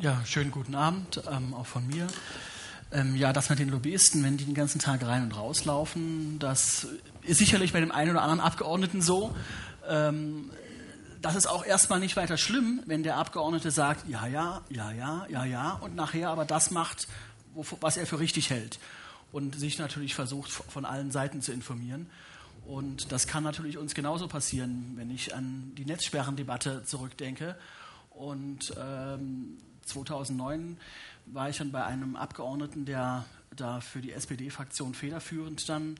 Ja, schönen guten Abend, ähm, auch von mir. Ähm, ja, das mit den Lobbyisten, wenn die den ganzen Tag rein und rauslaufen, das ist sicherlich bei dem einen oder anderen Abgeordneten so. Ähm, das ist auch erstmal nicht weiter schlimm, wenn der Abgeordnete sagt, ja, ja, ja, ja, ja, ja, und nachher aber das macht, was er für richtig hält. Und sich natürlich versucht, von allen Seiten zu informieren. Und das kann natürlich uns genauso passieren, wenn ich an die Netzsperrendebatte zurückdenke. Und ähm, 2009 war ich dann bei einem Abgeordneten, der da für die SPD-Fraktion federführend dann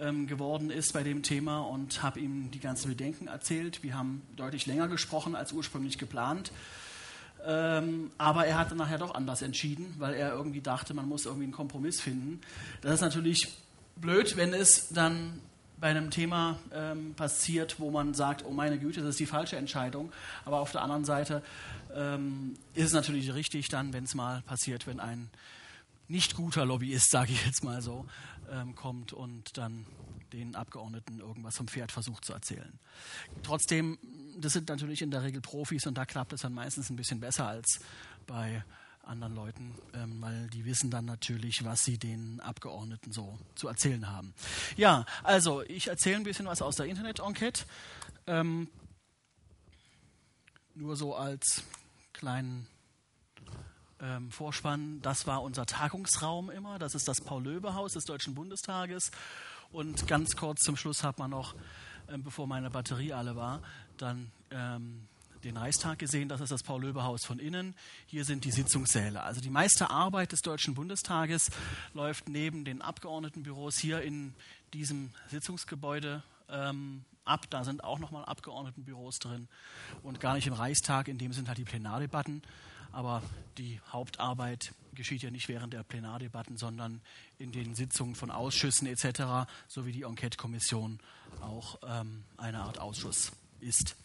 ähm, geworden ist bei dem Thema und habe ihm die ganzen Bedenken erzählt. Wir haben deutlich länger gesprochen als ursprünglich geplant. Ähm, aber er hat dann nachher doch anders entschieden, weil er irgendwie dachte, man muss irgendwie einen Kompromiss finden. Das ist natürlich blöd, wenn es dann bei einem Thema ähm, passiert, wo man sagt, oh meine Güte, das ist die falsche Entscheidung. Aber auf der anderen Seite ähm, ist es natürlich richtig dann, wenn es mal passiert, wenn ein nicht guter Lobbyist, sage ich jetzt mal so, ähm, kommt und dann den Abgeordneten irgendwas vom Pferd versucht zu erzählen. Trotzdem, das sind natürlich in der Regel Profis und da klappt es dann meistens ein bisschen besser als bei anderen Leuten, ähm, weil die wissen dann natürlich, was sie den Abgeordneten so zu erzählen haben. Ja, also ich erzähle ein bisschen was aus der Internet-Enquete. Ähm, nur so als kleinen ähm, Vorspann. Das war unser Tagungsraum immer. Das ist das Paul-Löbe-Haus des Deutschen Bundestages. Und ganz kurz zum Schluss hat man noch, ähm, bevor meine Batterie alle war, dann ähm, den Reichstag gesehen. Das ist das Paul-Löbe-Haus von innen. Hier sind die Sitzungssäle. Also die meiste Arbeit des Deutschen Bundestages läuft neben den Abgeordnetenbüros hier in diesem Sitzungsgebäude ähm, ab. Da sind auch nochmal Abgeordnetenbüros drin und gar nicht im Reichstag. In dem sind halt die Plenardebatten. Aber die Hauptarbeit geschieht ja nicht während der Plenardebatten, sondern in den Sitzungen von Ausschüssen etc., so wie die Enquete-Kommission auch ähm, eine Art Ausschuss ist.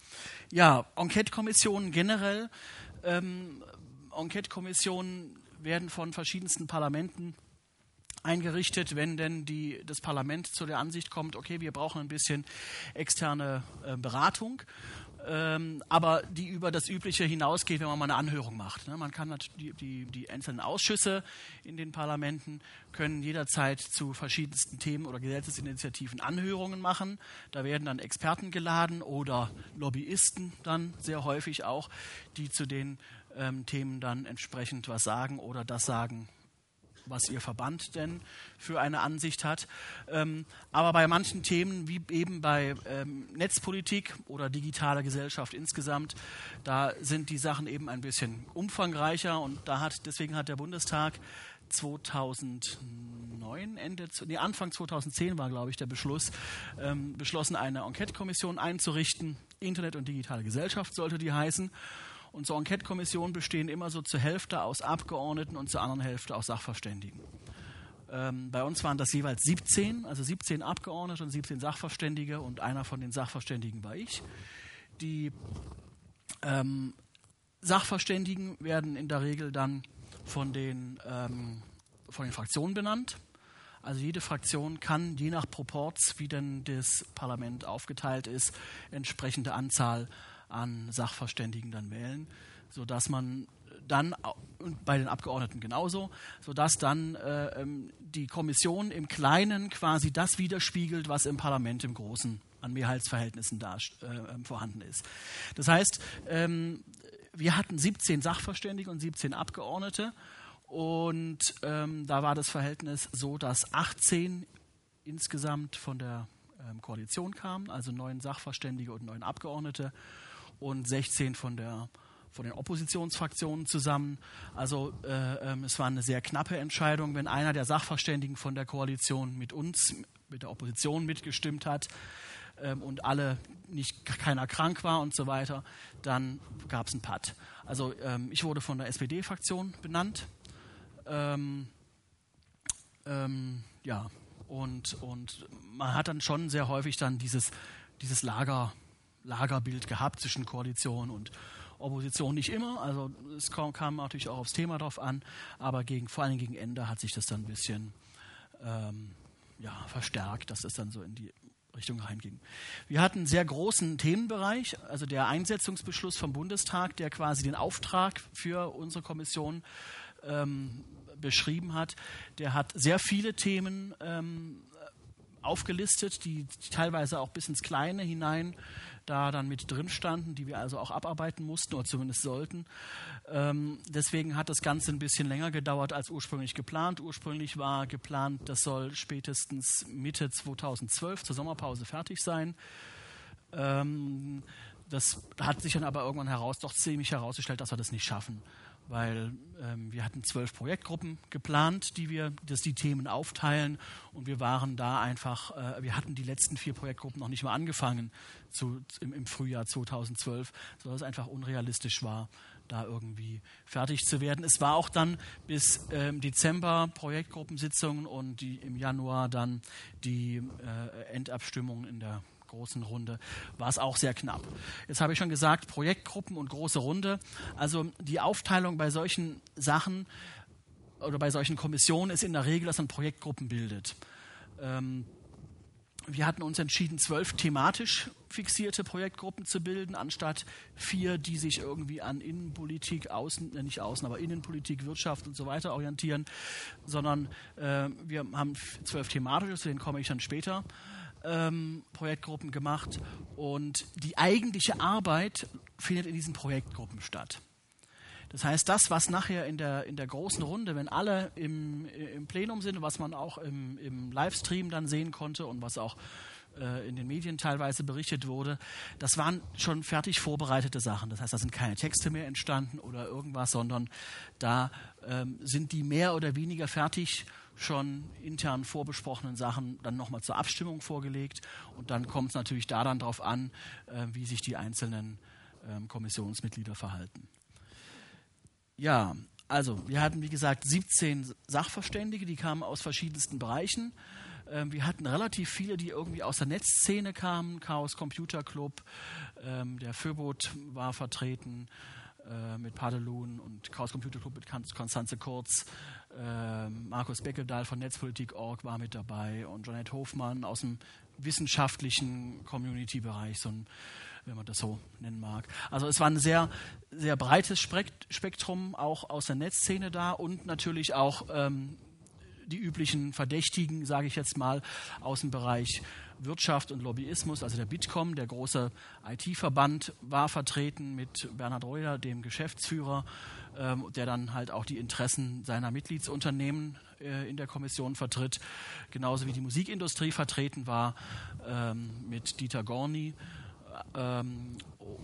Ja, Enquete-Kommissionen generell. Ähm, Enquete-Kommissionen werden von verschiedensten Parlamenten eingerichtet, wenn denn die, das Parlament zu der Ansicht kommt, okay, wir brauchen ein bisschen externe äh, Beratung ähm, aber die über das Übliche hinausgeht, wenn man mal eine Anhörung macht. Ne? Man kann die, die, die, einzelnen Ausschüsse in den Parlamenten können jederzeit zu verschiedensten Themen oder Gesetzesinitiativen Anhörungen machen. Da werden dann Experten geladen oder Lobbyisten dann sehr häufig auch, die zu den ähm, Themen dann entsprechend was sagen oder das sagen, was Ihr Verband denn für eine Ansicht hat. Ähm, aber bei manchen Themen, wie eben bei ähm, Netzpolitik oder digitaler Gesellschaft insgesamt, da sind die Sachen eben ein bisschen umfangreicher und da hat, deswegen hat der Bundestag 2009, Ende, nee, Anfang 2010 war, glaube ich, der Beschluss, ähm, beschlossen, eine Enquete-Kommission einzurichten. Internet und digitale Gesellschaft sollte die heißen. Und so Enquete-Kommissionen bestehen immer so zur Hälfte aus Abgeordneten und zur anderen Hälfte aus Sachverständigen. Ähm, bei uns waren das jeweils 17, also 17 Abgeordnete und 17 Sachverständige und einer von den Sachverständigen war ich. Die ähm, Sachverständigen werden in der Regel dann von den, ähm, von den Fraktionen benannt. Also jede Fraktion kann je nach Proports, wie denn das Parlament aufgeteilt ist, entsprechende Anzahl an Sachverständigen dann wählen, sodass man dann, und bei den Abgeordneten genauso, sodass dann äh, ähm, die Kommission im Kleinen quasi das widerspiegelt, was im Parlament im Großen an Mehrheitsverhältnissen da, äh, ähm, vorhanden ist. Das heißt, ähm, wir hatten 17 Sachverständige und 17 Abgeordnete und ähm, da war das Verhältnis so, dass 18 insgesamt von der ähm, Koalition kamen, also neun Sachverständige und neun Abgeordnete und 16 von der von den Oppositionsfraktionen zusammen. Also äh, äh, es war eine sehr knappe Entscheidung. Wenn einer der Sachverständigen von der Koalition mit uns, mit der Opposition mitgestimmt hat ähm, und alle nicht keiner krank war und so weiter, dann gab es einen Patt. Also ähm, ich wurde von der SPD-Fraktion benannt. Ähm, ähm, ja, und, und man hat dann schon sehr häufig dann dieses, dieses Lager Lagerbild gehabt zwischen Koalition und Opposition nicht immer. Also es kam, kam natürlich auch aufs Thema drauf an, aber gegen, vor allem gegen Ende hat sich das dann ein bisschen ähm, ja, verstärkt, dass es dann so in die Richtung Rhein ging. Wir hatten einen sehr großen Themenbereich, also der Einsetzungsbeschluss vom Bundestag, der quasi den Auftrag für unsere Kommission ähm, beschrieben hat. Der hat sehr viele Themen ähm, aufgelistet, die, teilweise auch bis ins Kleine hinein da dann mit drin standen, die wir also auch abarbeiten mussten oder zumindest sollten. Ähm, deswegen hat das Ganze ein bisschen länger gedauert als ursprünglich geplant. Ursprünglich war geplant, das soll spätestens Mitte 2012 zur Sommerpause fertig sein. Ähm, das hat sich dann aber irgendwann heraus, doch ziemlich herausgestellt, dass wir das nicht schaffen weil ähm, wir hatten zwölf Projektgruppen geplant, die wir, dass die Themen aufteilen und wir waren da einfach, äh, wir hatten die letzten vier Projektgruppen noch nicht mal angefangen zu, im, im, Frühjahr 2012, sodass es einfach unrealistisch war, da irgendwie fertig zu werden. Es war auch dann bis ähm, Dezember Projektgruppensitzungen und die, im Januar dann die äh, Endabstimmung in der großen Runde war es auch sehr knapp. Jetzt habe ich schon gesagt, Projektgruppen und große Runde. Also die Aufteilung bei solchen Sachen oder bei solchen Kommissionen ist in der Regel, dass man Projektgruppen bildet. Ähm, wir hatten uns entschieden, zwölf thematisch fixierte Projektgruppen zu bilden, anstatt vier, die sich irgendwie an Innenpolitik, Außen, äh, nicht Außen, aber Innenpolitik, Wirtschaft und so weiter orientieren, sondern äh, wir haben zwölf thematische, zu denen komme ich dann später ähm, Projektgruppen gemacht und die eigentliche Arbeit findet in diesen Projektgruppen statt. Das heißt, das, was nachher in der, in der großen Runde, wenn alle im, im Plenum sind, was man auch im, im Livestream dann sehen konnte und was auch äh, in den Medien teilweise berichtet wurde, das waren schon fertig vorbereitete Sachen. Das heißt, da sind keine Texte mehr entstanden oder irgendwas, sondern da ähm, sind die mehr oder weniger fertig schon intern vorbesprochenen Sachen dann nochmal zur Abstimmung vorgelegt. Und dann kommt es natürlich da dann darauf an, äh, wie sich die einzelnen äh, Kommissionsmitglieder verhalten. Ja, also wir hatten wie gesagt 17 Sachverständige, die kamen aus verschiedensten Bereichen. Ähm, wir hatten relativ viele, die irgendwie aus der Netzszene kamen. Chaos Computer Club, ähm, der Föbot war vertreten äh, mit Padelun und Chaos Computer Club mit Konstanze Kurz. Äh, Markus Beckeldahl von Netzpolitik.org war mit dabei und Janet Hofmann aus dem wissenschaftlichen Community-Bereich, so wenn man das so nennen mag. Also es war ein sehr, sehr breites Spektrum auch aus der Netzszene da und natürlich auch ähm, die üblichen Verdächtigen, sage ich jetzt mal, aus dem Bereich Wirtschaft und Lobbyismus, also der Bitkom, der große IT-Verband, war vertreten mit Bernhard Reuter, dem Geschäftsführer, ähm, der dann halt auch die Interessen seiner Mitgliedsunternehmen äh, in der Kommission vertritt, genauso wie die Musikindustrie vertreten war ähm, mit Dieter Gorni ähm,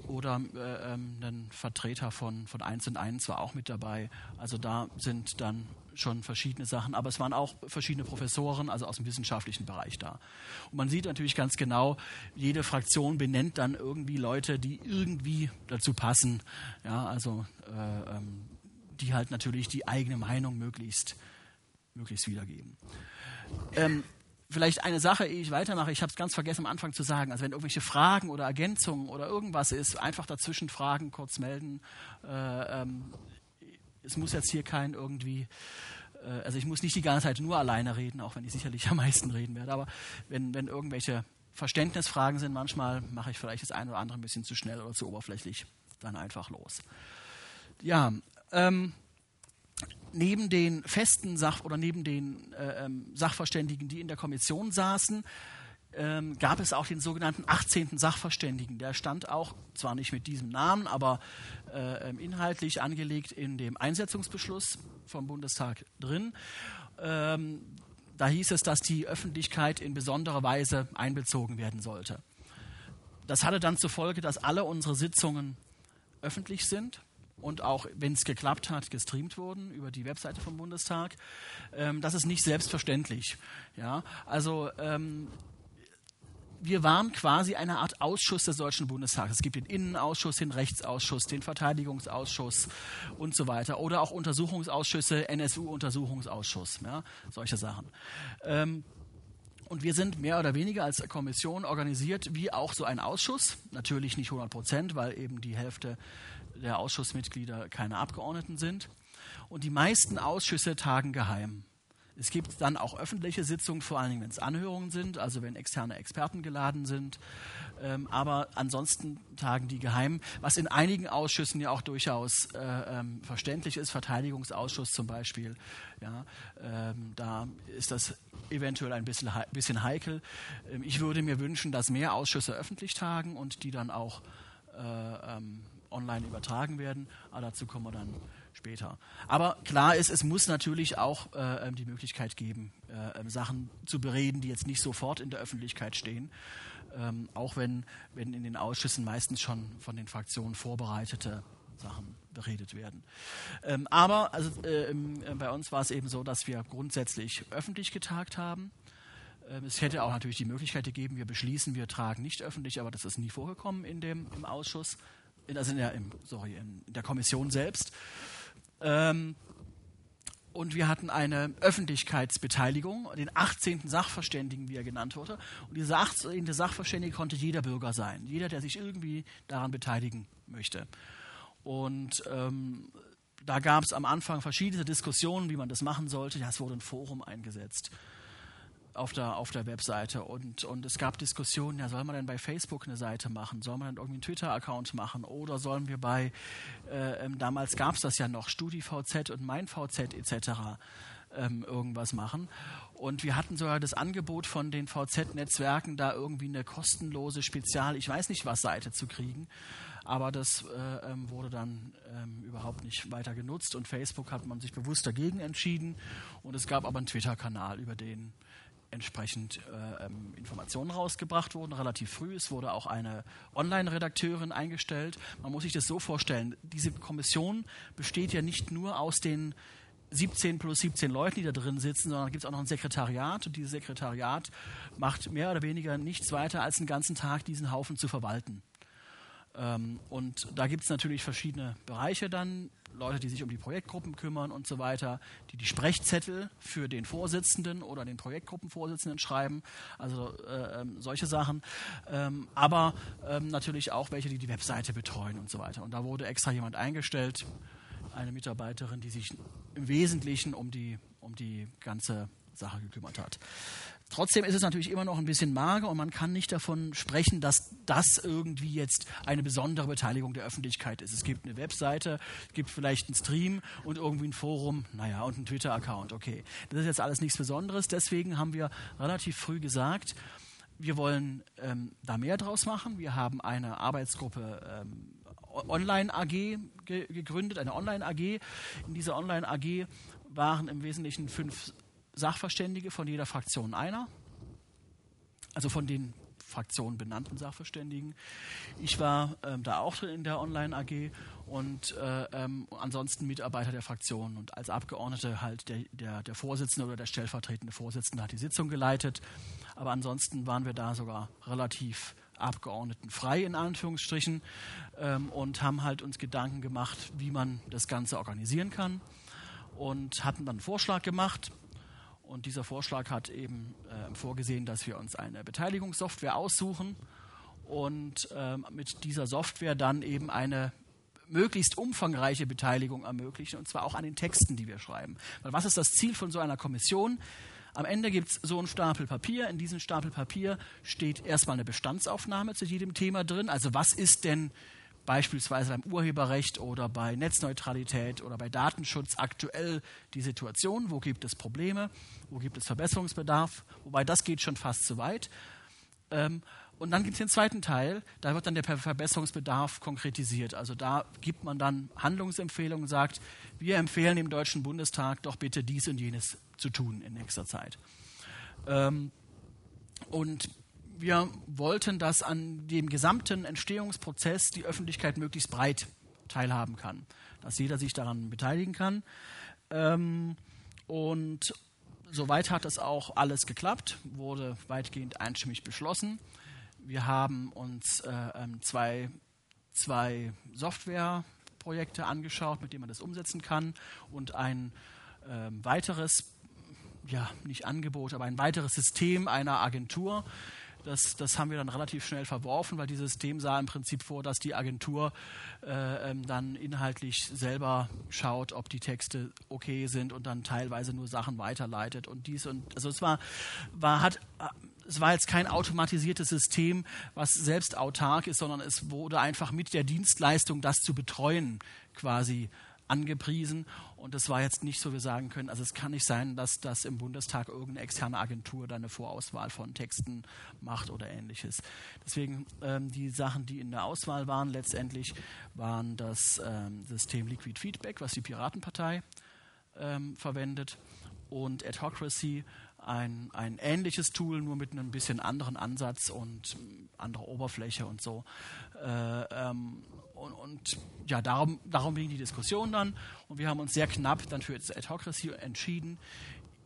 oder äh, ähm, ein Vertreter von, von 1 und 1 war auch mit dabei. Also da sind dann schon verschiedene Sachen, aber es waren auch verschiedene Professoren, also aus dem wissenschaftlichen Bereich da. Und man sieht natürlich ganz genau, jede Fraktion benennt dann irgendwie Leute, die irgendwie dazu passen. Ja, also äh, ähm, die halt natürlich die eigene Meinung möglichst, möglichst wiedergeben. Ähm, vielleicht eine Sache, ehe ich weitermache, ich habe es ganz vergessen am Anfang zu sagen, also wenn irgendwelche Fragen oder Ergänzungen oder irgendwas ist, einfach dazwischen fragen, kurz melden. Äh, ähm, es muss jetzt hier kein irgendwie, äh, also ich muss nicht die ganze Zeit nur alleine reden, auch wenn ich sicherlich am meisten reden werde, aber wenn, wenn irgendwelche Verständnisfragen sind, manchmal mache ich vielleicht das eine oder andere ein bisschen zu schnell oder zu oberflächlich, dann einfach los. Ja, ähm, neben den festen Sach- oder neben den äh, ähm, Sachverständigen, die in der Kommission saßen, ähm, gab es auch den sogenannten 18. Sachverständigen. Der stand auch, zwar nicht mit diesem Namen, aber äh, ähm, inhaltlich angelegt in dem Einsetzungsbeschluss vom Bundestag drin. Ähm, da hieß es, dass die Öffentlichkeit in besonderer Weise einbezogen werden sollte. Das hatte dann zur Folge, dass alle unsere Sitzungen öffentlich sind und auch, wenn es geklappt hat, gestreamt wurden über die Webseite vom Bundestag. Ähm, das ist nicht selbstverständlich. Ja? Also ähm, wir waren quasi eine Art Ausschuss des Deutschen Bundestags. Es gibt den Innenausschuss, den Rechtsausschuss, den Verteidigungsausschuss und so weiter. Oder auch Untersuchungsausschüsse, NSU-Untersuchungsausschuss, ja, solche Sachen. Ähm, und wir sind mehr oder weniger als Kommission organisiert wie auch so ein Ausschuss. Natürlich nicht 100 Prozent, weil eben die Hälfte der Ausschussmitglieder keine Abgeordneten sind. Und die meisten Ausschüsse tagen geheim. Es gibt dann auch öffentliche Sitzungen, vor allen Dingen, wenn es Anhörungen sind, also wenn externe Experten geladen sind. Ähm, aber ansonsten tagen die geheim, was in einigen Ausschüssen ja auch durchaus äh, ähm, verständlich ist, Verteidigungsausschuss zum Beispiel. Ja, ähm, da ist das eventuell ein bisschen, bisschen heikel. Ähm, ich würde mir wünschen, dass mehr Ausschüsse öffentlich tagen und die dann auch äh, ähm, online übertragen werden. Aber dazu kommen wir dann später. Aber klar ist, es muss natürlich auch äh, ähm, die Möglichkeit geben, äh, Sachen zu bereden, die jetzt nicht sofort in der Öffentlichkeit stehen ähm, auch wenn, wenn in den Ausschüssen meistens schon von den Fraktionen vorbereitete Sachen beredet werden. Ähm, aber also, äh, bei uns war es eben so, dass wir grundsätzlich öffentlich getagt haben. Ähm, es hätte auch natürlich die Möglichkeit gegeben, wir beschließen, wir tragen nicht öffentlich, aber das ist nie vorgekommen in dem, im Ausschuss, also in der, im, sorry, in der Kommission selbst. Ähm, und wir hatten eine Öffentlichkeitsbeteiligung, den 18. Sachverständigen, wie er genannt wurde. Und dieser 18. Sachverständige konnte jeder Bürger sein, jeder, der sich irgendwie daran beteiligen möchte. Und ähm, da gab es am Anfang verschiedene Diskussionen, wie man das machen sollte. Ja, es wurde ein Forum eingesetzt auf der, auf der Webseite und, und es gab Diskussionen, ja, soll man denn bei Facebook eine Seite machen? Soll man dann irgendwie einen Twitter-Account machen? Oder sollen wir bei, äh, ähm, damals gab es das ja noch, StudiVZ und MeinVZ etc. Ähm, irgendwas machen. Und wir hatten sogar das Angebot von den VZ-Netzwerken, da irgendwie eine kostenlose Spezial, ich weiß nicht was, Seite zu kriegen. Aber das äh, ähm, wurde dann ähm, überhaupt nicht weiter genutzt und Facebook hat man sich bewusst dagegen entschieden. Und es gab aber einen Twitter-Kanal, über den entsprechend äh, ähm, Informationen rausgebracht wurden, relativ früh. Es wurde auch eine Online-Redakteurin eingestellt. Man muss sich das so vorstellen, diese Kommission besteht ja nicht nur aus den 17 plus 17 Leuten, die da drin sitzen, sondern gibt es auch noch ein Sekretariat und dieses Sekretariat macht mehr oder weniger nichts weiter, als den ganzen Tag diesen Haufen zu verwalten. Ähm, und da gibt es natürlich verschiedene Bereiche dann. Leute, die sich um die Projektgruppen kümmern und so weiter, die die Sprechzettel für den Vorsitzenden oder den Projektgruppenvorsitzenden schreiben, also äh, ähm, solche Sachen, ähm, aber ähm, natürlich auch welche, die die Webseite betreuen und so weiter. Und da wurde extra jemand eingestellt, eine Mitarbeiterin, die sich im Wesentlichen um die, um die ganze Sache gekümmert hat. Trotzdem ist es natürlich immer noch ein bisschen mager und man kann nicht davon sprechen, dass das irgendwie jetzt eine besondere Beteiligung der Öffentlichkeit ist. Es gibt eine Webseite, es gibt vielleicht einen Stream und irgendwie ein Forum, naja, und einen Twitter-Account. Okay, das ist jetzt alles nichts Besonderes. Deswegen haben wir relativ früh gesagt, wir wollen ähm, da mehr draus machen. Wir haben eine Arbeitsgruppe ähm, Online AG ge gegründet, eine Online AG. In dieser Online AG waren im Wesentlichen fünf Sachverständige von jeder Fraktion einer, also von den Fraktionen benannten Sachverständigen. Ich war ähm, da auch drin in der Online AG und äh, ähm, ansonsten Mitarbeiter der Fraktionen und als Abgeordnete halt der, der, der Vorsitzende oder der stellvertretende Vorsitzende hat die Sitzung geleitet. Aber ansonsten waren wir da sogar relativ abgeordnetenfrei in Anführungsstrichen ähm, und haben halt uns Gedanken gemacht, wie man das Ganze organisieren kann und hatten dann einen Vorschlag gemacht und dieser Vorschlag hat eben äh, vorgesehen, dass wir uns eine Beteiligungssoftware aussuchen und äh, mit dieser Software dann eben eine möglichst umfangreiche Beteiligung ermöglichen, und zwar auch an den Texten, die wir schreiben. Weil was ist das Ziel von so einer Kommission? Am Ende gibt es so einen Stapel Papier. In diesem Stapel Papier steht erstmal eine Bestandsaufnahme zu jedem Thema drin. Also was ist denn beispielsweise beim Urheberrecht oder bei Netzneutralität oder bei Datenschutz aktuell die Situation, wo gibt es Probleme, wo gibt es Verbesserungsbedarf, wobei das geht schon fast zu weit. Ähm, und dann gibt es den zweiten Teil, da wird dann der Verbesserungsbedarf konkretisiert. Also da gibt man dann Handlungsempfehlungen und sagt, wir empfehlen dem Deutschen Bundestag doch bitte dies und jenes zu tun in nächster Zeit. Ähm, und wir wollten, dass an dem gesamten Entstehungsprozess die Öffentlichkeit möglichst breit teilhaben kann, dass jeder sich daran beteiligen kann. Ähm, und soweit hat das auch alles geklappt, wurde weitgehend einstimmig beschlossen. Wir haben uns äh, ähm, zwei, zwei Softwareprojekte angeschaut, mit denen man das umsetzen kann und ein äh, weiteres, ja, nicht Angebot, aber ein weiteres System einer Agentur, Das, das haben wir dann relativ schnell verworfen, weil dieses System sah im Prinzip vor, dass die Agentur äh, ähm, dann inhaltlich selber schaut, ob die Texte okay sind und dann teilweise nur Sachen weiterleitet und dies und also es war, war hat es war jetzt kein automatisiertes System, was selbst autark ist, sondern es wurde einfach mit der Dienstleistung, das zu betreuen, quasi angepriesen. Und es war jetzt nicht so, wir sagen können, also es kann nicht sein, dass das im Bundestag irgendeine externe Agentur dann eine Vorauswahl von Texten macht oder ähnliches. Deswegen ähm, die Sachen, die in der Auswahl waren, letztendlich waren das ähm, System Liquid Feedback, was die Piratenpartei ähm, verwendet, und Adhocracy, ein, ein ähnliches Tool, nur mit einem bisschen anderen Ansatz und anderer Oberfläche und so. Äh, ähm, und, und, ja, darum, darum ging die Diskussion dann. Und wir haben uns sehr knapp dann für Adhocracy entschieden.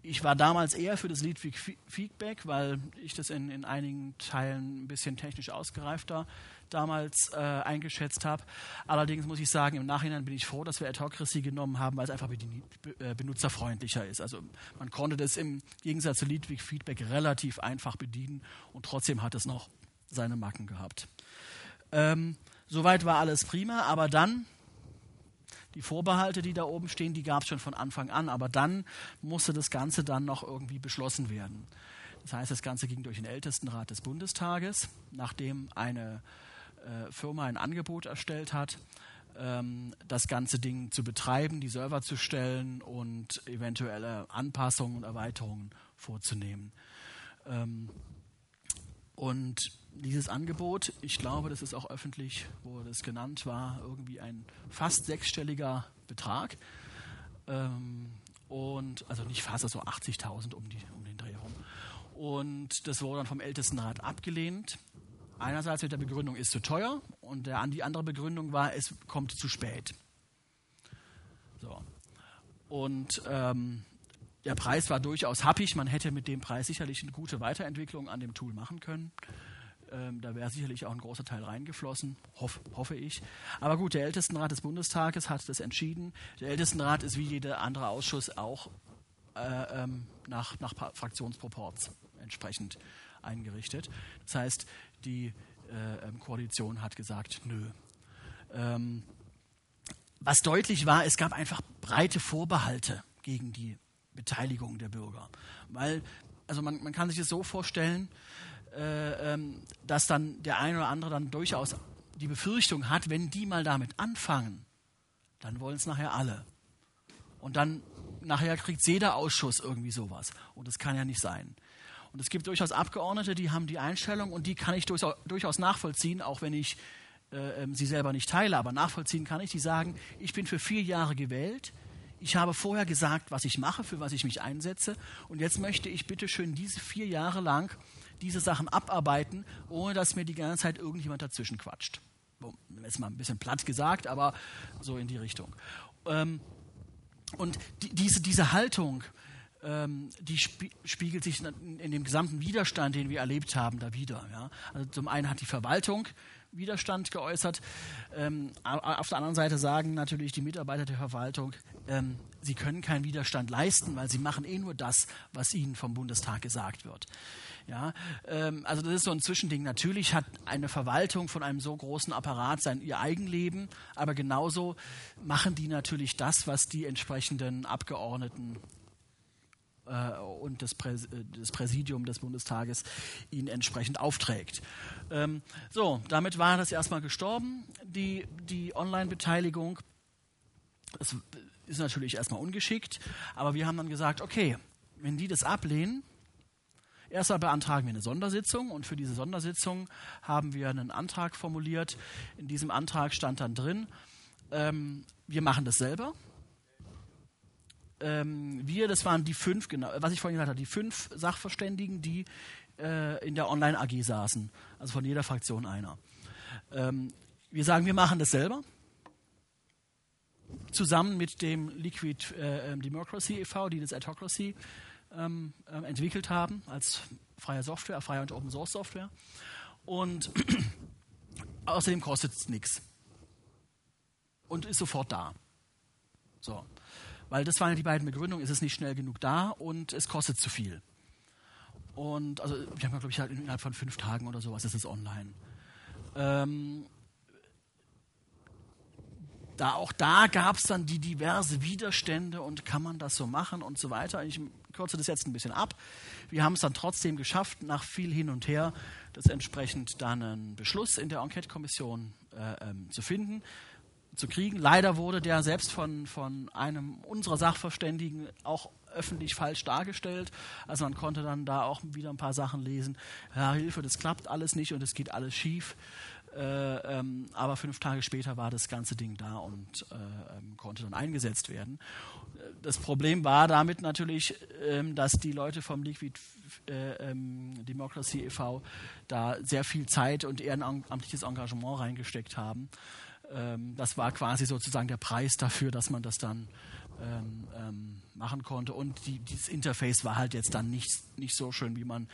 Ich war damals eher für das Lead Feedback, weil ich das in, in einigen Teilen ein bisschen technisch ausgereifter damals äh, eingeschätzt habe. Allerdings muss ich sagen, im Nachhinein bin ich froh, dass wir Adhocracy genommen haben, weil es einfach äh, benutzerfreundlicher ist. Also man konnte das im Gegensatz zu Leadweek Feedback relativ einfach bedienen und trotzdem hat es noch seine Macken gehabt. Ähm, soweit war alles prima, aber dann die Vorbehalte, die da oben stehen, die gab es schon von Anfang an, aber dann musste das Ganze dann noch irgendwie beschlossen werden. Das heißt, das Ganze ging durch den Ältestenrat des Bundestages, nachdem eine äh, Firma ein Angebot erstellt hat, ähm, das ganze Ding zu betreiben, die Server zu stellen und eventuelle Anpassungen und Erweiterungen vorzunehmen. Ähm, und dieses Angebot, ich glaube, das ist auch öffentlich, wo das genannt war, irgendwie ein fast sechsstelliger Betrag. Ähm, und also nicht fast, also 80.000 um, um den Dreh herum. Und das wurde dann vom Ältestenrat abgelehnt. Einerseits mit der Begründung, ist zu teuer und der, die andere Begründung war, es kommt zu spät. So. Und ähm, der Preis war durchaus happig. Man hätte mit dem Preis sicherlich eine gute Weiterentwicklung an dem Tool machen können. Ähm, da wäre sicherlich auch ein großer Teil reingeflossen, hoff, hoffe ich. Aber gut, der Ältestenrat des Bundestages hat das entschieden. Der Ältestenrat ist wie jeder andere Ausschuss auch äh, ähm, nach, nach Fraktionsproports entsprechend eingerichtet. Das heißt, die äh, ähm, Koalition hat gesagt, nö. Ähm, was deutlich war, es gab einfach breite Vorbehalte gegen die Beteiligung der Bürger. Weil, also man, man kann sich das so vorstellen, äh, ähm, dass dann der eine oder andere dann durchaus die Befürchtung hat, wenn die mal damit anfangen, dann wollen es nachher alle. Und dann nachher kriegt jeder Ausschuss irgendwie sowas. Und das kann ja nicht sein. Und es gibt durchaus Abgeordnete, die haben die Einstellung und die kann ich durchaus nachvollziehen, auch wenn ich äh, ähm, sie selber nicht teile. Aber nachvollziehen kann ich, die sagen, ich bin für vier Jahre gewählt. Ich habe vorher gesagt, was ich mache, für was ich mich einsetze. Und jetzt möchte ich bitte schön diese vier Jahre lang diese Sachen abarbeiten, ohne dass mir die ganze Zeit irgendjemand dazwischen quatscht. Jetzt mal ein bisschen platt gesagt, aber so in die Richtung. Ähm, und die, diese, diese Haltung, ähm, die spiegelt sich in dem gesamten Widerstand, den wir erlebt haben, da wieder. Ja? Also zum einen hat die Verwaltung Widerstand geäußert. Ähm, auf der anderen Seite sagen natürlich die Mitarbeiter der Verwaltung, ähm, sie können keinen Widerstand leisten, weil sie machen eh nur das, was ihnen vom Bundestag gesagt wird. Ja, ähm, also das ist so ein Zwischending. Natürlich hat eine Verwaltung von einem so großen Apparat sein ihr Eigenleben, aber genauso machen die natürlich das, was die entsprechenden Abgeordneten äh, und das, Präs das, Präsidium des Bundestages ihnen entsprechend aufträgt. Ähm, so, damit war das erstmal gestorben, die, die Online-Beteiligung. Das ist natürlich erstmal ungeschickt, aber wir haben dann gesagt, okay, wenn die das ablehnen, Erstmal beantragen wir eine Sondersitzung und für diese Sondersitzung haben wir einen Antrag formuliert. In diesem Antrag stand dann drin, ähm, wir machen das selber ähm, wir, das waren die fünf, genau, was ich vorhin gesagt habe, die fünf Sachverständigen, die äh, in der Online-AG saßen. Also von jeder Fraktion einer. Ähm, wir sagen, wir machen das selber. Zusammen mit dem Liquid äh, ähm, Democracy e.V., die das Adhocracy ähm, äh, entwickelt haben, als freie Software, freie und Open Source Software. Und außerdem kostet es nichts. Und ist sofort da. So. Weil das waren die beiden Begründungen, es ist nicht schnell genug da und es kostet zu viel. Und also wir haben, glaube ich, halt innerhalb von fünf Tagen oder sowas ist es online. Ähm, da, auch da gab es dann die diverse Widerstände und kann man das so machen und so weiter. Ich kürze das jetzt ein bisschen ab. Wir haben es dann trotzdem geschafft, nach viel hin und her, das entsprechend dann einen Beschluss in der Enquete-Kommission äh, ähm, zu finden, zu kriegen. Leider wurde der selbst von, von einem unserer Sachverständigen auch öffentlich falsch dargestellt. Also man konnte dann da auch wieder ein paar Sachen lesen. Ja, Hilfe, das klappt alles nicht und es geht alles schief. Äh, ähm, aber fünf Tage später war das ganze Ding da und äh, ähm, konnte dann eingesetzt werden. Das Problem war damit natürlich, ähm, dass die Leute vom Liquid äh, ähm, Democracy e.V. da sehr viel Zeit und ehrenamtliches Engagement reingesteckt haben. Ähm, das war quasi sozusagen der Preis dafür, dass man das dann machen konnte. Und die, dieses Interface war halt jetzt dann nicht, nicht so schön, wie man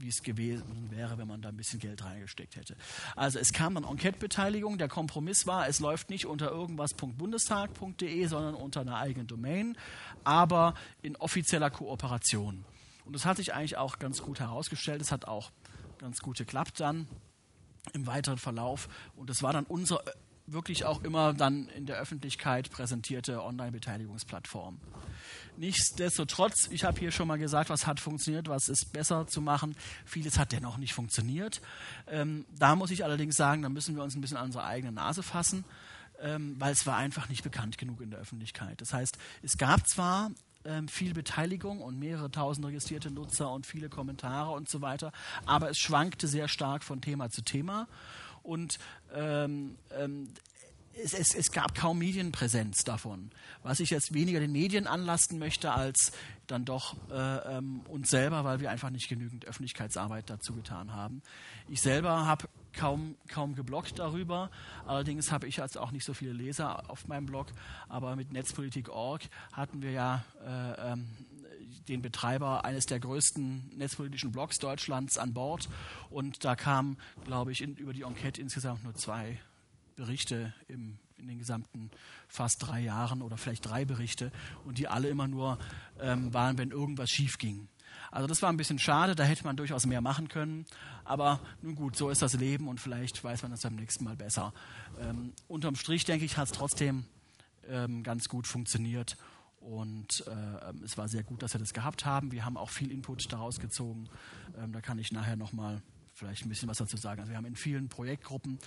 wie es gewesen wäre, wenn man da ein bisschen Geld reingesteckt hätte. Also es kam dann Enquete-Beteiligung. Der Kompromiss war, es läuft nicht unter irgendwas.bundestag.de, sondern unter einer eigenen Domain, aber in offizieller Kooperation. Und das hat sich eigentlich auch ganz gut herausgestellt. Es hat auch ganz gut geklappt dann im weiteren Verlauf. Und das war dann unser wirklich auch immer dann in der Öffentlichkeit präsentierte Online-Beteiligungsplattform. Nichtsdestotrotz, ich habe hier schon mal gesagt, was hat funktioniert, was ist besser zu machen. Vieles hat dennoch nicht funktioniert. Ähm, da muss ich allerdings sagen, da müssen wir uns ein bisschen an unsere eigene Nase fassen, ähm, weil es war einfach nicht bekannt genug in der Öffentlichkeit. Das heißt, es gab zwar ähm, viel Beteiligung und mehrere tausend registrierte Nutzer und viele Kommentare und so weiter, aber es schwankte sehr stark von Thema zu Thema und ähm, ähm, es, es, es, gab kaum Medienpräsenz davon, was ich jetzt weniger den Medien anlasten möchte als dann doch äh, ähm, uns selber, weil wir einfach nicht genügend Öffentlichkeitsarbeit dazu getan haben. Ich selber habe kaum, kaum gebloggt darüber, allerdings habe ich jetzt auch nicht so viele Leser auf meinem Blog, aber mit Netzpolitik.org hatten wir ja äh, ähm, den Betreiber eines der größten netzpolitischen Blogs Deutschlands an Bord. Und da kamen, glaube ich, in, über die Enquete insgesamt nur zwei Berichte im, in den gesamten fast drei Jahren oder vielleicht drei Berichte und die alle immer nur ähm, waren, wenn irgendwas schief ging. Also das war ein bisschen schade, da hätte man durchaus mehr machen können. Aber nun gut, so ist das Leben und vielleicht weiß man das beim nächsten Mal besser. Ähm, unterm Strich, denke ich, hat es trotzdem ähm, ganz gut funktioniert. Und äh, es war sehr gut, dass wir das gehabt haben. Wir haben auch viel Input daraus gezogen. Ähm, da kann ich nachher nochmal vielleicht ein bisschen was dazu sagen. Also wir haben in vielen Projektgruppen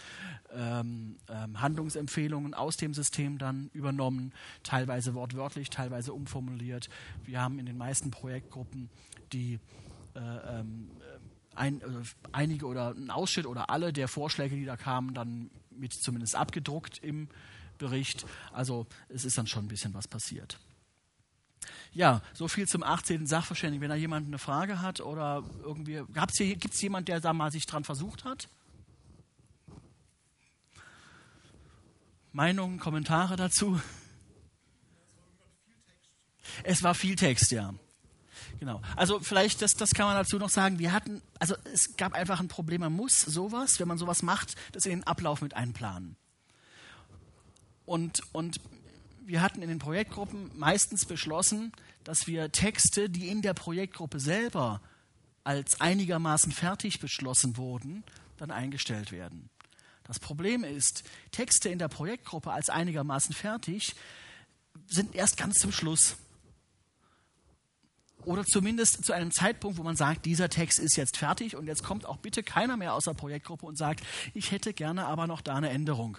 ähm, ähm, Handlungsempfehlungen aus dem System dann übernommen, teilweise wortwörtlich, teilweise umformuliert. Wir haben in den meisten Projektgruppen die äh, ähm, ein, äh, einige oder ein Ausschnitt oder alle der Vorschläge, die da kamen, dann mit zumindest abgedruckt im Bericht. Also es ist dann schon ein bisschen was passiert. Ja, so viel zum 18. Sachverständigen. Wenn da jemand eine Frage hat oder irgendwie, gibt es jemand, der da mal sich dran versucht hat? Meinungen, Kommentare dazu? Es war viel Text, ja. Genau. Also vielleicht, das, das kann man dazu noch sagen, wir hatten, also es gab einfach ein Problem, man muss sowas, wenn man sowas macht, das in den Ablauf mit einplanen. Und, und wir hatten in den Projektgruppen meistens beschlossen, dass wir Texte, die in der Projektgruppe selber als einigermaßen fertig beschlossen wurden, dann eingestellt werden. Das Problem ist, Texte in der Projektgruppe als einigermaßen fertig sind erst ganz zum Schluss. Oder zumindest zu einem Zeitpunkt, wo man sagt, dieser Text ist jetzt fertig und jetzt kommt auch bitte keiner mehr aus der Projektgruppe und sagt, ich hätte gerne aber noch da eine Änderung.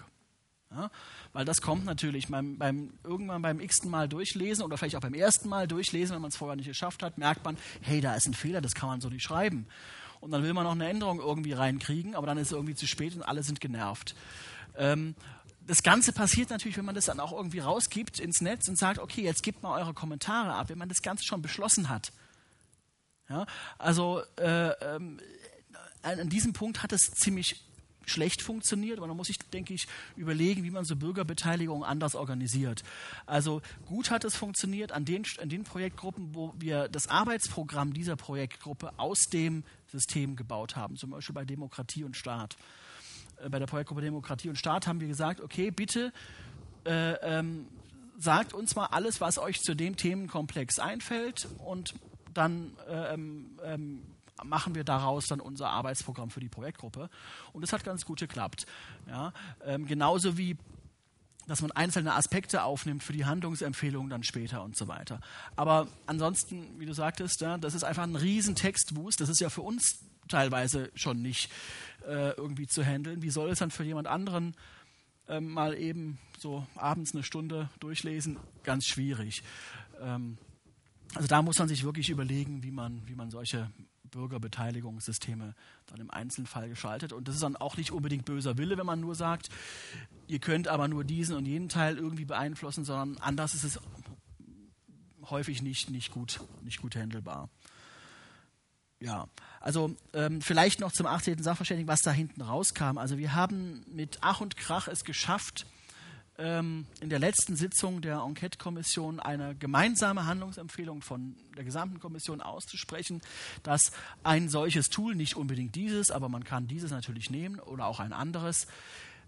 Ja, weil das kommt natürlich beim, beim, irgendwann beim x-ten Mal durchlesen oder vielleicht auch beim ersten Mal durchlesen, wenn man es vorher nicht geschafft hat, merkt man, hey, da ist ein Fehler, das kann man so nicht schreiben. Und dann will man noch eine Änderung irgendwie reinkriegen, aber dann ist es irgendwie zu spät und alle sind genervt. Ähm, das Ganze passiert natürlich, wenn man das dann auch irgendwie rausgibt ins Netz und sagt, okay, jetzt gebt mal eure Kommentare ab, wenn man das Ganze schon beschlossen hat. Ja, also äh, ähm, an diesem Punkt hat es ziemlich schlecht funktioniert, aber da muss ich, denke ich, überlegen, wie man so Bürgerbeteiligung anders organisiert. Also gut hat es funktioniert an den, an den Projektgruppen, wo wir das Arbeitsprogramm dieser Projektgruppe aus dem System gebaut haben, zum Beispiel bei Demokratie und Staat. Äh, bei der Projektgruppe Demokratie und Staat haben wir gesagt, okay, bitte äh, ähm, sagt uns mal alles, was euch zu dem Themenkomplex einfällt und dann äh, ähm, ähm machen wir daraus dann unser Arbeitsprogramm für die Projektgruppe. Und das hat ganz gut geklappt. Ja, ähm, genauso wie dass man einzelne Aspekte aufnimmt für die Handlungsempfehlungen dann später und so weiter. Aber ansonsten, wie du sagtest, ja, das ist einfach ein riesen Textwust. Das ist ja für uns teilweise schon nicht äh, irgendwie zu handeln. Wie soll es dann für jemand anderen äh, mal eben so abends eine Stunde durchlesen? Ganz schwierig. Ähm, also da muss man sich wirklich überlegen, wie man, wie man solche Bürgerbeteiligungssysteme dann im Einzelfall geschaltet. Und das ist dann auch nicht unbedingt böser Wille, wenn man nur sagt, ihr könnt aber nur diesen und jenen Teil irgendwie beeinflussen, sondern anders ist es häufig nicht, nicht, gut, nicht gut handelbar. Ja, also ähm, vielleicht noch zum 18. Sachverständigen, was da hinten rauskam. Also wir haben mit Ach und Krach es geschafft, ähm, in der letzten Sitzung der Enquete-Kommission eine gemeinsame Handlungsempfehlung von der gesamten Kommission auszusprechen, dass ein solches Tool, nicht unbedingt dieses, aber man kann dieses natürlich nehmen oder auch ein anderes,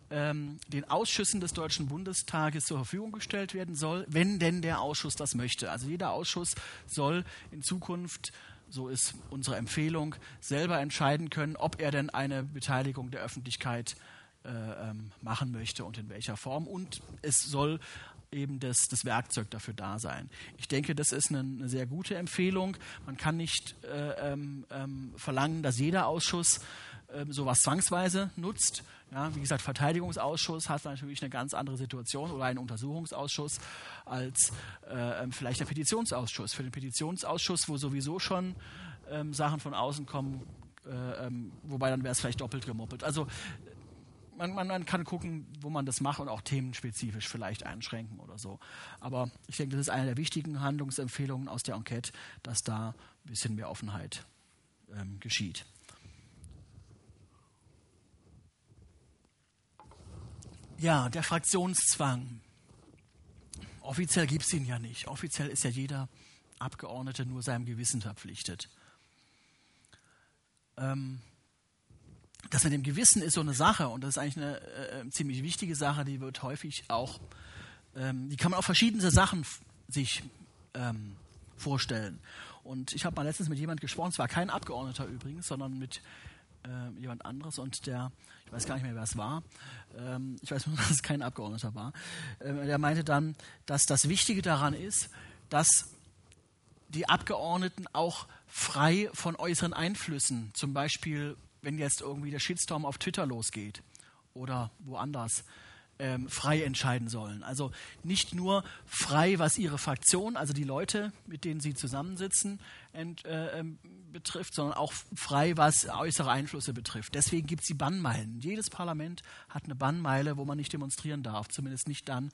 ähm, den Ausschüssen des Deutschen Bundestages zur Verfügung gestellt werden soll, wenn denn der Ausschuss das möchte. Also jeder Ausschuss soll in Zukunft so ist unsere Empfehlung, selber entscheiden können, ob er denn eine Beteiligung der Öffentlichkeit äh, ähm, machen möchte und in welcher Form. Und es soll eben das, das Werkzeug dafür da sein. Ich denke, das ist eine, eine sehr gute Empfehlung. Man kann nicht äh, ähm, ähm, verlangen, dass jeder Ausschuss äh, sowas zwangsweise nutzt. Ja, wie gesagt, Verteidigungsausschuss hat natürlich eine ganz andere Situation oder ein Untersuchungsausschuss als äh, ähm, vielleicht der Petitionsausschuss. Für den Petitionsausschuss, wo sowieso schon Sachen von außen kommen, äh, wobei dann wäre es vielleicht doppelt gemoppelt. Also man, man, man, kann gucken, wo man das macht und auch themenspezifisch vielleicht einschränken oder so. Aber ich denke, das ist eine der wichtigen Handlungsempfehlungen aus der Enquete, dass da ein bisschen mehr Offenheit ähm, geschieht. Ja, der Fraktionszwang. Offiziell gibt es ihn ja nicht. Offiziell ist ja jeder Abgeordnete nur seinem Gewissen verpflichtet. Ähm, das mit dem Gewissen ist so eine Sache und das ist eigentlich eine äh, ziemlich wichtige Sache, die wird häufig auch, ähm, die kann man auf verschiedene Sachen sich ähm, vorstellen. Und ich habe mal letztens mit jemand gesprochen, es war kein Abgeordneter übrigens, sondern mit äh, jemand anderes und der, ich weiß gar nicht mehr, wer es war, ähm, ich weiß nur, dass es kein Abgeordneter war, äh, der meinte dann, dass das Wichtige daran ist, dass die Abgeordneten auch frei von äußeren Einflüssen, zum Beispiel wenn jetzt irgendwie der Shitstorm auf Twitter losgeht oder woanders, ähm, frei entscheiden sollen. Also nicht nur frei, was ihre Fraktion, also die Leute, mit denen sie zusammensitzen, ent, äh, ähm, betrifft, sondern auch frei, was äußere Einflüsse betrifft. Deswegen gibt es die Bannmeilen. Jedes Parlament hat eine Bannmeile, wo man nicht demonstrieren darf, zumindest nicht dann,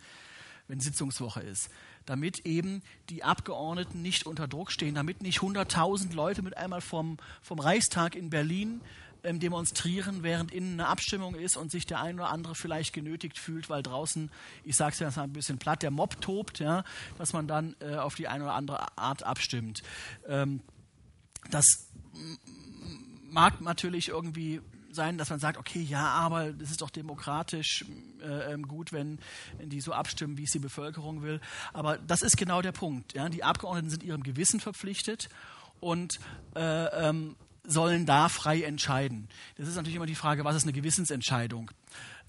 wenn Sitzungswoche ist. Damit eben die Abgeordneten nicht unter Druck stehen, damit nicht 100.000 Leute mit einmal vom, vom Reichstag in Berlin ähm, demonstrieren, während innen eine Abstimmung ist und sich der ein oder andere vielleicht genötigt fühlt, weil draußen, ich sage es mal ein bisschen platt, der Mob tobt, ja, dass man dann äh, auf die eine oder andere Art abstimmt. Ähm, das mag natürlich irgendwie sein, dass man sagt, okay, ja, aber das ist doch demokratisch äh, ähm, gut, wenn, wenn, die so abstimmen, wie es die Bevölkerung will. Aber das ist genau der Punkt. Ja? Die Abgeordneten sind ihrem Gewissen verpflichtet und äh, ähm, sollen da frei entscheiden. Das ist natürlich immer die Frage, was ist eine Gewissensentscheidung?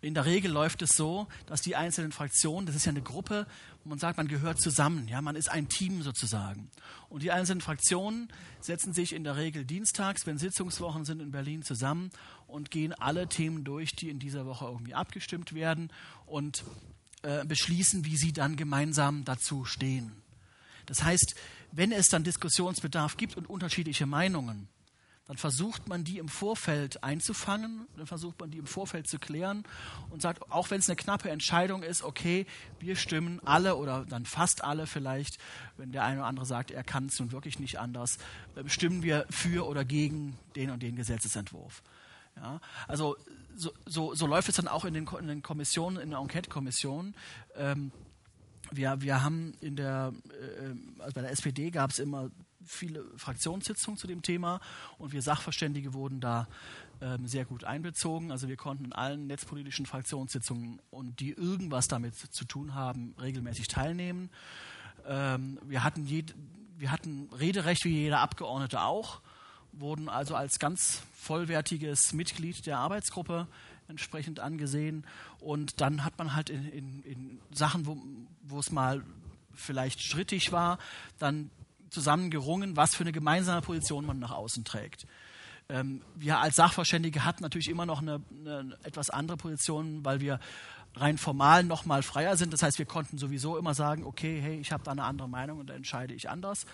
In der Regel läuft es so, dass die einzelnen Fraktionen, das ist ja eine Gruppe, wo man sagt, man gehört zusammen, ja, man ist ein Team sozusagen. Und die einzelnen Fraktionen setzen sich in der Regel dienstags, wenn Sitzungswochen sind in Berlin, zusammen und gehen alle Themen durch, die in dieser Woche irgendwie abgestimmt werden und äh, beschließen, wie sie dann gemeinsam dazu stehen. Das heißt, wenn es dann Diskussionsbedarf gibt und unterschiedliche Meinungen, dann versucht man die im Vorfeld einzufangen, dann versucht man die im Vorfeld zu klären und sagt, auch wenn es eine knappe Entscheidung ist, okay, wir stimmen alle oder dann fast alle vielleicht, wenn der eine oder andere sagt, er kann es nun wirklich nicht anders, äh, stimmen wir für oder gegen den und den Gesetzesentwurf. Ja, also so, so, so, läuft es dann auch in den, in den Kommissionen, in der Enquete-Kommission. Ähm, wir, wir haben in der, äh, also bei der SPD gab es immer viele Fraktionssitzungen zu dem Thema und wir Sachverständige wurden da ähm, sehr gut einbezogen. Also wir konnten in allen netzpolitischen Fraktionssitzungen und die irgendwas damit zu tun haben, regelmäßig teilnehmen. Ähm, wir, hatten jed, wir hatten Rederecht wie jeder Abgeordnete auch wurden also als ganz vollwertiges Mitglied der Arbeitsgruppe entsprechend angesehen. Und dann hat man halt in, in, in Sachen, wo, es mal vielleicht strittig war, dann zusammen gerungen, was für eine gemeinsame Position man nach außen trägt. Ähm, wir als Sachverständige hatten natürlich immer noch eine, eine etwas andere Position, weil wir rein formal noch mal freier sind. Das heißt, wir konnten sowieso immer sagen, okay, hey, ich habe da eine andere Meinung und da entscheide ich anders.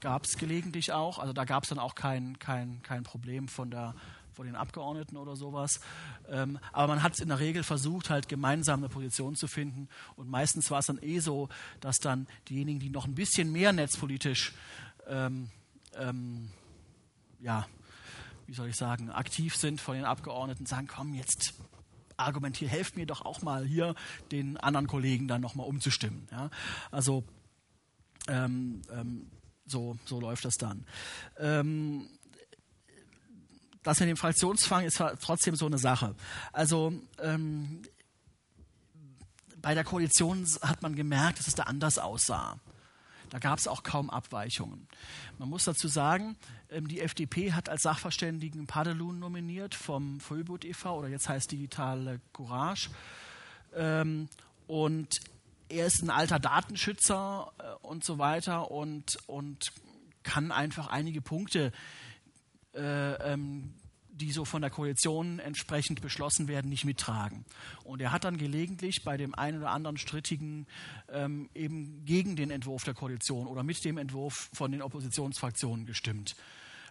Gab es gelegentlich auch. Also da gab es dann auch kein, kein, kein Problem von, der, von den Abgeordneten oder sowas. Ähm, aber man hat es in der Regel versucht, halt gemeinsam eine Position zu finden. Und meistens war es dann eh so, dass dann diejenigen, die noch ein bisschen mehr netzpolitisch ähm, ähm, ja, wie soll ich sagen, aktiv sind von den Abgeordneten, sagen, komm, jetzt argumentiert, helft mir doch auch mal hier, den anderen Kollegen dann nochmal umzustimmen. Ja? Also ähm, ähm, so, so läuft das dann. Ähm, das mit dem Fraktionszwang ist trotzdem so eine Sache. Also ähm, bei der Koalition hat man gemerkt, dass es da anders aussah. Da gab es auch kaum Abweichungen. Man muss dazu sagen, ähm, die FDP hat als Sachverständigen Padelun nominiert vom Vollbut e.V. oder jetzt heißt Digitale Courage. Ähm, und er ist ein alter Datenschützer äh, und so weiter und, und kann einfach einige Punkte äh, ähm, die so von der Koalition entsprechend beschlossen werden, nicht mittragen. Und er hat dann gelegentlich bei dem einen oder anderen strittigen ähm, eben gegen den Entwurf der Koalition oder mit dem Entwurf von den Oppositionsfraktionen gestimmt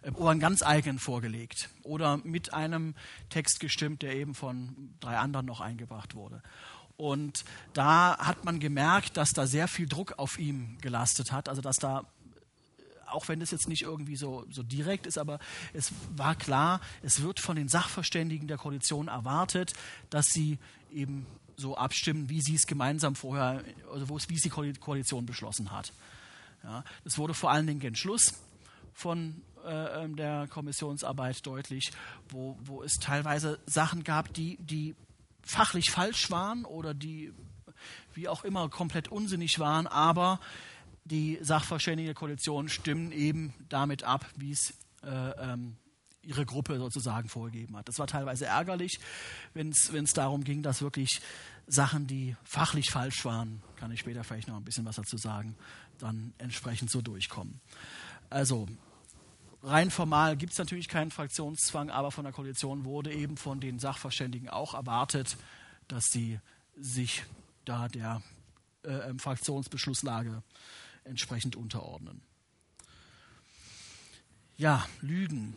äh, oder einen ganz eigenen vorgelegt oder mit einem Text gestimmt, der eben von drei anderen noch eingebracht wurde. Und da hat man gemerkt, dass da sehr viel Druck auf ihm gelastet hat, also dass da auch wenn das jetzt nicht irgendwie so, so direkt ist, aber es war klar, es wird von den Sachverständigen der Koalition erwartet, dass sie eben so abstimmen, wie sie es gemeinsam vorher, also wo es, wie es die Koalition beschlossen hat. Ja, das wurde vor allen Dingen gen Schluss von äh, ähm, der Kommissionsarbeit deutlich, wo, wo es teilweise Sachen gab, die, die fachlich falsch waren oder die wie auch immer komplett unsinnig waren, aber die Sachverständigenkoalition stimmen eben damit ab, wie es äh, ähm, ihre Gruppe sozusagen vorgegeben hat. Das war teilweise ärgerlich, wenn es darum ging, dass wirklich Sachen, die fachlich falsch waren, kann ich später vielleicht noch ein bisschen was dazu sagen, dann entsprechend so durchkommen. Also rein formal gibt es natürlich keinen Fraktionszwang, aber von der Koalition wurde eben von den Sachverständigen auch erwartet, dass sie sich da der äh, ähm, Fraktionsbeschlusslage entsprechend unterordnen. Ja, Lügen.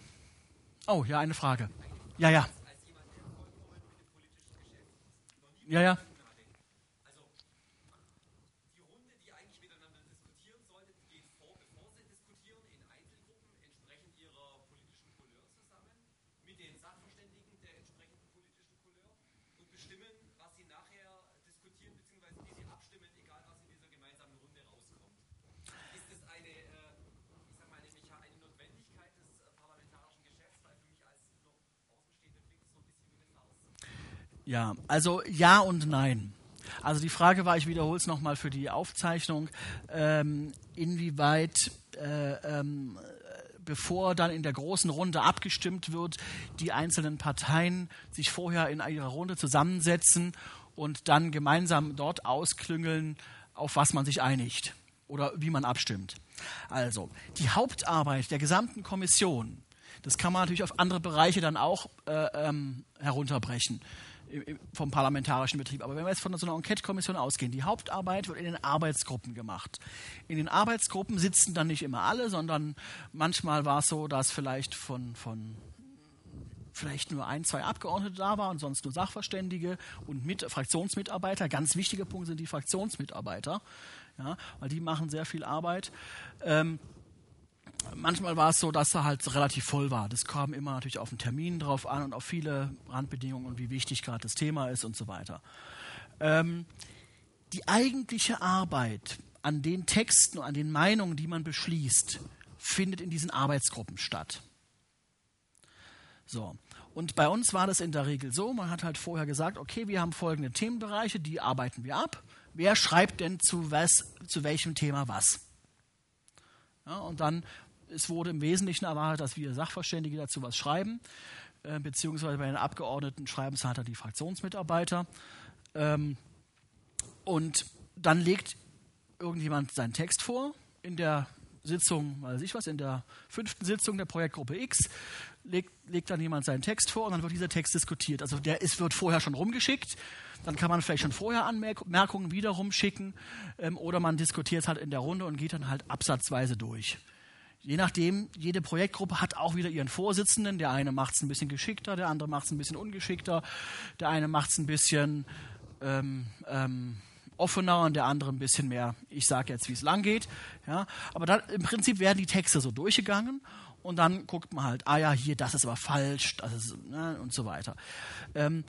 Oh, ja, eine Frage. Ja, ja. Ja, ja. Ja, also ja und nein. Also die Frage war, ich wiederhole es nochmal für die Aufzeichnung, ähm, inwieweit, äh, ähm, bevor dann in der großen Runde abgestimmt wird, die einzelnen Parteien sich vorher in ihrer Runde zusammensetzen und dann gemeinsam dort ausklüngeln, auf was man sich einigt oder wie man abstimmt. Also, die Hauptarbeit der gesamten Kommission, das kann man natürlich auf andere Bereiche dann auch äh, ähm, herunterbrechen vom parlamentarischen Betrieb. Aber wenn wir jetzt von so einer Enquete-Kommission ausgehen, die Hauptarbeit wird in den Arbeitsgruppen gemacht. In den Arbeitsgruppen sitzen dann nicht immer alle, sondern manchmal war es so, dass vielleicht von, von vielleicht nur ein, zwei Abgeordnete da waren und sonst nur Sachverständige und mit, Fraktionsmitarbeiter. Ganz wichtige Punkte sind die Fraktionsmitarbeiter, ja, weil die machen sehr viel Arbeit. Ähm, manchmal war es so, dass er halt relativ voll war. Das kam immer natürlich auf den Termin drauf an und auf viele Randbedingungen und wie wichtig gerade das Thema ist und so weiter. Ähm, die eigentliche Arbeit an den Texten und an den Meinungen, die man beschließt, findet in diesen Arbeitsgruppen statt. So. Und bei uns war das in der Regel so, man hat halt vorher gesagt, okay, wir haben folgende Themenbereiche, die arbeiten wir ab. Wer schreibt denn zu, was, zu welchem Thema was? Ja, und dann es wurde im Wesentlichen erwartet, dass wir Sachverständige dazu was schreiben, äh, beziehungsweise bei den Abgeordneten schreiben es halt die Fraktionsmitarbeiter. Ähm, und dann legt irgendjemand seinen Text vor in der Sitzung, weiß ich was, in der fünften Sitzung der Projektgruppe X legt, legt dann jemand seinen Text vor und dann wird dieser Text diskutiert. Also der ist, wird vorher schon rumgeschickt, dann kann man vielleicht schon vorher Anmerkungen wieder rumschicken ähm, oder man diskutiert es halt in der Runde und geht dann halt absatzweise durch. Je nachdem, jede Projektgruppe hat auch wieder ihren Vorsitzenden. Der eine macht es ein bisschen geschickter, der andere macht es ein bisschen ungeschickter, der eine macht es ein bisschen ähm, ähm, offener und der andere ein bisschen mehr, ich sage jetzt, wie es lang geht. Ja, aber dann, im Prinzip werden die Texte so durchgegangen und dann guckt man halt, ah ja, hier, das ist aber falsch, das ist, ne, und so weiter. Ähm,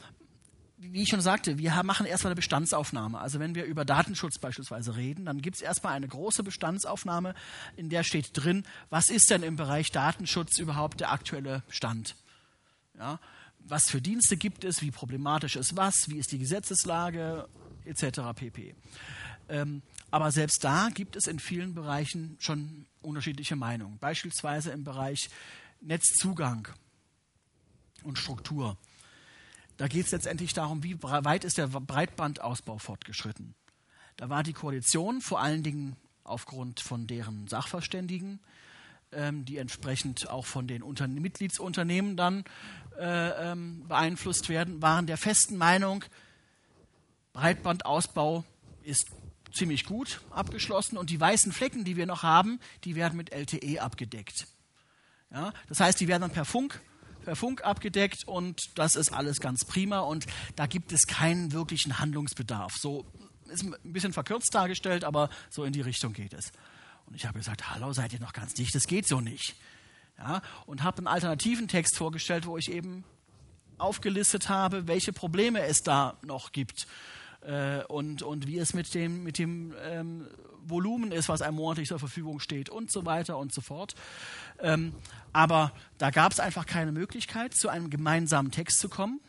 wie ich schon sagte, wir machen erstmal eine Bestandsaufnahme. Also wenn wir über Datenschutz beispielsweise reden, dann gibt es erstmal eine große Bestandsaufnahme, in der steht drin, was ist denn im Bereich Datenschutz überhaupt der aktuelle Stand? Ja, was für Dienste gibt es, wie problematisch ist was, wie ist die Gesetzeslage etc. pp. Ähm, aber selbst da gibt es in vielen Bereichen schon unterschiedliche Meinungen. Beispielsweise im Bereich Netzzugang und Struktur. Da geht es letztendlich darum, wie weit ist der Breitbandausbau fortgeschritten. Da war die Koalition vor allen Dingen aufgrund von deren Sachverständigen, ähm, die entsprechend auch von den Unter Mitgliedsunternehmen dann äh, ähm, beeinflusst werden, waren der festen Meinung, Breitbandausbau ist ziemlich gut abgeschlossen und die weißen Flecken, die wir noch haben, die werden mit LTE abgedeckt. Ja, das heißt, die werden dann per Funk, per Funk abgedeckt und das ist alles ganz prima und da gibt es keinen wirklichen Handlungsbedarf. So ist ein bisschen verkürzt dargestellt, aber so in die Richtung geht es. Und ich habe gesagt, hallo, seid ihr noch ganz dicht? Das geht so nicht. Ja, und habe einen alternativen Text vorgestellt, wo ich eben aufgelistet habe, welche Probleme es da noch gibt äh, und, und wie es mit dem, mit dem ähm, Volumen ist, was einem monatlich zur Verfügung steht und so weiter und so fort. Ähm, aber da gab es einfach keine Möglichkeit, zu einem gemeinsamen Text zu kommen.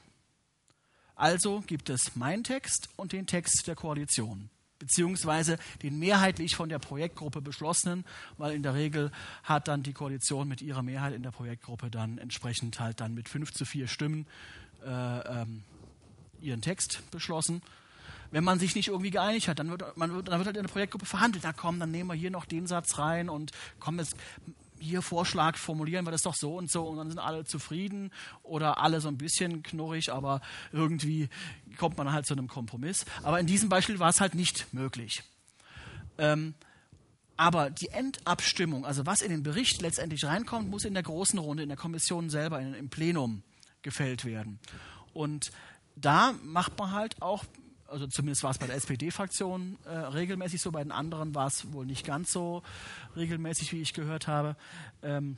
Also gibt es meinen Text und den Text der Koalition beziehungsweise den mehrheitlich von der Projektgruppe beschlossenen, weil in der Regel hat dann die Koalition mit ihrer Mehrheit in der Projektgruppe dann entsprechend halt dann mit fünf zu vier Stimmen äh, ähm, ihren Text beschlossen wenn man sich nicht irgendwie geeinigt hat, dann wird, man wird, dann wird halt in der Projektgruppe verhandelt. Na komm, dann nehmen wir hier noch den Satz rein und komm, jetzt hier Vorschlag formulieren wir das doch so und so und dann sind alle zufrieden oder alle so ein bisschen knurrig, aber irgendwie kommt man halt zu einem Kompromiss. Aber in diesem Beispiel war es halt nicht möglich. Ähm, aber die Endabstimmung, also was in den Bericht letztendlich reinkommt, muss in der großen Runde, in der Kommission selber, in, im Plenum gefällt werden. Und da macht man halt auch also zumindest war es bei der SPD-Fraktion äh, regelmäßig so, bei den anderen war es wohl nicht ganz so regelmäßig, wie ich gehört habe. Ähm,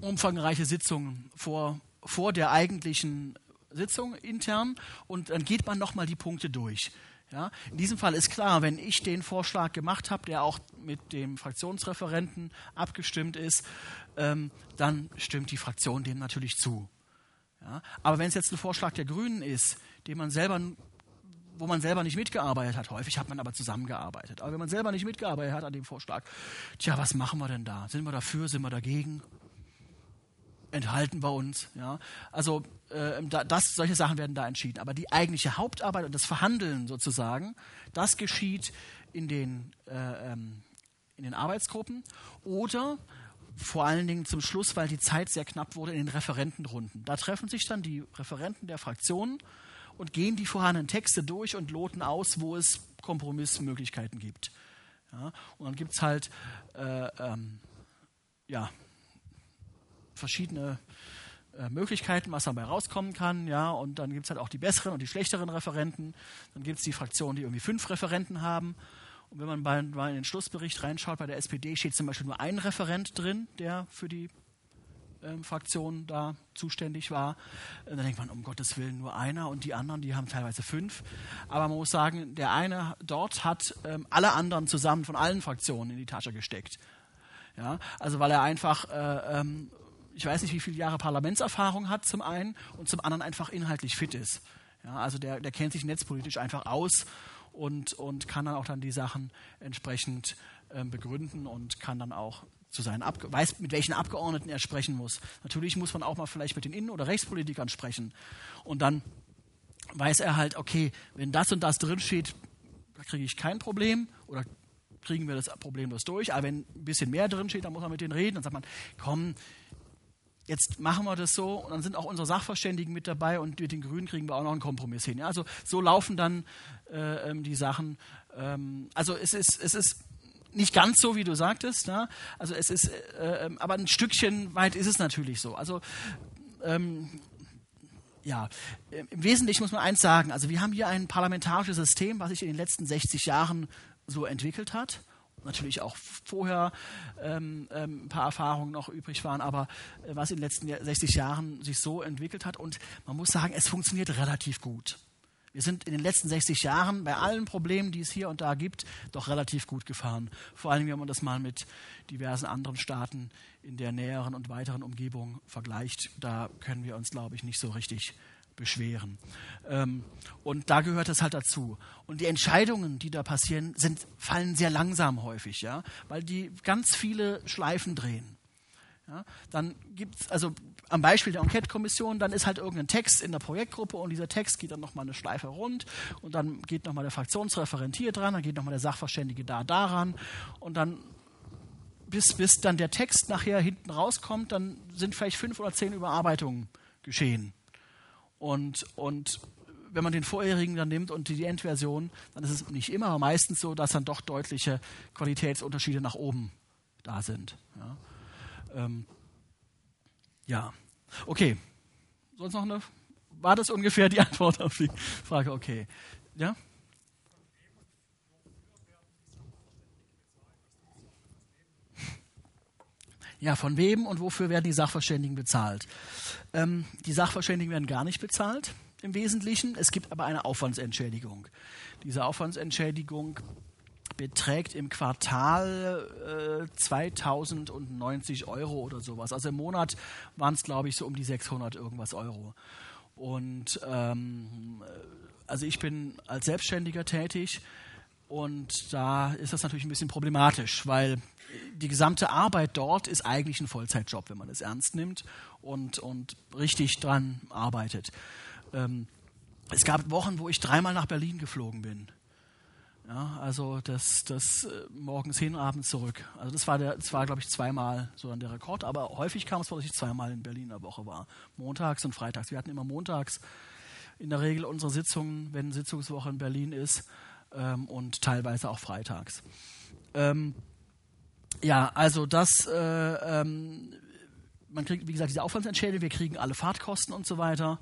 umfangreiche Sitzungen vor, vor der eigentlichen Sitzung intern und dann geht man nochmal die Punkte durch. Ja, in diesem Fall ist klar, wenn ich den Vorschlag gemacht habe, der auch mit dem Fraktionsreferenten abgestimmt ist, ähm, dann stimmt die Fraktion dem natürlich zu. Ja, aber wenn es jetzt ein Vorschlag der Grünen ist, den man selber wo man selber nicht mitgearbeitet hat. Häufig hat man aber zusammengearbeitet. Aber wenn man selber nicht mitgearbeitet hat an dem Vorschlag, tja, was machen wir denn da? Sind wir dafür? Sind wir dagegen? Enthalten wir uns? Ja? Also äh, das, solche Sachen werden da entschieden. Aber die eigentliche Hauptarbeit und das Verhandeln sozusagen, das geschieht in den, äh, ähm, in den Arbeitsgruppen oder vor allen Dingen zum Schluss, weil die Zeit sehr knapp wurde, in den Referentenrunden. Da treffen sich dann die Referenten der Fraktionen und gehen die vorhandenen Texte durch und loten aus, wo es Kompromissmöglichkeiten gibt. Ja, und dann gibt es halt äh, ähm, ja, verschiedene äh, Möglichkeiten, was dabei rauskommen kann. Ja, und dann gibt es halt auch die besseren und die schlechteren Referenten. Dann gibt es die Fraktionen, die irgendwie fünf Referenten haben. Und wenn man bei in den Schlussbericht reinschaut, bei der SPD steht zum Beispiel nur ein Referent drin, der für die Fraktion da zuständig war. Dann denkt man, um Gottes Willen nur einer und die anderen, die haben teilweise fünf. Aber man muss sagen, der eine dort hat ähm, alle anderen zusammen von allen Fraktionen in die Tasche gesteckt. Ja, also weil er einfach, äh, ähm, ich weiß nicht, wie viele Jahre Parlamentserfahrung hat zum einen und zum anderen einfach inhaltlich fit ist. Ja, also der, der kennt sich netzpolitisch einfach aus und, und kann dann auch dann die Sachen entsprechend ähm, begründen und kann dann auch zu Abge weiß, mit welchen Abgeordneten er sprechen muss. Natürlich muss man auch mal vielleicht mit den Innen- oder Rechtspolitikern sprechen. Und dann weiß er halt, okay, wenn das und das drinsteht, da kriege ich kein Problem oder kriegen wir das problemlos durch. Aber wenn ein bisschen mehr drinsteht, dann muss man mit denen reden. Dann sagt man, komm, jetzt machen wir das so und dann sind auch unsere Sachverständigen mit dabei und mit den Grünen kriegen wir auch noch einen Kompromiss hin. Ja, also so laufen dann äh, ähm, die Sachen. Ähm, also es ist, es ist nicht ganz so, wie du sagtest. Ne? Also es ist, äh, ähm, aber ein Stückchen weit ist es natürlich so. Also ähm, ja, im Wesentlichen muss man eins sagen. Also wir haben hier ein parlamentarisches System, was sich in den letzten 60 Jahren so entwickelt hat. Natürlich auch vorher ähm, ähm, ein paar Erfahrungen noch übrig waren, aber äh, was in den letzten 60 Jahren sich so entwickelt hat. Und man muss sagen, es funktioniert relativ gut. Wir sind in den letzten 60 Jahren bei allen Problemen, die es hier und da gibt, doch relativ gut gefahren. Vor allem, wenn man das mal mit diversen anderen Staaten in der näheren und weiteren Umgebung vergleicht. Da können wir uns, glaube ich, nicht so richtig beschweren. Ähm, und da gehört es halt dazu. Und die Entscheidungen, die da passieren, sind, fallen sehr langsam häufig, ja, weil die ganz viele Schleifen drehen. Ja, dann gibt es, also am Beispiel der Enquete-Kommission, dann ist halt irgendein Text in der Projektgruppe und dieser Text geht dann nochmal eine Schleife rund und dann geht nochmal der Fraktionsreferent hier dran, dann geht nochmal der Sachverständige da daran und dann bis, bis dann der Text nachher hinten rauskommt, dann sind vielleicht fünf oder zehn Überarbeitungen geschehen. Und, und wenn man den vorherigen dann nimmt und die Endversion, dann ist es nicht immer, aber meistens so, dass dann doch deutliche Qualitätsunterschiede nach oben da sind. Ja. Ähm, ja, okay. Sonst noch eine? War das ungefähr die Antwort auf die Frage? Okay. Ja? Ja, von wem und wofür werden die Sachverständigen bezahlt? Ähm, die Sachverständigen werden gar nicht bezahlt im Wesentlichen. Es gibt aber eine Aufwandsentschädigung. Diese Aufwandsentschädigung beträgt im Quartal äh, 2090 Euro oder sowas. Also im Monat waren es, glaube ich, so um die 600 irgendwas Euro. Und ähm, also ich bin als Selbstständiger tätig und da ist das natürlich ein bisschen problematisch, weil die gesamte Arbeit dort ist eigentlich ein Vollzeitjob, wenn man es ernst nimmt und, und richtig dran arbeitet. Ähm, es gab Wochen, wo ich dreimal nach Berlin geflogen bin ja, also das, das äh, morgens hin, abends zurück. Also das war, der, das glaube ich, zweimal so dann der Rekord. Aber häufig kam es vor, dass ich zweimal in Berlin in der Woche war. Montags und freitags. Wir hatten immer montags in der Regel unsere Sitzungen, wenn Sitzungswoche in Berlin ist. Ähm, und teilweise auch freitags. Ähm, ja, also das, äh, ähm, man kriegt, wie gesagt, diese Aufwandsentschädigung, wir kriegen alle Fahrtkosten und so weiter.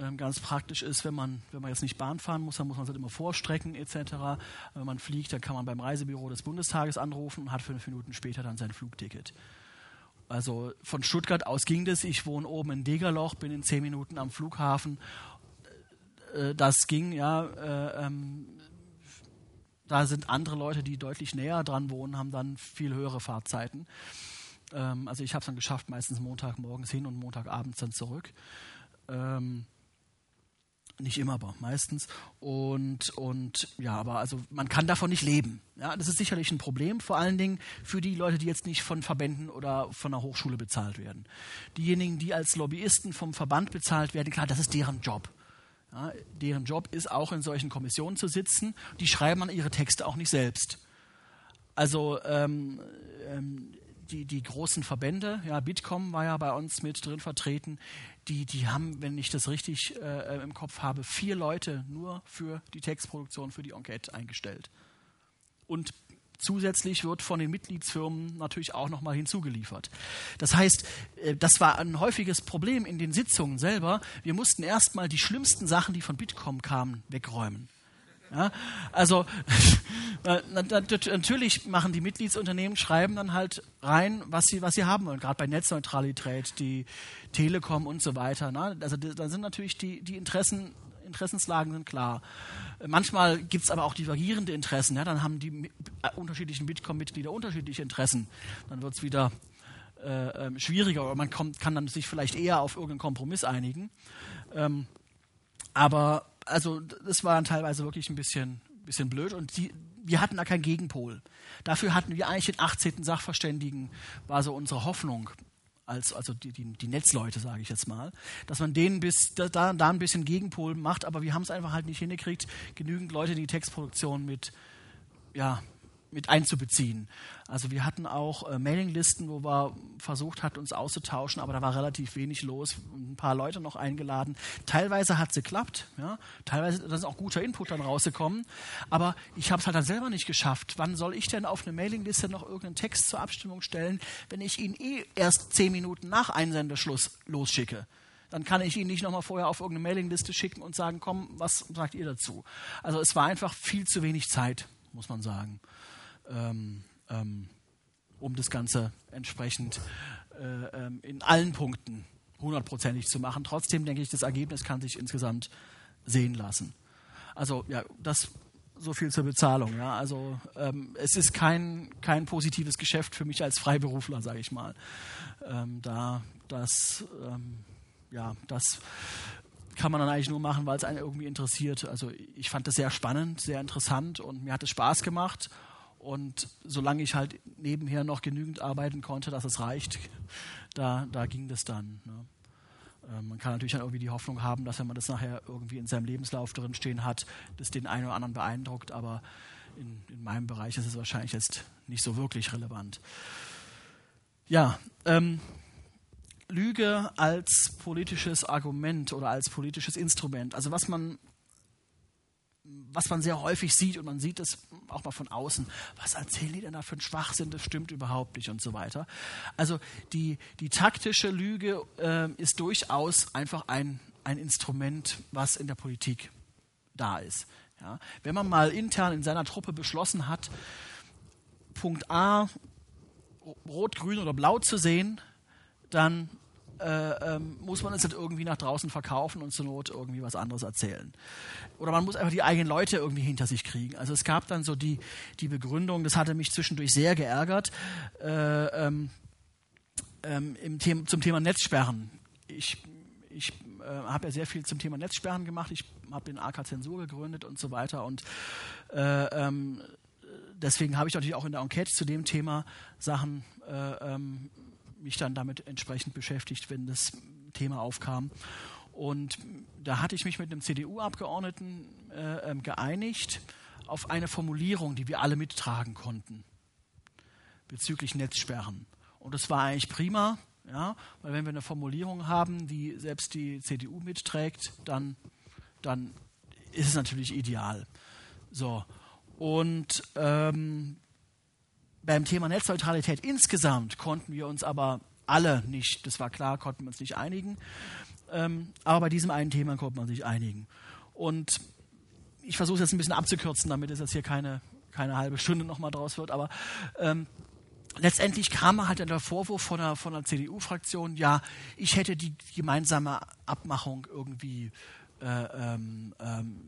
Ähm, ganz praktisch ist, wenn man, wenn man jetzt nicht Bahn fahren muss, dann muss man es halt immer vorstrecken etc. Wenn man fliegt, dann kann man beim Reisebüro des Bundestages anrufen und hat fünf Minuten später dann sein Flugticket. Also von Stuttgart aus ging das. Ich wohne oben in Degerloch, bin in zehn Minuten am Flughafen. Äh, das ging, ja. Äh, ähm, da sind andere Leute, die deutlich näher dran wohnen, haben dann viel höhere Fahrzeiten. Ähm, also ich habe es dann geschafft, meistens Montagmorgens hin und Montagabends dann zurück. Ähm, nicht immer, aber meistens. Und, und ja, aber also man kann davon nicht leben. Ja, das ist sicherlich ein Problem, vor allen Dingen für die Leute, die jetzt nicht von Verbänden oder von einer Hochschule bezahlt werden. Diejenigen, die als Lobbyisten vom Verband bezahlt werden, klar, das ist deren Job. Ja, deren Job ist auch in solchen Kommissionen zu sitzen. Die schreiben an ihre Texte auch nicht selbst. Also ähm, ähm, die, die großen Verbände, ja, Bitkom war ja bei uns mit drin vertreten, die, die haben, wenn ich das richtig äh, im Kopf habe, vier Leute nur für die Textproduktion, für die Enquete eingestellt. Und zusätzlich wird von den Mitgliedsfirmen natürlich auch nochmal hinzugeliefert. Das heißt, äh, das war ein häufiges Problem in den Sitzungen selber. Wir mussten erstmal die schlimmsten Sachen, die von Bitkom kamen, wegräumen. Ja, also natürlich machen die Mitgliedsunternehmen, schreiben dann halt rein, was sie, was sie haben wollen, gerade bei Netzneutralität, die Telekom und so weiter. Ne? Also da sind natürlich die, die Interessen, Interessenslagen sind klar. Manchmal gibt es aber auch divergierende Interessen. Ja? Dann haben die äh, unterschiedlichen Bitkom-Mitglieder unterschiedliche Interessen. Dann wird es wieder äh, ähm, schwieriger oder man kommt, kann dann sich vielleicht eher auf irgendeinen Kompromiss einigen. Ähm, aber also das war teilweise wirklich ein bisschen, bisschen blöd und die, wir hatten da keinen Gegenpol. Dafür hatten wir eigentlich den 18. Sachverständigen, war so unsere Hoffnung, als, also die, die, die Netzleute, sage ich jetzt mal, dass man denen bis da, da ein bisschen Gegenpol macht, aber wir haben es einfach halt nicht hingekriegt, genügend Leute in die Textproduktion mit, ja, mit einzubeziehen. Also wir hatten auch äh, Mailinglisten, wo wir versucht hatten, uns auszutauschen, aber da war relativ wenig los. Ein paar Leute noch eingeladen. Teilweise hat es geklappt, ja. Teilweise ist auch guter Input dann rausgekommen. Aber ich habe es halt dann selber nicht geschafft. Wann soll ich denn auf eine Mailingliste noch irgendeinen Text zur Abstimmung stellen, wenn ich ihn eh erst zehn Minuten nach Einsendeschluss losschicke? dann kann ich ihn nicht nochmal vorher auf irgendeine Mailingliste schicken und sagen, komm, was sagt ihr dazu? Also es war einfach viel zu wenig Zeit, muss man sagen ähm, ähm, um das Ganze entsprechend äh, ähm, in allen Punkten hundertprozentig zu machen. Trotzdem denke ich, das Ergebnis kann sich insgesamt sehen lassen. Also ja, das so viel zur Bezahlung. Ja. Also ähm, es ist kein, kein positives Geschäft für mich als Freiberufler, sage ich mal. Ähm, da das ähm, ja das kann man dann eigentlich nur machen, weil es einen irgendwie interessiert. Also ich fand das sehr spannend, sehr interessant und mir hat es Spaß gemacht und solange ich halt nebenher noch genügend arbeiten konnte, dass es reicht, da, da ging das dann. Ne? Ähm, man kann natürlich dann irgendwie die Hoffnung haben, dass wenn man das nachher irgendwie in seinem Lebenslauf drin stehen hat, das den einen oder anderen beeindruckt, aber in, in meinem Bereich ist es wahrscheinlich jetzt nicht so wirklich relevant. Ja, ähm, Lüge als politisches Argument oder als politisches Instrument. Also was man was man sehr häufig sieht und man sieht es auch mal von außen, was erzählen die denn da für einen Schwachsinn, das stimmt überhaupt nicht und so weiter. Also die, die taktische Lüge äh, ist durchaus einfach ein, ein Instrument, was in der Politik da ist. Ja. Wenn man mal intern in seiner Truppe beschlossen hat, Punkt A, rot, grün oder blau zu sehen, dann äh, ähm, muss man es halt irgendwie nach draußen verkaufen und zur Not irgendwie was anderes erzählen. Oder man muss einfach die eigenen Leute irgendwie hinter sich kriegen. Also es gab dann so die, die Begründung, das hatte mich zwischendurch sehr geärgert, äh, ähm, ähm, im Thema, zum Thema Netzsperren. Ich, ich äh, habe ja sehr viel zum Thema Netzsperren gemacht. Ich habe den AK Zensur gegründet und so weiter. Und äh, ähm, deswegen habe ich natürlich auch in der Enquete zu dem Thema Sachen äh, ähm, mich dann damit entsprechend beschäftigt, wenn das Thema aufkam. Und da hatte ich mich mit einem CDU-Abgeordneten äh, ähm, geeinigt auf eine Formulierung, die wir alle mittragen konnten bezüglich Netzsperren. Und das war eigentlich prima, ja, weil wenn wir eine Formulierung haben, die selbst die CDU mitträgt, dann, dann ist es natürlich ideal. So. Und ähm, beim Thema Netzneutralität insgesamt konnten wir uns aber alle nicht, das war klar, konnten wir uns nicht einigen. Ähm, aber bei diesem einen Thema konnte man sich einigen. Und ich versuche es jetzt ein bisschen abzukürzen, damit es jetzt hier keine, keine halbe Stunde nochmal draus wird. Aber ähm, letztendlich kam halt der Vorwurf von der, von der CDU-Fraktion, ja, ich hätte die gemeinsame Abmachung irgendwie äh, ähm, ähm,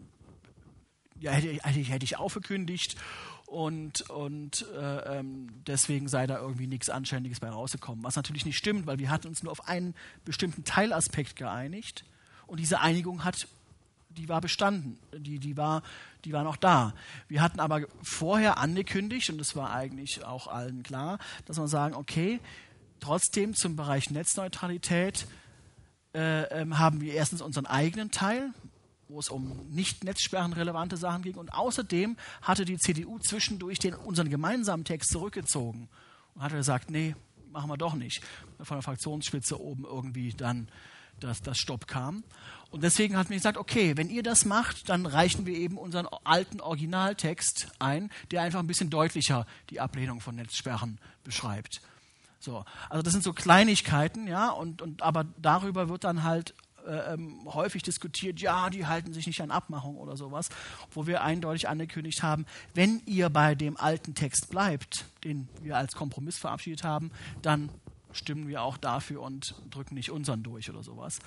ja, hätte, hätte, hätte ich aufgekündigt und, und äh, ähm, deswegen sei da irgendwie nichts Anständiges bei rausgekommen. Was natürlich nicht stimmt, weil wir hatten uns nur auf einen bestimmten Teilaspekt geeinigt und diese Einigung hat, die war bestanden, die, die, war, die war noch da. Wir hatten aber vorher angekündigt, und das war eigentlich auch allen klar, dass wir sagen, okay, trotzdem zum Bereich Netzneutralität äh, ähm, haben wir erstens unseren eigenen Teil, wo es um nicht netzsperrenrelevante Sachen ging. Und außerdem hatte die CDU zwischendurch den, unseren gemeinsamen Text zurückgezogen und hatte gesagt, nee, machen wir doch nicht. Von der Fraktionsspitze oben irgendwie dann das, das Stopp kam. Und deswegen hat mir gesagt, okay, wenn ihr das macht, dann reichen wir eben unseren alten Originaltext ein, der einfach ein bisschen deutlicher die Ablehnung von Netzsperren beschreibt. So, also das sind so Kleinigkeiten, ja, und, und aber darüber wird dann halt äh, ähm, häufig diskutiert, ja, die halten sich nicht an Abmachung oder sowas, wo wir eindeutig angekündigt haben, wenn ihr bei dem alten Text bleibt, den wir als Kompromiss verabschiedet haben, dann stimmen wir auch dafür und drücken nicht unseren durch oder sowas.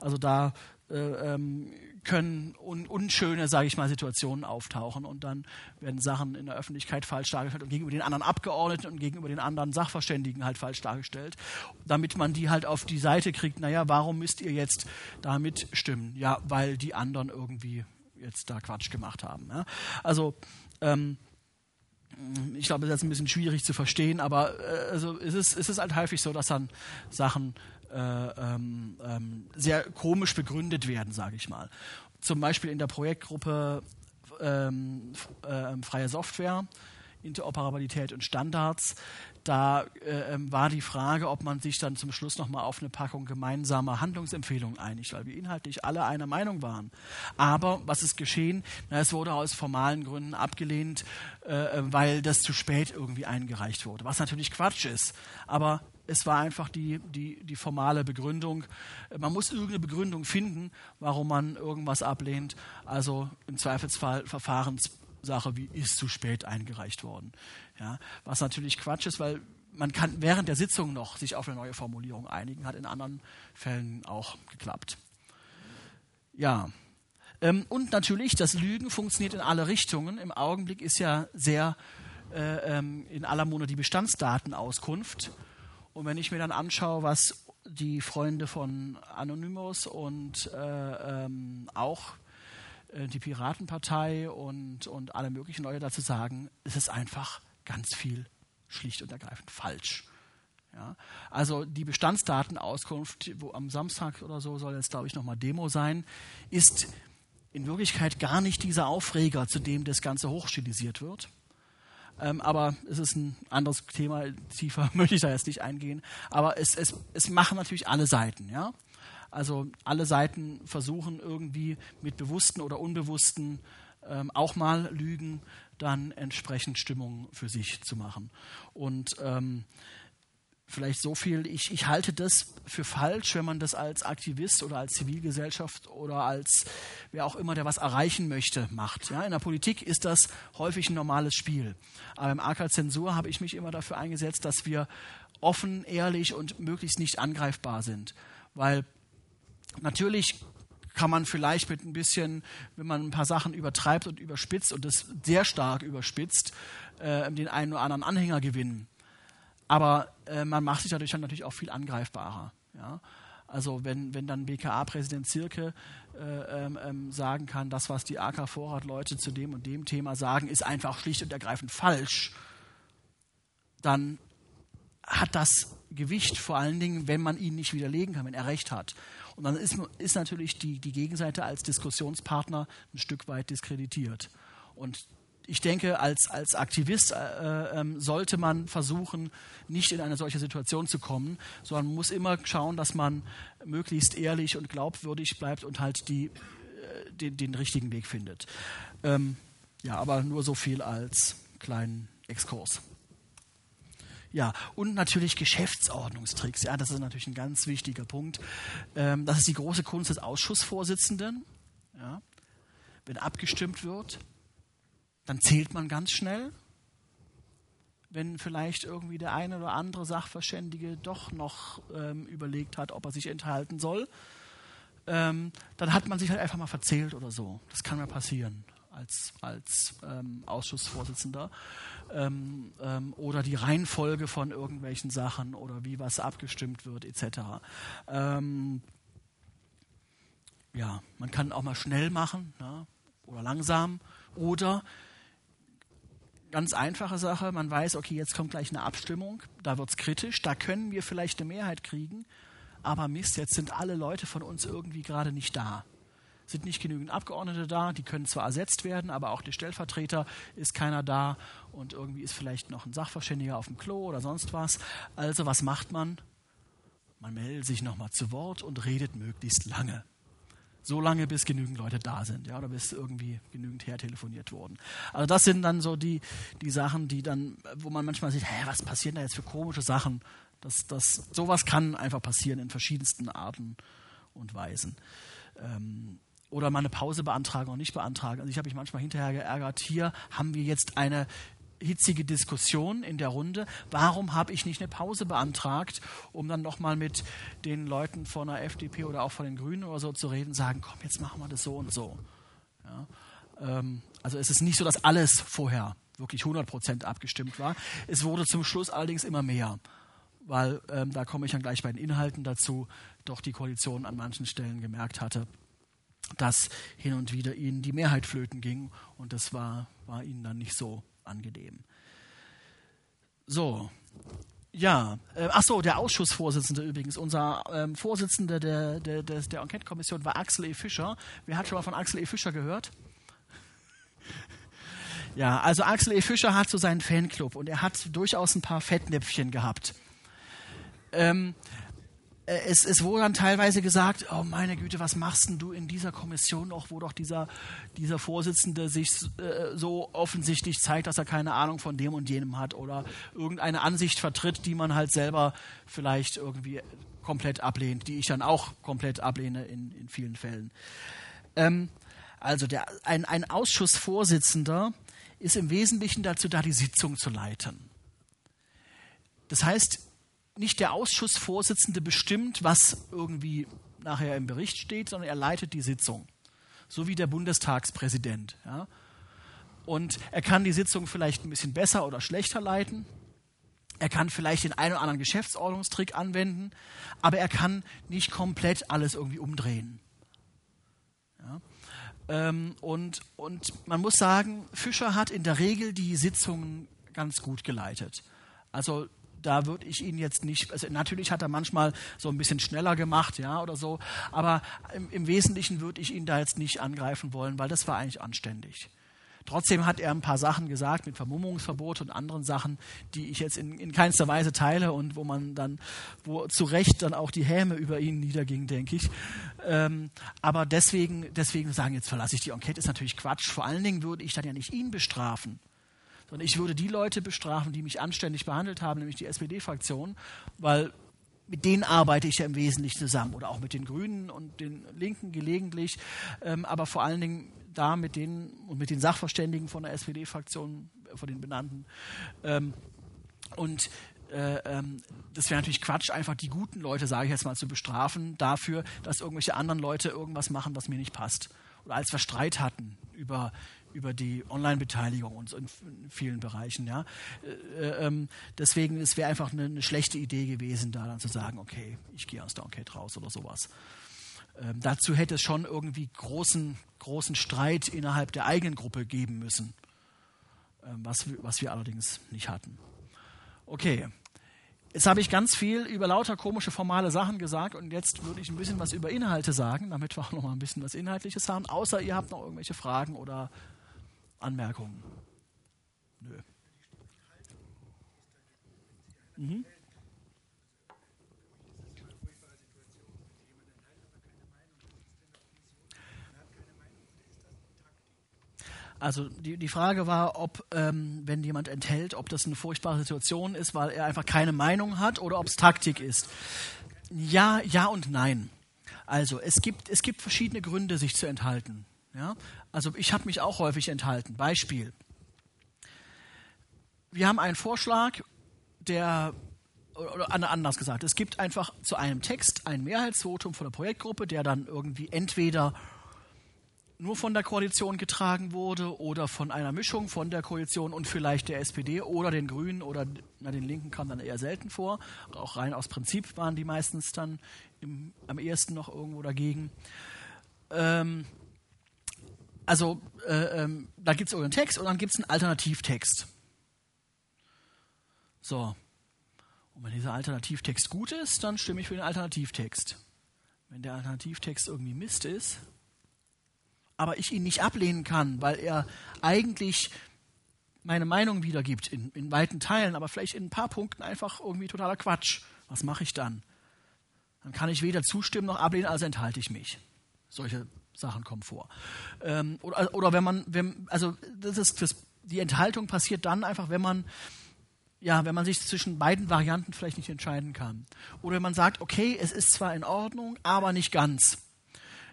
Also da äh, ähm, können un unschöne, sage ich mal, Situationen auftauchen und dann werden Sachen in der Öffentlichkeit falsch dargestellt und gegenüber den anderen Abgeordneten und gegenüber den anderen Sachverständigen halt falsch dargestellt, damit man die halt auf die Seite kriegt, naja, warum müsst ihr jetzt damit stimmen? Ja, weil die anderen irgendwie jetzt da Quatsch gemacht haben. Ja? Also ähm, ich glaube, das ist ein bisschen schwierig zu verstehen, aber äh, also es, ist, es ist halt häufig so, dass dann Sachen äh, ähm, ähm, sehr komisch begründet werden, sage ich mal. Zum Beispiel in der Projektgruppe ähm, äh, Freie Software, Interoperabilität und Standards da äh, ähm, war die Frage, ob man sich dann zum Schluss nochmal auf eine Packung gemeinsamer Handlungsempfehlungen einigt, weil wir inhaltlich alle einer Meinung waren. Aber was ist geschehen? Na, es wurde aus formalen Gründen abgelehnt, äh, äh, weil das zu spät irgendwie eingereicht wurde, was natürlich Quatsch ist. Aber es war einfach die, die, die formale Begründung. Man muss irgendeine Begründung finden, warum man irgendwas ablehnt. Also im Zweifelsfall Verfahrenssache wie ist zu spät eingereicht worden. Ja, was natürlich Quatsch ist, weil man kann während der Sitzung noch sich auf eine neue Formulierung einigen, hat in anderen Fällen auch geklappt. Ja, ähm, und natürlich, das Lügen funktioniert in alle Richtungen. Im Augenblick ist ja sehr äh, ähm, in aller Munde die Bestandsdatenauskunft. Und wenn ich mir dann anschaue, was die Freunde von Anonymous und äh, ähm, auch äh, die Piratenpartei und, und alle möglichen Leute dazu sagen, ist es einfach ganz viel schlicht und ergreifend falsch. Ja, also die Bestandsdatenauskunft, wo am Samstag oder so soll jetzt, glaube ich, nochmal Demo sein, ist in Wirklichkeit gar nicht dieser Aufreger, zu dem das Ganze hochstilisiert wird. Ähm, aber es ist ein anderes Thema, tiefer möchte ich da jetzt nicht eingehen. Aber es, es, es machen natürlich alle Seiten. Ja? Also alle Seiten versuchen irgendwie mit bewussten oder unbewussten ähm, auch mal Lügen dann entsprechend Stimmung für sich zu machen. Und ähm, vielleicht so viel, ich, ich halte das für falsch, wenn man das als Aktivist oder als Zivilgesellschaft oder als wer auch immer, der was erreichen möchte, macht. Ja, in der Politik ist das häufig ein normales Spiel. Aber im AK Zensur habe ich mich immer dafür eingesetzt, dass wir offen, ehrlich und möglichst nicht angreifbar sind. Weil natürlich kann man vielleicht mit ein bisschen, wenn man ein paar Sachen übertreibt und überspitzt und es sehr stark überspitzt, äh, den einen oder anderen Anhänger gewinnen. Aber äh, man macht sich dadurch natürlich auch viel angreifbarer. Ja? Also wenn, wenn dann BKA-Präsident Zirke äh, ähm, ähm, sagen kann, das, was die AK Vorrat-Leute zu dem und dem Thema sagen, ist einfach schlicht und ergreifend falsch, dann hat das Gewicht vor allen Dingen, wenn man ihn nicht widerlegen kann, wenn er recht hat. Und dann ist, ist natürlich die, die Gegenseite als Diskussionspartner ein Stück weit diskreditiert. Und ich denke, als, als Aktivist äh, äh, sollte man versuchen, nicht in eine solche Situation zu kommen, sondern man muss immer schauen, dass man möglichst ehrlich und glaubwürdig bleibt und halt die, äh, den, den, richtigen Weg findet. Ähm, ja, aber nur so viel als kleinen Exkurs. Ja, und natürlich Geschäftsordnungstricks. Ja, das ist natürlich ein ganz wichtiger Punkt. Ähm, das ist die große Kunst des Ausschussvorsitzenden. Ja. Wenn abgestimmt wird, dann zählt man ganz schnell. Wenn vielleicht irgendwie der eine oder andere Sachverständige doch noch ähm, überlegt hat, ob er sich enthalten soll, ähm, dann hat man sich halt einfach mal verzählt oder so. Das kann mal passieren als, als ähm, Ausschussvorsitzender ähm, ähm, oder die Reihenfolge von irgendwelchen Sachen oder wie was abgestimmt wird etc. Ähm, ja, man kann auch mal schnell machen ja, oder langsam oder ganz einfache Sache, man weiß, okay, jetzt kommt gleich eine Abstimmung, da wird es kritisch, da können wir vielleicht eine Mehrheit kriegen, aber Mist, jetzt sind alle Leute von uns irgendwie gerade nicht da. Sind nicht genügend Abgeordnete da, die können zwar ersetzt werden, aber auch der Stellvertreter ist keiner da. Und irgendwie ist vielleicht noch ein Sachverständiger auf dem Klo oder sonst was. Also was macht man? Man meldet sich nochmal zu Wort und redet möglichst lange. So lange, bis genügend Leute da sind, ja, oder bis irgendwie genügend hertelefoniert wurden. Also das sind dann so die, die Sachen, die dann, wo man manchmal sieht, hä, was passieren da jetzt für komische Sachen? Das, das, sowas kann einfach passieren in verschiedensten Arten und Weisen. Ähm, oder mal eine Pause beantragen und nicht beantragen. Also ich habe mich manchmal hinterher geärgert, hier haben wir jetzt eine hitzige Diskussion in der Runde. Warum habe ich nicht eine Pause beantragt, um dann nochmal mit den Leuten von der FDP oder auch von den Grünen oder so zu reden, sagen, komm, jetzt machen wir das so und so. Ja, ähm, also es ist nicht so, dass alles vorher wirklich 100% abgestimmt war. Es wurde zum Schluss allerdings immer mehr, weil ähm, da komme ich dann gleich bei den Inhalten dazu, doch die Koalition an manchen Stellen gemerkt hatte, dass hin und wieder ihnen die Mehrheit flöten ging und das war, war ihnen dann nicht so angenehm. So. Ja, äh, ach so, der Ausschussvorsitzende übrigens, unser ähm, Vorsitzender der, der, der, der Enquete-Kommission war Axel E. Fischer. Wer hat schon mal von Axel E. Fischer gehört? Ja, also Axel E. Fischer hat so seinen Fanclub und er hat durchaus ein paar Fettnäpfchen gehabt. Ähm, äh, es, es, wurde dann teilweise gesagt, oh meine Güte, was machst denn du in dieser Kommission noch, wo doch dieser, dieser Vorsitzende sich äh, so offensichtlich zeigt, dass er keine Ahnung von dem und jenem hat oder irgendeine Ansicht vertritt, die man halt selber vielleicht irgendwie komplett ablehnt, die ich dann auch komplett ablehne in, in vielen Fällen. Ähm, also der, ein, ein Ausschussvorsitzender ist im Wesentlichen dazu da, die Sitzung zu leiten. Das heißt, nicht der Ausschussvorsitzende bestimmt, was irgendwie nachher im Bericht steht, sondern er leitet die Sitzung. So wie der Bundestagspräsident. Ja. Und er kann die Sitzung vielleicht ein bisschen besser oder schlechter leiten. Er kann vielleicht den einen oder anderen Geschäftsordnungstrick anwenden, aber er kann nicht komplett alles irgendwie umdrehen. Ja. Ähm, und, und man muss sagen, Fischer hat in der Regel die Sitzungen ganz gut geleitet. Also da würde ich ihn jetzt nicht, also natürlich hat er manchmal so ein bisschen schneller gemacht, ja, oder so, aber im, im Wesentlichen würde ich ihn da jetzt nicht angreifen wollen, weil das war eigentlich anständig. Trotzdem hat er ein paar Sachen gesagt mit Vermummungsverbot und anderen Sachen, die ich jetzt in, in keinster Weise teile und wo man dann, wo zu Recht dann auch die Häme über ihn niederging, denke ich. Ähm, aber deswegen, deswegen sagen, jetzt verlasse ich die Enquete, ist natürlich Quatsch. Vor allen Dingen würde ich dann ja nicht ihn bestrafen, sondern ich würde die Leute bestrafen, die mich anständig behandelt haben, nämlich die SPD-Fraktion, weil mit denen arbeite ich ja im Wesentlichen zusammen oder auch mit den Grünen und den Linken gelegentlich, ähm, aber vor allen Dingen da mit denen und mit den Sachverständigen von der SPD-Fraktion, äh, von den benannten. Ähm, und äh, ähm, das wäre natürlich Quatsch, einfach die guten Leute, sage ich jetzt mal, zu bestrafen dafür, dass irgendwelche anderen Leute irgendwas machen, was mir nicht passt. Oder als wir Streit hatten über, über die Online-Beteiligung und in vielen Bereichen. Ja. Äh, äh, ähm, deswegen, es wäre einfach eine, eine, schlechte Idee gewesen, da dann zu sagen, okay, ich gehe aus der Enquete raus oder sowas. Ähm, dazu hätte es schon irgendwie großen, großen Streit innerhalb der eigenen Gruppe geben müssen, ähm, was, was wir allerdings nicht hatten. Okay, jetzt habe ich ganz viel über lauter komische formale Sachen gesagt und jetzt würde ich ein bisschen was über Inhalte sagen, damit wir auch noch mal ein bisschen was Inhaltliches haben, außer ihr habt noch irgendwelche Fragen oder Anmerkungen. Nö. Mhm. Also die, die Frage war, ob, ähm, wenn jemand enthält, ob das eine furchtbare Situation ist, weil er einfach keine Meinung hat oder ob es Taktik ist. Ja, ja und nein. Also es gibt, es gibt verschiedene Gründe, sich zu enthalten. Ja? Also ich habe mich auch häufig enthalten. Beispiel. Wir haben einen Vorschlag, der, oder anders gesagt, es gibt einfach zu einem Text ein Mehrheitsvotum von der Projektgruppe, der dann irgendwie entweder nur von der Koalition getragen wurde oder von einer Mischung von der Koalition und vielleicht der SPD oder den Grünen oder na, den Linken kam dann eher selten vor. Auch rein aus Prinzip waren die meistens dann im, am ehesten noch irgendwo dagegen. Ähm, also äh, ähm, da gibt es irgendeinen Text und dann gibt es einen Alternativtext. So. Und wenn dieser Alternativtext gut ist, dann stimme ich für den Alternativtext. Wenn der Alternativtext irgendwie Mist ist, aber ich ihn nicht ablehnen kann, weil er eigentlich meine Meinung wiedergibt, in, in weiten Teilen, aber vielleicht in ein paar Punkten einfach irgendwie totaler Quatsch. Was mache ich dann? Dann kann ich weder zustimmen noch ablehnen, also enthalte ich mich. Solche Sachen kommen vor. Ähm, oder, oder wenn man, wenn, also das ist das, die Enthaltung passiert dann einfach, wenn man ja, wenn man sich zwischen beiden Varianten vielleicht nicht entscheiden kann. Oder wenn man sagt, okay, es ist zwar in Ordnung, aber nicht ganz.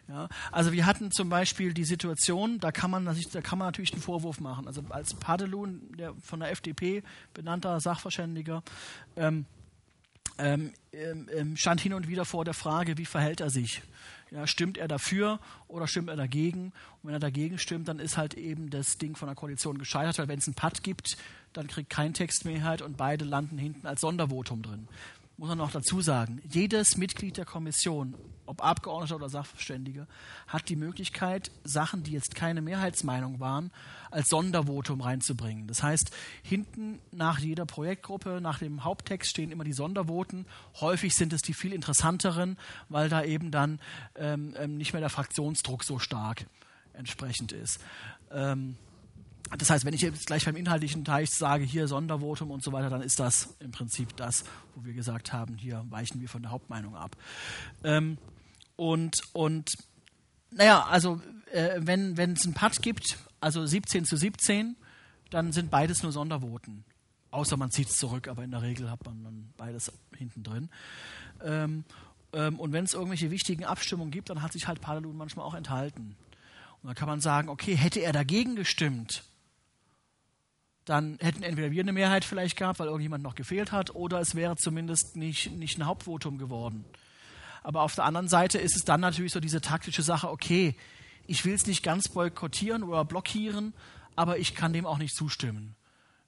Ja, also wir hatten zum Beispiel die Situation, da kann man, da kann man natürlich einen Vorwurf machen. Also als Padelun, der von der FDP benannter Sachverständiger, ähm, ähm, ähm, stand hin und wieder vor der Frage, wie verhält er sich? Ja, stimmt er dafür oder stimmt er dagegen? Und wenn er dagegen stimmt, dann ist halt eben das Ding von der Koalition gescheitert, weil wenn es einen Patt gibt, dann kriegt kein Text Mehrheit und beide landen hinten als Sondervotum drin. Muss man noch dazu sagen, jedes Mitglied der Kommission, ob Abgeordneter oder Sachverständige, hat die Möglichkeit, Sachen, die jetzt keine Mehrheitsmeinung waren, als Sondervotum reinzubringen. Das heißt, hinten nach jeder Projektgruppe, nach dem Haupttext stehen immer die Sondervoten. Häufig sind es die viel interessanteren, weil da eben dann ähm, ähm nicht mehr der Fraktionsdruck so stark entsprechend ist. Ähm, das heißt, wenn ich jetzt gleich beim inhaltlichen Teil sage, hier Sondervotum und so weiter, dann ist das im Prinzip das, wo wir gesagt haben, hier weichen wir von der Hauptmeinung ab. Ähm, und, und naja, also äh, wenn es einen Patt gibt, also 17 zu 17, dann sind beides nur Sondervoten. Außer man zieht es zurück, aber in der Regel hat man dann beides hinten drin. Ähm, ähm, und wenn es irgendwelche wichtigen Abstimmungen gibt, dann hat sich halt Padelun manchmal auch enthalten. Und dann kann man sagen, okay, hätte er dagegen gestimmt, dann hätten entweder wir eine Mehrheit vielleicht gehabt, weil irgendjemand noch gefehlt hat, oder es wäre zumindest nicht, nicht ein Hauptvotum geworden. Aber auf der anderen Seite ist es dann natürlich so diese taktische Sache, okay, ich will es nicht ganz boykottieren oder blockieren, aber ich kann dem auch nicht zustimmen.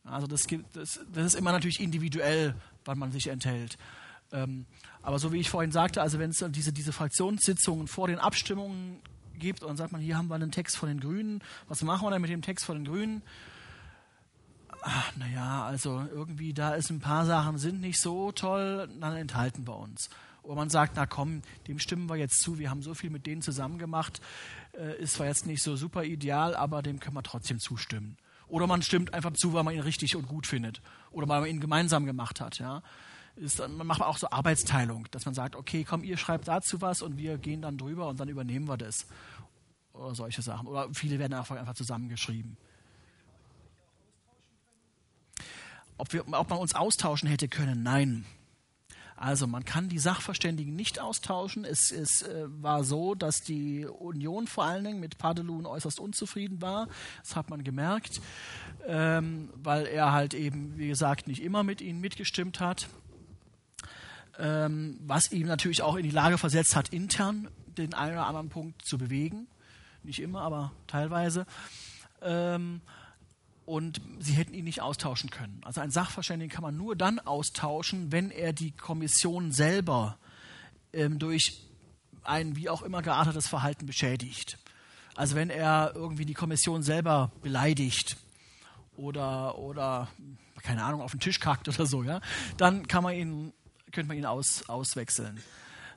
Also das, gibt, das, das ist immer natürlich individuell, wann man sich enthält. Ähm, aber so wie ich vorhin sagte, also wenn es diese, diese Fraktionssitzungen vor den Abstimmungen gibt und dann sagt man, hier haben wir einen Text von den Grünen, was machen wir denn mit dem Text von den Grünen? Ach, naja, also irgendwie da ist ein paar Sachen sind nicht so toll, dann enthalten wir uns. Oder man sagt, na komm, dem stimmen wir jetzt zu, wir haben so viel mit denen zusammen gemacht, äh, ist zwar jetzt nicht so super ideal, aber dem können wir trotzdem zustimmen. Oder man stimmt einfach zu, weil man ihn richtig und gut findet. Oder weil man ihn gemeinsam gemacht hat. Ja. Ist, man macht auch so Arbeitsteilung, dass man sagt, okay, komm, ihr schreibt dazu was und wir gehen dann drüber und dann übernehmen wir das. Oder solche Sachen. Oder viele werden einfach zusammengeschrieben. Ob, wir, ob man uns austauschen hätte können? Nein. Also man kann die Sachverständigen nicht austauschen. Es, es äh, war so, dass die Union vor allen Dingen mit Padelun äußerst unzufrieden war. Das hat man gemerkt, ähm, weil er halt eben, wie gesagt, nicht immer mit ihnen mitgestimmt hat. Ähm, was ihm natürlich auch in die Lage versetzt hat, intern den einen oder anderen Punkt zu bewegen. Nicht immer, aber teilweise. Ähm, und sie hätten ihn nicht austauschen können. Also einen Sachverständigen kann man nur dann austauschen, wenn er die Kommission selber ähm, durch ein wie auch immer geartetes Verhalten beschädigt. Also wenn er irgendwie die Kommission selber beleidigt oder, oder keine Ahnung, auf den Tisch kackt oder so, ja, dann kann man ihn, könnte man ihn aus, auswechseln.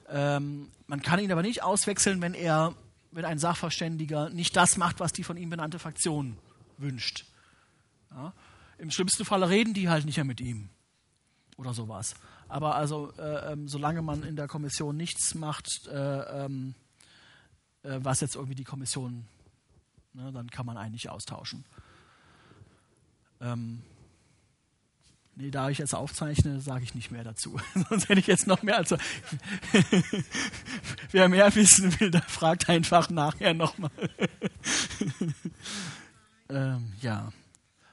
Ähm, man kann ihn aber nicht auswechseln, wenn er, wenn ein Sachverständiger nicht das macht, was die von ihm benannte Fraktion wünscht. Ja? Im schlimmsten Fall reden die halt nicht mehr mit ihm oder sowas. Aber also, äh, ähm, solange man in der Kommission nichts macht, äh, ähm, äh, was jetzt irgendwie die Kommission, ne, dann kann man eigentlich austauschen. Ähm, nee, da ich jetzt aufzeichne, sage ich nicht mehr dazu. Sonst hätte ich jetzt noch mehr. Also, wer mehr wissen will, der fragt einfach nachher nochmal. ähm, ja.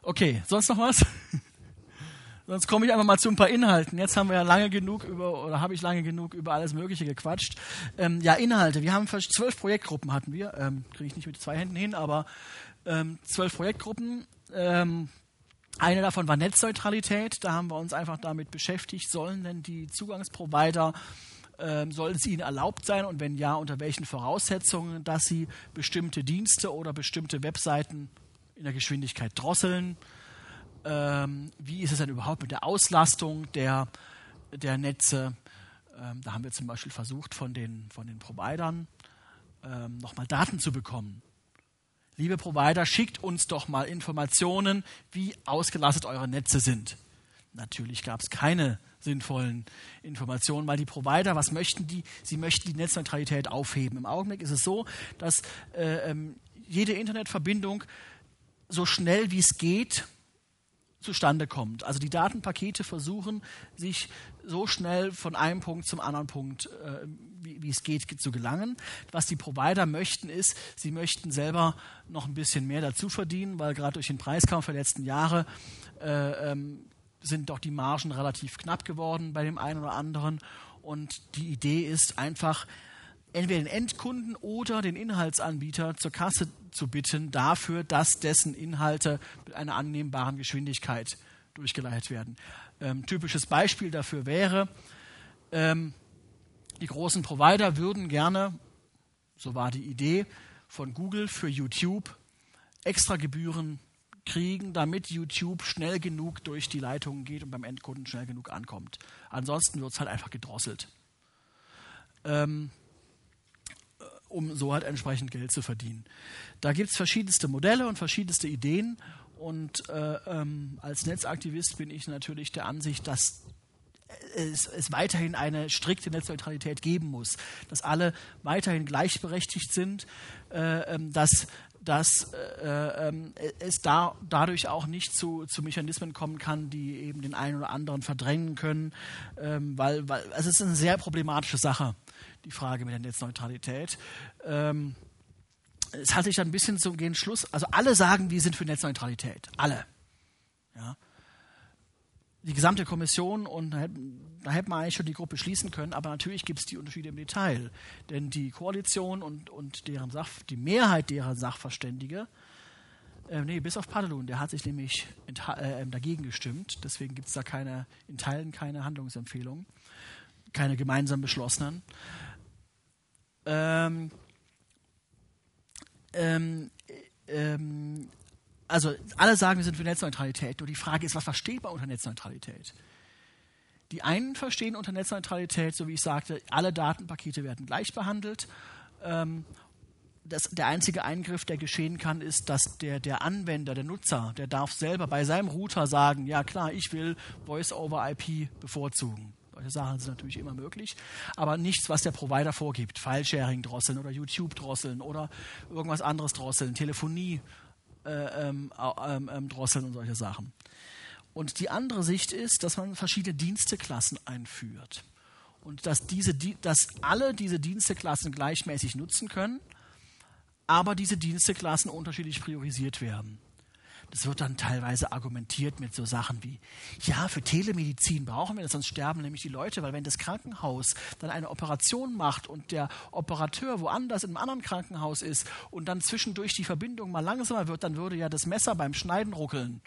Okay, sonst noch was? Sonst komme ich einfach mal zu ein paar Inhalten. Jetzt haben wir ja lange genug über, oder habe ich lange genug über alles Mögliche gequatscht. Ähm, ja, Inhalte. Wir haben zwölf Projektgruppen hatten wir. Ähm, Kriege ich nicht mit zwei Händen hin, aber ähm, zwölf Projektgruppen. Ähm, eine davon war Netzneutralität. Da haben wir uns einfach damit beschäftigt, sollen denn die Zugangsprovider ähm, soll es ihnen erlaubt sein und wenn ja, unter welchen Voraussetzungen, dass sie bestimmte Dienste oder bestimmte Webseiten in der Geschwindigkeit drosseln? Ähm, wie ist es denn überhaupt mit der Auslastung der, der Netze? Ähm, da haben wir zum Beispiel versucht, von den, von den Providern ähm, nochmal Daten zu bekommen. Liebe Provider, schickt uns doch mal Informationen, wie ausgelastet eure Netze sind. Natürlich gab es keine sinnvollen Informationen, weil die Provider, was möchten die? Sie möchten die Netzneutralität aufheben. Im Augenblick ist es so, dass äh, ähm, jede Internetverbindung so schnell wie es geht zustande kommt. Also die Datenpakete versuchen, sich so schnell von einem Punkt zum anderen Punkt, äh, wie, wie, es geht, zu gelangen. Was die Provider möchten, ist, sie möchten selber noch ein bisschen mehr dazu verdienen, weil gerade durch den Preiskampf der letzten Jahre äh, ähm, sind doch die Margen relativ knapp geworden bei dem einen oder anderen. Und die Idee ist einfach, entweder den Endkunden oder den Inhaltsanbieter zur Kasse zu bitten dafür, dass dessen Inhalte mit einer annehmbaren Geschwindigkeit durchgeleitet werden. Ähm, typisches Beispiel dafür wäre, Ähm, die großen Provider würden gerne, so war die Idee, von Google für YouTube extra Gebühren kriegen, damit YouTube schnell genug durch die Leitungen geht und beim Endkunden schnell genug ankommt. Ansonsten wird es halt einfach gedrosselt. Ähm, um so halt entsprechend Geld zu verdienen. Da gibt es verschiedenste Modelle und verschiedenste Ideen. Und äh, ähm, als Netzaktivist bin ich natürlich der Ansicht, dass es, es, weiterhin eine strikte Netzneutralität geben muss, dass alle weiterhin gleichberechtigt sind, äh, ähm, dass dass äh, äh, es da dadurch auch nicht zu, zu Mechanismen kommen kann, die eben den einen oder anderen verdrängen können, ähm, weil, weil also es ist eine sehr problematische Sache, die Frage mit der Netzneutralität. Ähm, es hat sich dann ein bisschen zum gehen Schluss, also alle sagen, wir sind für Netzneutralität, alle. Ja die gesamte Kommission und da hätten wir eigentlich schon die Gruppe schließen können, aber natürlich gibt es die Unterschiede im Detail. Denn die Koalition und, und deren Sach, die Mehrheit derer Sachverständige, äh, nee, bis auf Padelun, der hat sich nämlich äh, dagegen gestimmt, deswegen gibt es da keine, in Teilen keine Handlungsempfehlungen, keine gemeinsam beschlossenen. Ähm, ähm, ähm, also alle sagen, wir sind für Netzneutralität. Nur die Frage ist, was versteht man unter Netzneutralität? Die einen verstehen unter Netzneutralität, so wie ich sagte, alle Datenpakete werden gleich behandelt. Ähm, das, der einzige Eingriff, der geschehen kann, ist, dass der, der Anwender, der Nutzer, der darf selber bei seinem Router sagen, ja klar, ich will Voice-over-IP bevorzugen. Solche Sachen sind natürlich immer möglich, aber nichts, was der Provider vorgibt. File-Sharing drosseln oder YouTube drosseln oder irgendwas anderes drosseln, Telefonie äh, ähm, ähm, ähm, drosseln und solche Sachen. Und die andere Sicht ist, dass man verschiedene Diensteklassen einführt. Und dass, diese, dass alle diese Diensteklassen gleichmäßig nutzen können, aber diese Diensteklassen unterschiedlich priorisiert werden. Das wird dann teilweise argumentiert mit so Sachen wie, ja, für Telemedizin brauchen wir das, sonst sterben nämlich die Leute, weil wenn das Krankenhaus dann eine Operation macht und der Operateur woanders in einem anderen Krankenhaus ist und dann zwischendurch die Verbindung mal langsamer wird, dann würde ja das Messer beim Schneiden ruckeln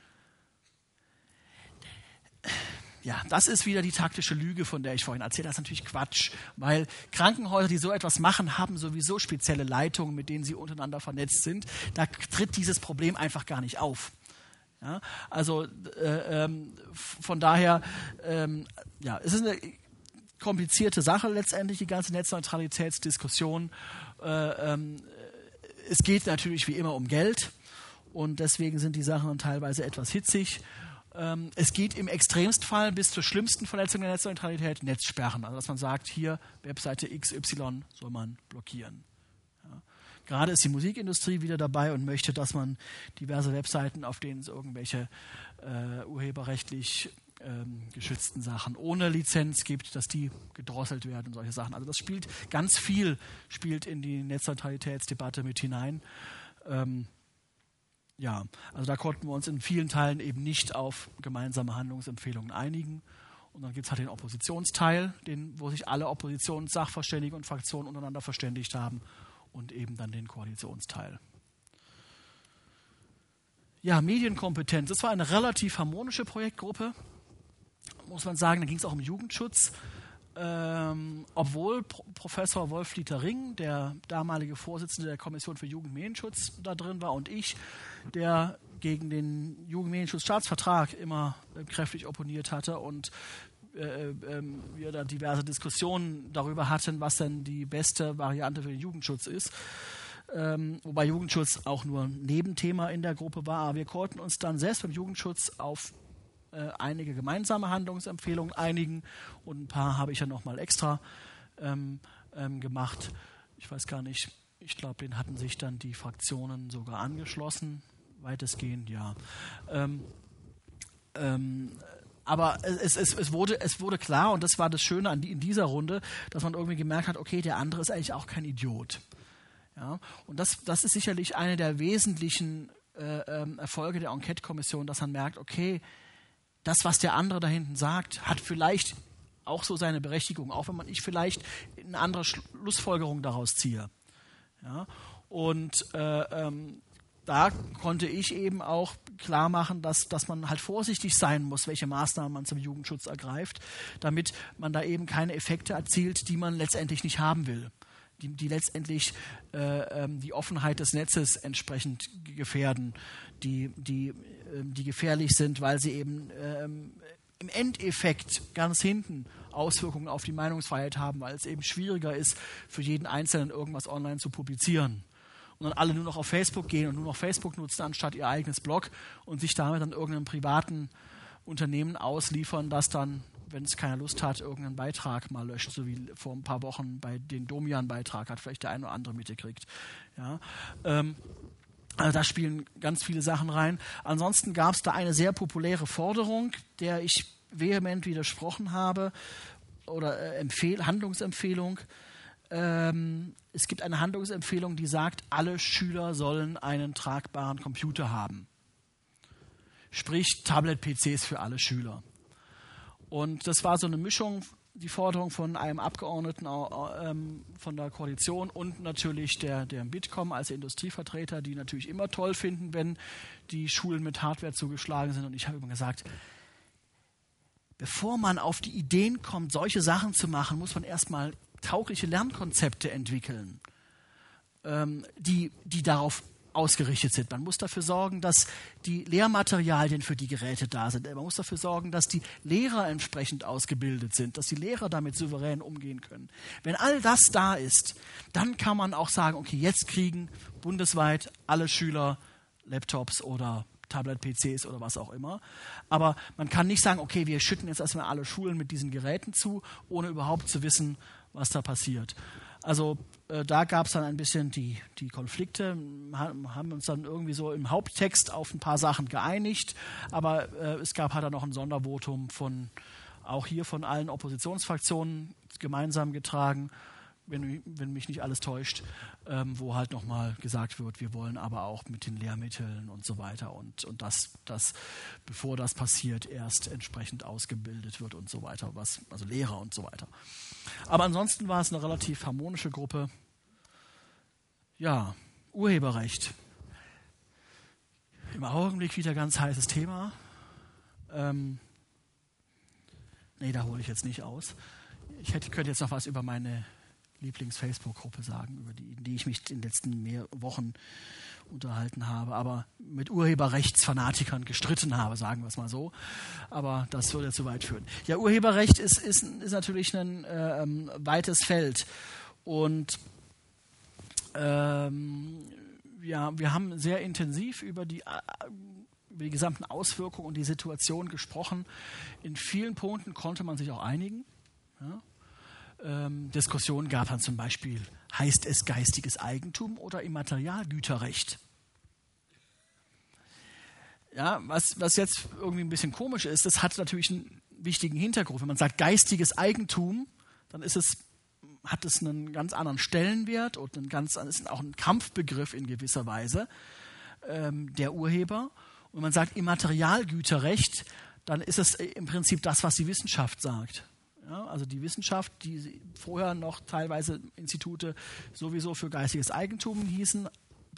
ja, das ist wieder die taktische Lüge, von der ich vorhin erzählt habe. Das ist natürlich Quatsch, weil Krankenhäuser, die so etwas machen, haben sowieso spezielle Leitungen, mit denen sie untereinander vernetzt sind. Da tritt dieses Problem einfach gar nicht auf. Ja, also äh, ähm, von daher, ähm, ja, es ist eine komplizierte Sache letztendlich, die ganze Netzneutralitätsdiskussion. Äh, ähm, es geht natürlich wie immer um Geld und deswegen sind die Sachen teilweise etwas hitzig. Ähm, es geht im Extremstfall bis zur schlimmsten Verletzung der Netzneutralität Netzsperren. Also dass man sagt, hier Webseite XY soll man blockieren. Ja. Gerade ist die Musikindustrie wieder dabei und möchte, dass man diverse Webseiten, auf denen es irgendwelche äh, urheberrechtlich ähm, geschützten Sachen ohne Lizenz gibt, dass die gedrosselt werden und solche Sachen. Also das spielt ganz viel spielt in die Netzneutralitätsdebatte mit hinein. Ähm, ja, also da konnten wir uns in vielen Teilen eben nicht auf gemeinsame Handlungsempfehlungen einigen. Und dann gibt es halt den Oppositionsteil, den, wo sich alle Oppositionssachverständigen und Fraktionen untereinander verständigt haben und eben dann den Koalitionsteil. Ja, Medienkompetenz. Das war eine relativ harmonische Projektgruppe, muss man sagen. Da ging es auch um Jugendschutz. Ähm, obwohl Pro Professor Wolf-Dieter Ring, der damalige Vorsitzende der Kommission für Jugendmedienschutz, da drin war und ich, der gegen den Jugendmedienschutzstaatsvertrag immer äh, kräftig opponiert hatte und äh, äh, wir da diverse Diskussionen darüber hatten, was denn die beste Variante für den Jugendschutz ist. Ähm, wobei Jugendschutz auch nur ein Nebenthema in der Gruppe war. Aber wir konnten uns dann selbst beim Jugendschutz auf äh, einige gemeinsame Handlungsempfehlungen einigen und ein paar habe ich ja nochmal extra ähm, ähm, gemacht. Ich weiß gar nicht, ich glaube, den hatten sich dann die Fraktionen sogar angeschlossen weitestgehend ja. Ähm, ähm, aber es, es, es, wurde, es wurde klar, und das war das Schöne an die, in dieser Runde, dass man irgendwie gemerkt hat, okay, der andere ist eigentlich auch kein Idiot. Ja? Und das, das ist sicherlich eine der wesentlichen äh, ähm, Erfolge der Enquete-Kommission, dass man merkt, okay, das, was der andere da hinten sagt, hat vielleicht auch so seine Berechtigung, auch wenn man ich vielleicht eine andere Schlussfolgerung daraus ziehe. Ja? Und äh, ähm, da konnte ich eben auch klar machen, dass, dass man halt vorsichtig sein muss, welche Maßnahmen man zum Jugendschutz ergreift, damit man da eben keine Effekte erzielt, die man letztendlich nicht haben will. Die, die letztendlich äh, ähm, die Offenheit des Netzes entsprechend gefährden, die, die, äh, die gefährlich sind, weil sie eben ähm, im Endeffekt ganz hinten Auswirkungen auf die Meinungsfreiheit haben, weil es eben schwieriger ist, für jeden Einzelnen irgendwas online zu publizieren. Und dann alle nur noch auf Facebook gehen und nur noch Facebook nutzen, anstatt ihr eigenes Blog und sich damit dann irgendeinem privaten Unternehmen ausliefern, das dann, wenn es keine Lust hat, irgendeinen Beitrag mal löscht, so wie vor ein paar Wochen bei den Domian-Beitrag hat vielleicht der eine oder andere mitgekriegt. Ja, ähm, also da spielen ganz viele Sachen rein. Ansonsten gab es da eine sehr populäre Forderung, der ich vehement widersprochen habe oder äh, Empfehl Handlungsempfehlung. Ähm, es gibt eine Handlungsempfehlung, die sagt, alle Schüler sollen einen tragbaren Computer haben. Sprich Tablet-PCs für alle Schüler. Und das war so eine Mischung, die Forderung von einem Abgeordneten ähm, von der Koalition und natürlich der, der Bitkom als Industrievertreter, die natürlich immer toll finden, wenn die Schulen mit Hardware zugeschlagen sind. Und ich habe immer gesagt, bevor man auf die Ideen kommt, solche Sachen zu machen, muss man erstmal taugliche Lernkonzepte entwickeln, ähm, die, die darauf ausgerichtet sind. Man muss dafür sorgen, dass die Lehrmaterialien für die Geräte da sind. Man muss dafür sorgen, dass die Lehrer entsprechend ausgebildet sind, dass die Lehrer damit souverän umgehen können. Wenn all das da ist, dann kann man auch sagen, okay, jetzt kriegen bundesweit alle Schüler Laptops oder Tablet-PCs oder was auch immer. Aber man kann nicht sagen, okay, wir schütten jetzt erstmal alle Schulen mit diesen Geräten zu, ohne überhaupt zu wissen, was da passiert. Also da gab es dann ein bisschen die, die Konflikte, haben uns dann irgendwie so im Haupttext auf ein paar Sachen geeinigt, aber äh, es gab halt dann noch ein Sondervotum von auch hier von allen Oppositionsfraktionen gemeinsam getragen wenn, wenn mich nicht alles täuscht, ähm, wo halt nochmal gesagt wird, wir wollen aber auch mit den Lehrmitteln und so weiter und, und das, das, bevor das passiert, erst entsprechend ausgebildet wird und so weiter, was, also Lehrer und so weiter. Aber ansonsten war es eine relativ harmonische Gruppe. Ja, Urheberrecht. Im Augenblick wieder ganz heißes Thema. Ähm, nee, da hole ich jetzt nicht aus. Ich hätte, könnte jetzt noch was über meine Lieblings-Facebook-Gruppe sagen, über die, die ich mich in den letzten mehr Wochen unterhalten habe, aber mit Urheberrechtsfanatikern gestritten habe, sagen wir es mal so. Aber das würde zu weit führen. Ja, Urheberrecht ist, ist, ist natürlich ein äh, ähm, weites Feld. Und ähm, ja, wir haben sehr intensiv über die, äh, über die gesamten Auswirkungen und die Situation gesprochen. In vielen Punkten konnte man sich auch einigen. Ja ähm, Diskussionen gab dann zum Beispiel, heißt es geistiges Eigentum oder Immaterialgüterrecht? Ja, was, was jetzt irgendwie ein bisschen komisch ist, das hat natürlich einen wichtigen Hintergrund. Wenn man sagt geistiges Eigentum, dann ist es, hat es einen ganz anderen Stellenwert und einen ganz, ist auch ein Kampfbegriff in gewisser Weise ähm, der Urheber. Und wenn man sagt Immaterialgüterrecht, dann ist es im Prinzip das, was die Wissenschaft sagt. Ja, also die Wissenschaft, die vorher noch teilweise Institute sowieso für geistiges Eigentum hießen,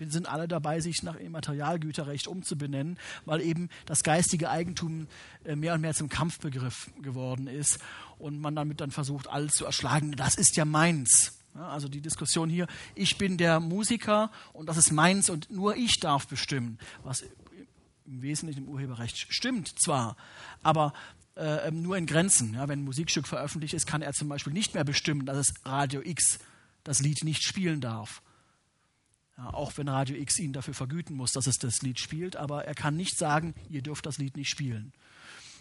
sind alle dabei, sich nach Immaterialgüterrecht umzubenennen, weil eben das geistige Eigentum äh, mehr und mehr zum Kampfbegriff geworden ist und man damit dann versucht, alles zu erschlagen. Das ist ja meins. Ja, also die Diskussion hier, ich bin der Musiker und das ist meins und nur ich darf bestimmen, was im Wesentlichen im Urheberrecht stimmt zwar, aber äh, ähm, nur in Grenzen. Ja, wenn ein Musikstück veröffentlicht ist, kann er zum Beispiel nicht mehr bestimmen, dass es Radio X das Lied nicht spielen darf. Ja, auch wenn Radio X ihn dafür vergüten muss, dass es das Lied spielt, aber er kann nicht sagen, ihr dürft das Lied nicht spielen.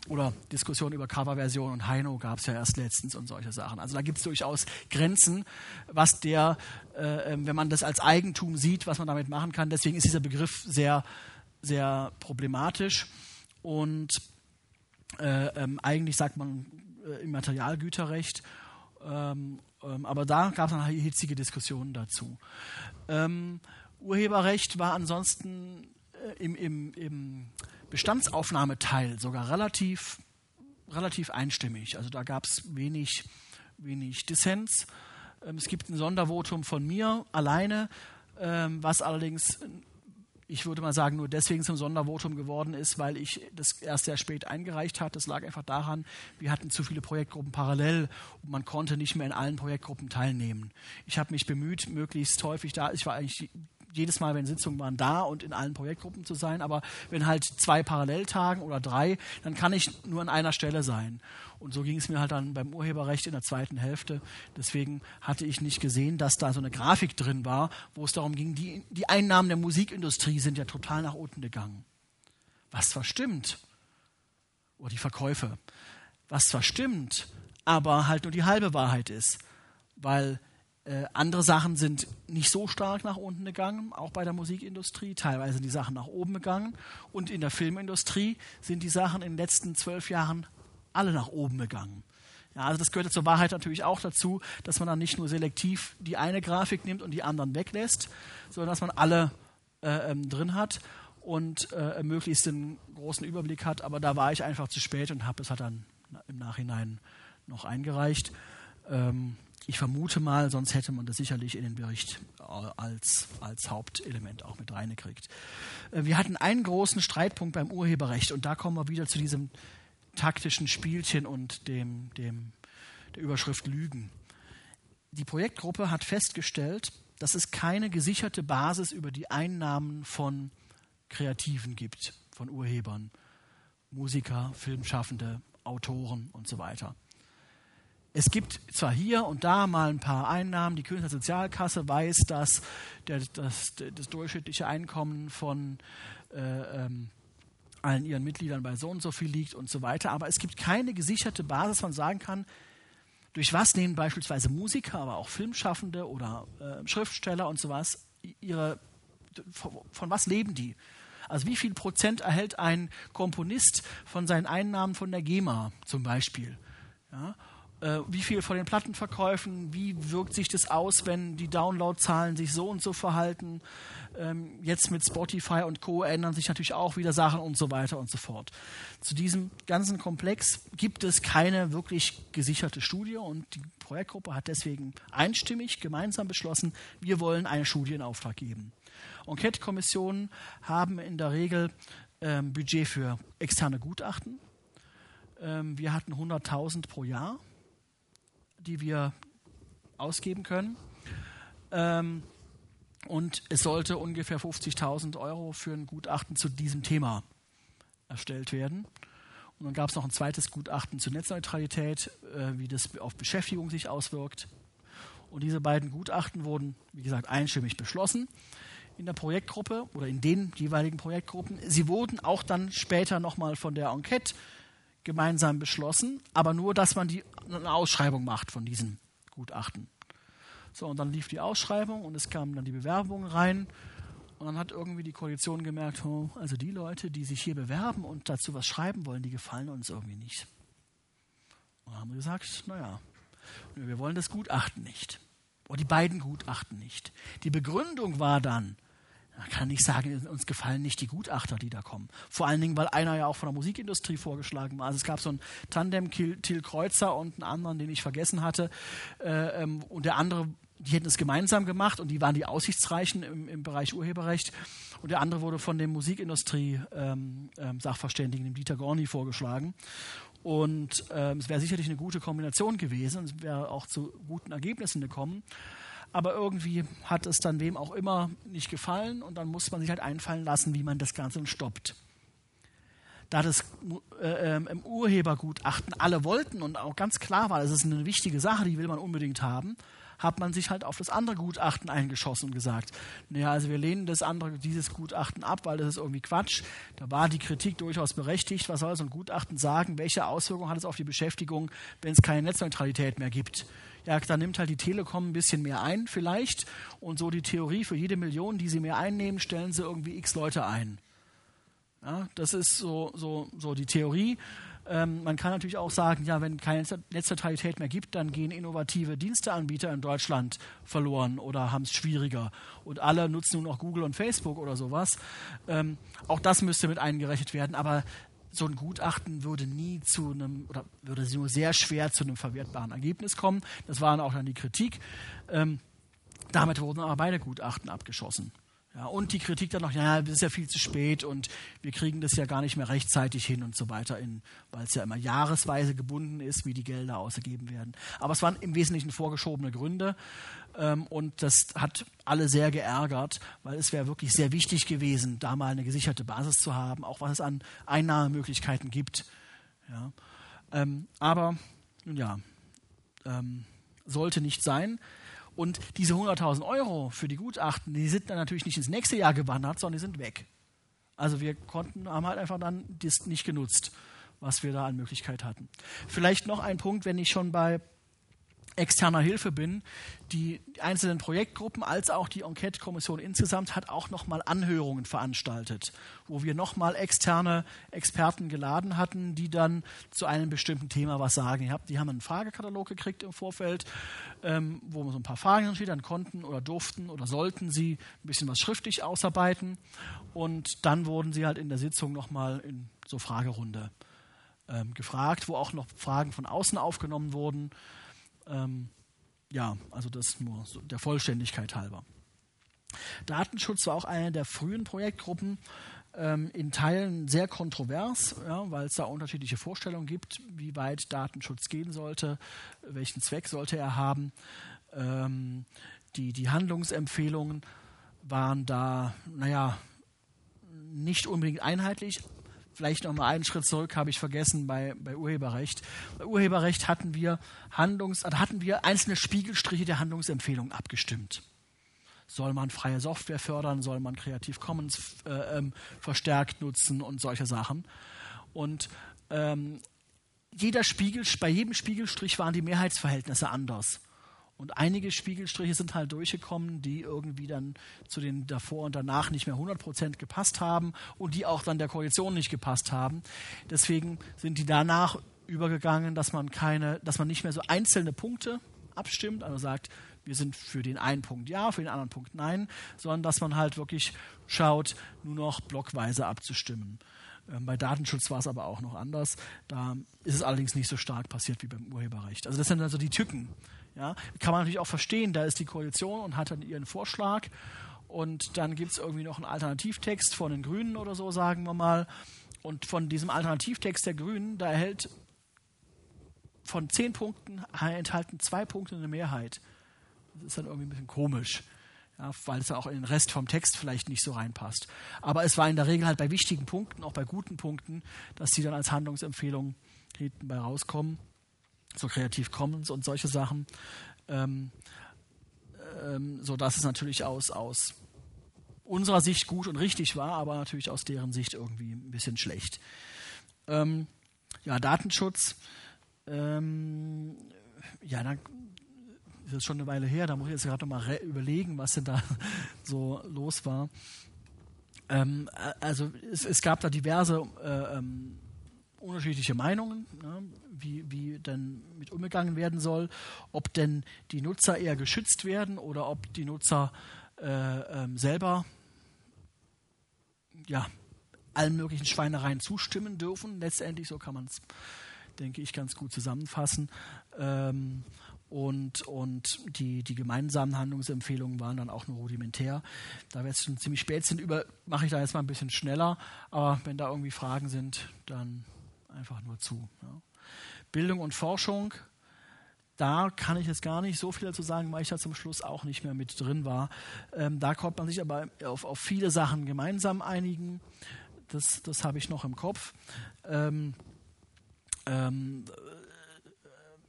Oder Diskussionen über Coverversion und Heino gab es ja erst letztens und solche Sachen. Also da gibt es durchaus Grenzen, was der, äh, ähm, wenn man das als Eigentum sieht, was man damit machen kann. Deswegen ist dieser Begriff sehr, sehr problematisch. Und äh, ähm, eigentlich sagt man äh, Immaterialgüterrecht, ähm, ähm, aber da gab es dann halt hitzige Diskussionen dazu. Ähm, Urheberrecht war ansonsten äh, im, im, im Bestandsaufnahmeteil sogar relativ, relativ einstimmig. Also da gab es wenig, wenig Dissens. Ähm, es gibt ein Sondervotum von mir alleine, ähm, was allerdings ich würde mal sagen, nur deswegen zum Sondervotum geworden ist, weil ich das erst sehr spät eingereicht hatte. Das lag einfach daran, wir hatten zu viele Projektgruppen parallel und man konnte nicht mehr in allen Projektgruppen teilnehmen. Ich habe mich bemüht, möglichst häufig da, ich war eigentlich jedes Mal, wenn Sitzungen waren, da und in allen Projektgruppen zu sein. Aber wenn halt zwei parallel tagen oder drei, dann kann ich nur an einer Stelle sein. Und so ging es mir halt dann beim Urheberrecht in der zweiten Hälfte. Deswegen hatte ich nicht gesehen, dass da so eine Grafik drin war, wo es darum ging, die, die Einnahmen der Musikindustrie sind ja total nach unten gegangen. Was zwar stimmt, oder die Verkäufe, was zwar stimmt, aber halt nur die halbe Wahrheit ist. Weil äh, andere Sachen sind nicht so stark nach unten gegangen, auch bei der Musikindustrie. Teilweise sind die Sachen nach oben gegangen. Und in der Filmindustrie sind die Sachen in den letzten zwölf Jahren alle nach oben gegangen. Ja, also das gehört zur Wahrheit natürlich auch dazu, dass man dann nicht nur selektiv die eine Grafik nimmt und die anderen weglässt, sondern dass man alle äh, ähm, drin hat und äh, möglichst einen großen Überblick hat. Aber da war ich einfach zu spät und habe es halt dann im Nachhinein noch eingereicht. Ähm, ich vermute mal, sonst hätte man das sicherlich in den Bericht äh, als, als Hauptelement auch mit reingekriegt. Äh, wir hatten einen großen Streitpunkt beim Urheberrecht und da kommen wir wieder zu diesem taktischen Spielchen und dem, dem, der Überschrift Lügen. Die Projektgruppe hat festgestellt, dass es keine gesicherte Basis über die Einnahmen von Kreativen gibt, von Urhebern, Musiker, Filmschaffende, Autoren und so weiter. Es gibt zwar hier und da mal ein paar Einnahmen. Die Künstlersozialkasse weiß, dass der, das, das durchschnittliche Einkommen von äh, ähm, allen ihren Mitgliedern bei so und so viel liegt und so weiter. Aber es gibt keine gesicherte Basis, man sagen kann, durch was nehmen beispielsweise Musiker, aber auch Filmschaffende oder äh, Schriftsteller und sowas ihre, von, von was leben die? Also wie viel Prozent erhält ein Komponist von seinen Einnahmen von der GEMA zum Beispiel? Ja? Äh, wie viel von den Plattenverkäufen, wie wirkt sich das aus, wenn die Downloadzahlen sich so und so verhalten. Ähm, jetzt mit Spotify und Co. ändern sich natürlich auch wieder Sachen und so weiter und so fort. Zu diesem ganzen Komplex gibt es keine wirklich gesicherte Studie und die Projektgruppe hat deswegen einstimmig gemeinsam beschlossen, wir wollen eine Studie in Auftrag geben. Enquete-Kommissionen haben in der Regel ähm, Budget für externe Gutachten. Ähm, wir hatten 100.000 pro Jahr die wir ausgeben können. Ähm, und es sollte ungefähr 50.000 Euro für ein Gutachten zu diesem Thema erstellt werden. Und dann gab es noch ein zweites Gutachten zur Netzneutralität, äh, wie das auf Beschäftigung sich auswirkt. Und diese beiden Gutachten wurden, wie gesagt, einstimmig beschlossen in der Projektgruppe oder in den jeweiligen Projektgruppen. Sie wurden auch dann später nochmal von der Enquete gemeinsam beschlossen, aber nur, dass man die, eine Ausschreibung macht von diesen Gutachten. So, und dann lief die Ausschreibung und es kamen dann die Bewerbungen rein. Und dann hat irgendwie die Koalition gemerkt, oh, also die Leute, die sich hier bewerben und dazu was schreiben wollen, die gefallen uns irgendwie nicht. Und dann haben wir gesagt, naja, wir wollen das Gutachten nicht. Oder die beiden Gutachten nicht. Die Begründung war dann, man kann nicht sagen, uns gefallen nicht die Gutachter, die da kommen. Vor allen Dingen, weil einer ja auch von der Musikindustrie vorgeschlagen war. Also es gab so ein Tandem, Till Kreuzer und einen anderen, den ich vergessen hatte. Äh, ähm, und der andere, die hätten es gemeinsam gemacht und die waren die Aussichtsreichen im, im Bereich Urheberrecht. Und der andere wurde von dem Musikindustrie-Sachverständigen, ähm, ähm, dem Dieter Gorni, vorgeschlagen. Und es wäre sicherlich eine gute Kombination gewesen und es wäre auch zu guten Ergebnissen gekommen aber irgendwie hat es dann wem auch immer nicht gefallen und dann muss man sich halt einfallen lassen, wie man das Ganze stoppt. Da das äh, ähm, im Urhebergutachten alle wollten und auch ganz klar war, das ist eine wichtige Sache, die will man unbedingt haben, hat man sich halt auf das andere Gutachten eingeschossen und gesagt, naja, also wir lehnen das andere, dieses Gutachten ab, weil das ist irgendwie Quatsch. Da war die Kritik durchaus berechtigt. Was soll so ein Gutachten sagen? Welche Auswirkungen hat es auf die Beschäftigung, wenn es keine Netzneutralität mehr gibt? Ja, dann nimmt halt die Telekom ein bisschen mehr ein vielleicht und so die Theorie, für jede Million, die sie mehr einnehmen, stellen sie irgendwie x Leute ein. Ja, das ist so, so, so die Theorie. Ähm, man kann natürlich auch sagen, ja, wenn keine Netzneutralität mehr gibt, dann gehen innovative Diensteanbieter in Deutschland verloren oder haben es schwieriger. Und alle nutzen nur noch Google und Facebook oder sowas. Ähm, auch das müsste mit eingerechnet werden. Aber so ein Gutachten würde nie zu einem oder würde nur sehr schwer zu einem verwertbaren Ergebnis kommen. Das war auch dann die Kritik. Ähm, damit wurden aber beide Gutachten abgeschossen. Ja, und die Kritik dann noch, ja, es ist ja viel zu spät und wir kriegen das ja gar nicht mehr rechtzeitig hin und so weiter, weil es ja immer jahresweise gebunden ist, wie die Gelder ausgegeben werden. Aber es waren im Wesentlichen vorgeschobene Gründe ähm, und das hat alle sehr geärgert, weil es wäre wirklich sehr wichtig gewesen, da mal eine gesicherte Basis zu haben, auch was es an Einnahmemöglichkeiten gibt. Ja. Ähm, aber, nun ja, ähm, sollte nicht sein. Und diese 100.000 Euro für die Gutachten, die sind dann natürlich nicht ins nächste Jahr gewandert, sondern die sind weg. Also wir konnten, haben halt einfach dann das nicht genutzt, was wir da an Möglichkeit hatten. Vielleicht noch ein Punkt, wenn ich schon bei externer Hilfe bin. Die einzelnen Projektgruppen als auch die Enquete-Kommission insgesamt hat auch nochmal Anhörungen veranstaltet, wo wir nochmal externe Experten geladen hatten, die dann zu einem bestimmten Thema was sagen. Die haben einen Fragekatalog gekriegt im Vorfeld, ähm, wo man so ein paar Fragen dann konnten oder durften oder sollten sie ein bisschen was schriftlich ausarbeiten. Und dann wurden sie halt in der Sitzung nochmal in so Fragerunde ähm, gefragt, wo auch noch Fragen von außen aufgenommen wurden. Ähm, ja, also das nur so der Vollständigkeit halber. Datenschutz war auch eine der frühen Projektgruppen, ähm, in Teilen sehr kontrovers, ja, weil es da unterschiedliche Vorstellungen gibt, wie weit Datenschutz gehen sollte, welchen Zweck sollte er haben. Ähm, die, die Handlungsempfehlungen waren da, naja, nicht unbedingt einheitlich, vielleicht noch mal einen Schritt zurück, habe ich vergessen bei, bei Urheberrecht. Bei Urheberrecht hatten wir Handlungs, also hatten wir einzelne Spiegelstriche der Handlungsempfehlungen abgestimmt. Soll man freie Software fördern? Soll man Creative Commons äh, ähm, verstärkt nutzen und solche Sachen? Und ähm, jeder Spiegel, bei jedem Spiegelstrich waren die Mehrheitsverhältnisse anders. Und einige Spiegelstriche sind halt durchgekommen, die irgendwie dann zu den davor und danach nicht mehr 100% gepasst haben und die auch dann der Koalition nicht gepasst haben. Deswegen sind die danach übergegangen, dass man keine, dass man nicht mehr so einzelne Punkte abstimmt, also sagt, wir sind für den einen Punkt ja, für den anderen Punkt nein, sondern dass man halt wirklich schaut, nur noch blockweise abzustimmen. Ähm, bei Datenschutz war es aber auch noch anders. Da ist es allerdings nicht so stark passiert wie beim Urheberrecht. Also das sind also die Tücken, ja, kann man natürlich auch verstehen, da ist die Koalition und hat dann ihren Vorschlag und dann gibt es irgendwie noch einen Alternativtext von den Grünen oder so, sagen wir mal. Und von diesem Alternativtext der Grünen, da erhält von zehn Punkten enthalten zwei Punkte eine Mehrheit. Das ist dann irgendwie ein bisschen komisch, ja, weil es auch in den Rest vom Text vielleicht nicht so reinpasst. Aber es war in der Regel halt bei wichtigen Punkten, auch bei guten Punkten, dass sie dann als Handlungsempfehlung hinten bei rauskommen so Creative Commons und solche Sachen, ähm, ähm, so dass es natürlich aus, aus unserer Sicht gut und richtig war, aber natürlich aus deren Sicht irgendwie ein bisschen schlecht. Ähm, ja, Datenschutz, ähm, ja, dann ist das schon eine Weile her, da muss ich jetzt gerade noch mal überlegen, was denn da so los war. Ähm, also es, es, gab da diverse äh, ähm, unterschiedliche Meinungen, ne, wie, wie denn mit umgegangen werden soll, ob denn die Nutzer eher geschützt werden oder ob die Nutzer äh, ähm, selber ja, allen möglichen Schweinereien zustimmen dürfen. Letztendlich, so kann man es, denke ich, ganz gut zusammenfassen. Ähm, und, und die, die gemeinsamen Handlungsempfehlungen waren dann auch nur rudimentär. Da wir jetzt schon ziemlich spät sind, mache ich da jetzt mal ein bisschen schneller. Aber wenn da irgendwie Fragen sind, dann einfach nur zu. Ja. Bildung und Forschung, da kann ich jetzt gar nicht so viel dazu sagen, weil ich da zum Schluss auch nicht mehr mit drin war. Ähm, da konnte man sich aber auf, auf, viele Sachen gemeinsam einigen. Das, das habe ich noch im Kopf. Ähm, ähm,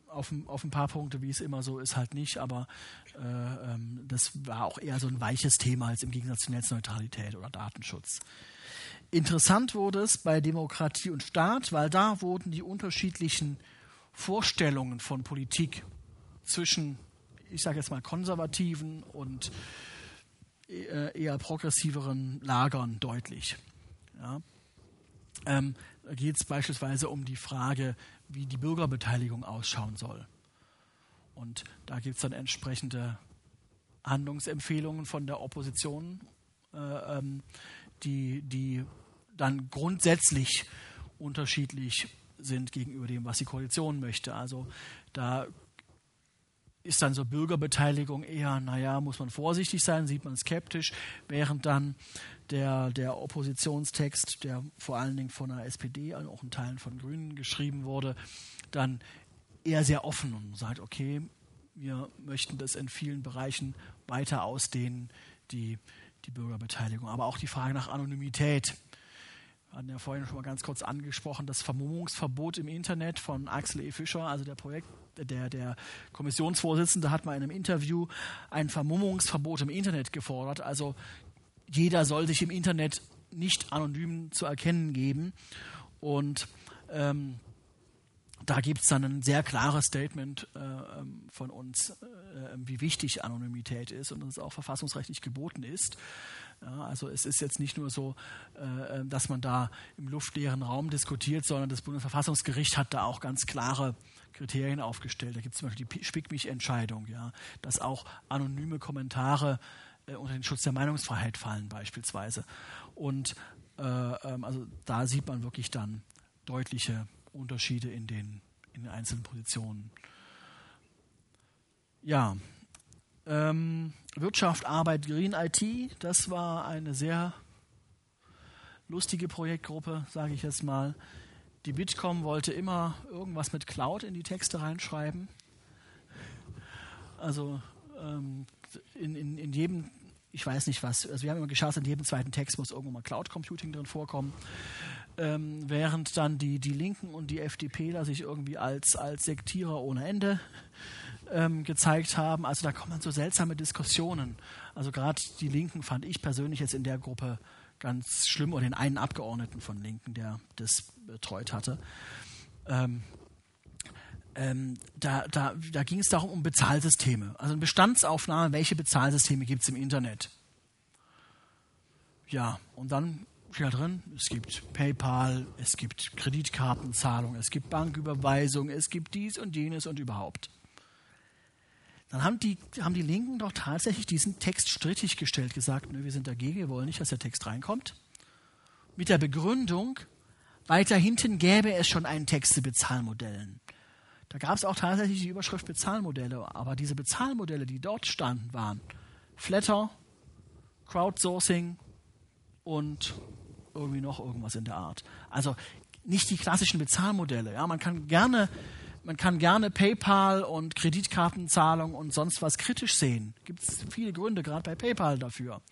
auf, auf, ein paar Punkte, wie es immer so ist, halt nicht, aber äh, ähm, das war auch eher so ein weiches Thema als im Gegensatz zu Netzneutralität oder Datenschutz. Interessant wurde es bei Demokratie und Staat, weil da wurden die unterschiedlichen Vorstellungen von Politik zwischen, ich sage jetzt mal, konservativen und äh, eher progressiveren Lagern deutlich. Ja. Ähm, da geht es beispielsweise um die Frage, wie die Bürgerbeteiligung ausschauen soll. Und da gibt es dann entsprechende Handlungsempfehlungen von der Opposition, äh, ähm, die, die dann grundsätzlich unterschiedlich sind gegenüber dem, was die Koalition möchte. Also da ist dann so Bürgerbeteiligung eher, naja, muss man vorsichtig sein, sieht man skeptisch, während dann der, der Oppositionstext, der vor allen Dingen von der SPD, also auch in Teilen von Grünen geschrieben wurde, dann eher sehr offen und sagt, okay, wir möchten das in vielen Bereichen weiter ausdehnen, die, die Bürgerbeteiligung. Aber auch die Frage nach Anonymität. Hatten ja vorhin schon mal ganz kurz angesprochen, das Vermummungsverbot im Internet von Axel E. Fischer, also der Projekt, der, der Kommissionsvorsitzende hat mal in einem Interview ein Vermummungsverbot im Internet gefordert. Also jeder soll sich im Internet nicht anonym zu erkennen geben. Und ähm, da gibt es dann ein sehr klares Statement äh, ähm, von uns, äh, wie wichtig Anonymität ist und dass es auch verfassungsrechtlich geboten ist. Ja, also es ist jetzt nicht nur so, äh, dass man da im luftleeren Raum diskutiert, sondern das Bundesverfassungsgericht hat da auch ganz klare Kriterien aufgestellt. Da gibt es zum Beispiel die Spick-mich-Entscheidung, ja, dass auch anonyme Kommentare äh, unter den Schutz der Meinungsfreiheit fallen beispielsweise. Und äh, ähm, also da sieht man wirklich dann deutliche Unterschiede in den, in den einzelnen Positionen. Ja, ähm, Wirtschaft, Arbeit, Green IT, das war eine sehr lustige Projektgruppe, sage ich jetzt mal. Die Bitkom wollte immer irgendwas mit Cloud in die Texte reinschreiben. Also ähm, in, in, in jedem, ich weiß nicht was, also wir haben immer geschaut, in jedem zweiten Text muss irgendwo mal Cloud Computing drin vorkommen ähm, während dann die, die Linken und die FDPler sich irgendwie als, als Sektierer ohne Ende ähm, gezeigt haben. Also da kommen so seltsame Diskussionen. Also gerade die Linken fand ich persönlich jetzt in der Gruppe ganz schlimm oder den einen Abgeordneten von Linken, der das betreut hatte. Ähm, ähm, da, da, da ging es darum um Bezahlsysteme. Also eine Bestandsaufnahme, welche Bezahlsysteme gibt es im Internet. Ja, und dann steht da drin, es gibt PayPal, es gibt Kreditkartenzahlung, es gibt Banküberweisung, es gibt dies und jenes und überhaupt. Dann haben die, haben die Linken doch tatsächlich diesen Text strittig gestellt, gesagt, nö, wir sind dagegen, wir wollen nicht, dass der Text reinkommt. Mit der Begründung, weiter hinten gäbe es schon einen Text zu Bezahlmodellen. Da gab es auch tatsächlich die Überschrift Bezahlmodelle, aber diese Bezahlmodelle, die dort standen, waren Flatter, Crowdsourcing und irgendwie noch irgendwas in der Art. Also nicht die klassischen Bezahlmodelle. Ja, man kann gerne man kann gerne PayPal und Kreditkartenzahlung und sonst was kritisch sehen. Gibt es viele Gründe, gerade bei PayPal dafür.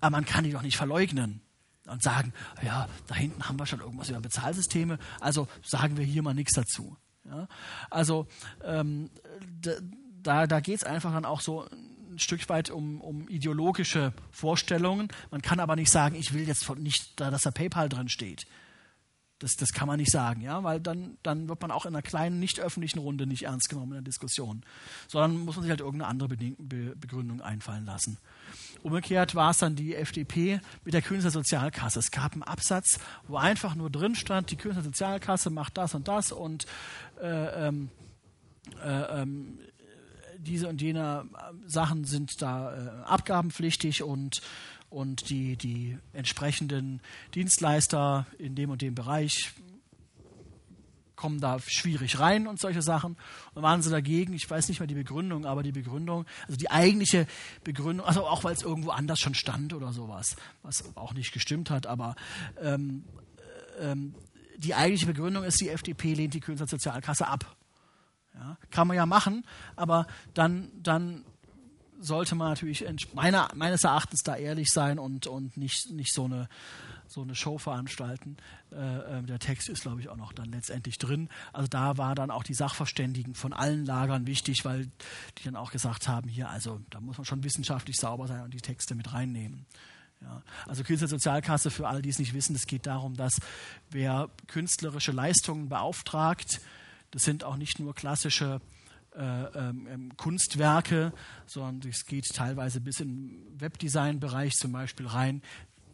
Aber man kann die doch nicht verleugnen und sagen, ja, da hinten haben wir schon irgendwas über Bezahlsysteme, also sagen wir hier mal nichts dazu. Ja? Also ähm, da, da geht es einfach dann auch so ein Stück weit um, um ideologische Vorstellungen. Man kann aber nicht sagen, ich will jetzt nicht, dass da PayPal drin steht. Das, das kann man nicht sagen, ja, weil dann, dann wird man auch in einer kleinen, nicht öffentlichen Runde nicht ernst genommen in der Diskussion. Sondern muss man sich halt irgendeine andere Be Begründung einfallen lassen. Umgekehrt war es dann die FDP mit der Künstler Sozialkasse. Es gab einen Absatz, wo einfach nur drin stand, die Künstler Sozialkasse macht das und das und äh, ähm, äh, ähm, diese und jene Sachen sind da äh, abgabenpflichtig und, und die, die entsprechenden Dienstleister in dem und dem Bereich kommen da schwierig rein und solche Sachen. Und waren sie dagegen, ich weiß nicht mehr die Begründung, aber die Begründung, also die eigentliche Begründung, also auch weil es irgendwo anders schon stand oder sowas, was auch nicht gestimmt hat, aber ähm, äh, ähm, die eigentliche Begründung ist, die FDP lehnt die Künstlersozialkasse ab. Ja, kann man ja machen, aber dann, dann sollte man natürlich meiner, meines Erachtens da ehrlich sein und, und nicht, nicht so, eine, so eine Show veranstalten. Äh, äh, der Text ist, glaube ich, auch noch dann letztendlich drin. Also da war dann auch die Sachverständigen von allen Lagern wichtig, weil die dann auch gesagt haben, hier, also da muss man schon wissenschaftlich sauber sein und die Texte mit reinnehmen. Ja, also Künstlersozialkasse, für alle, die es nicht wissen, es geht darum, dass wer künstlerische Leistungen beauftragt, das sind auch nicht nur klassische äh, ähm, ähm, Kunstwerke, sondern es geht teilweise bis in Webdesign-Bereich zum Beispiel rein.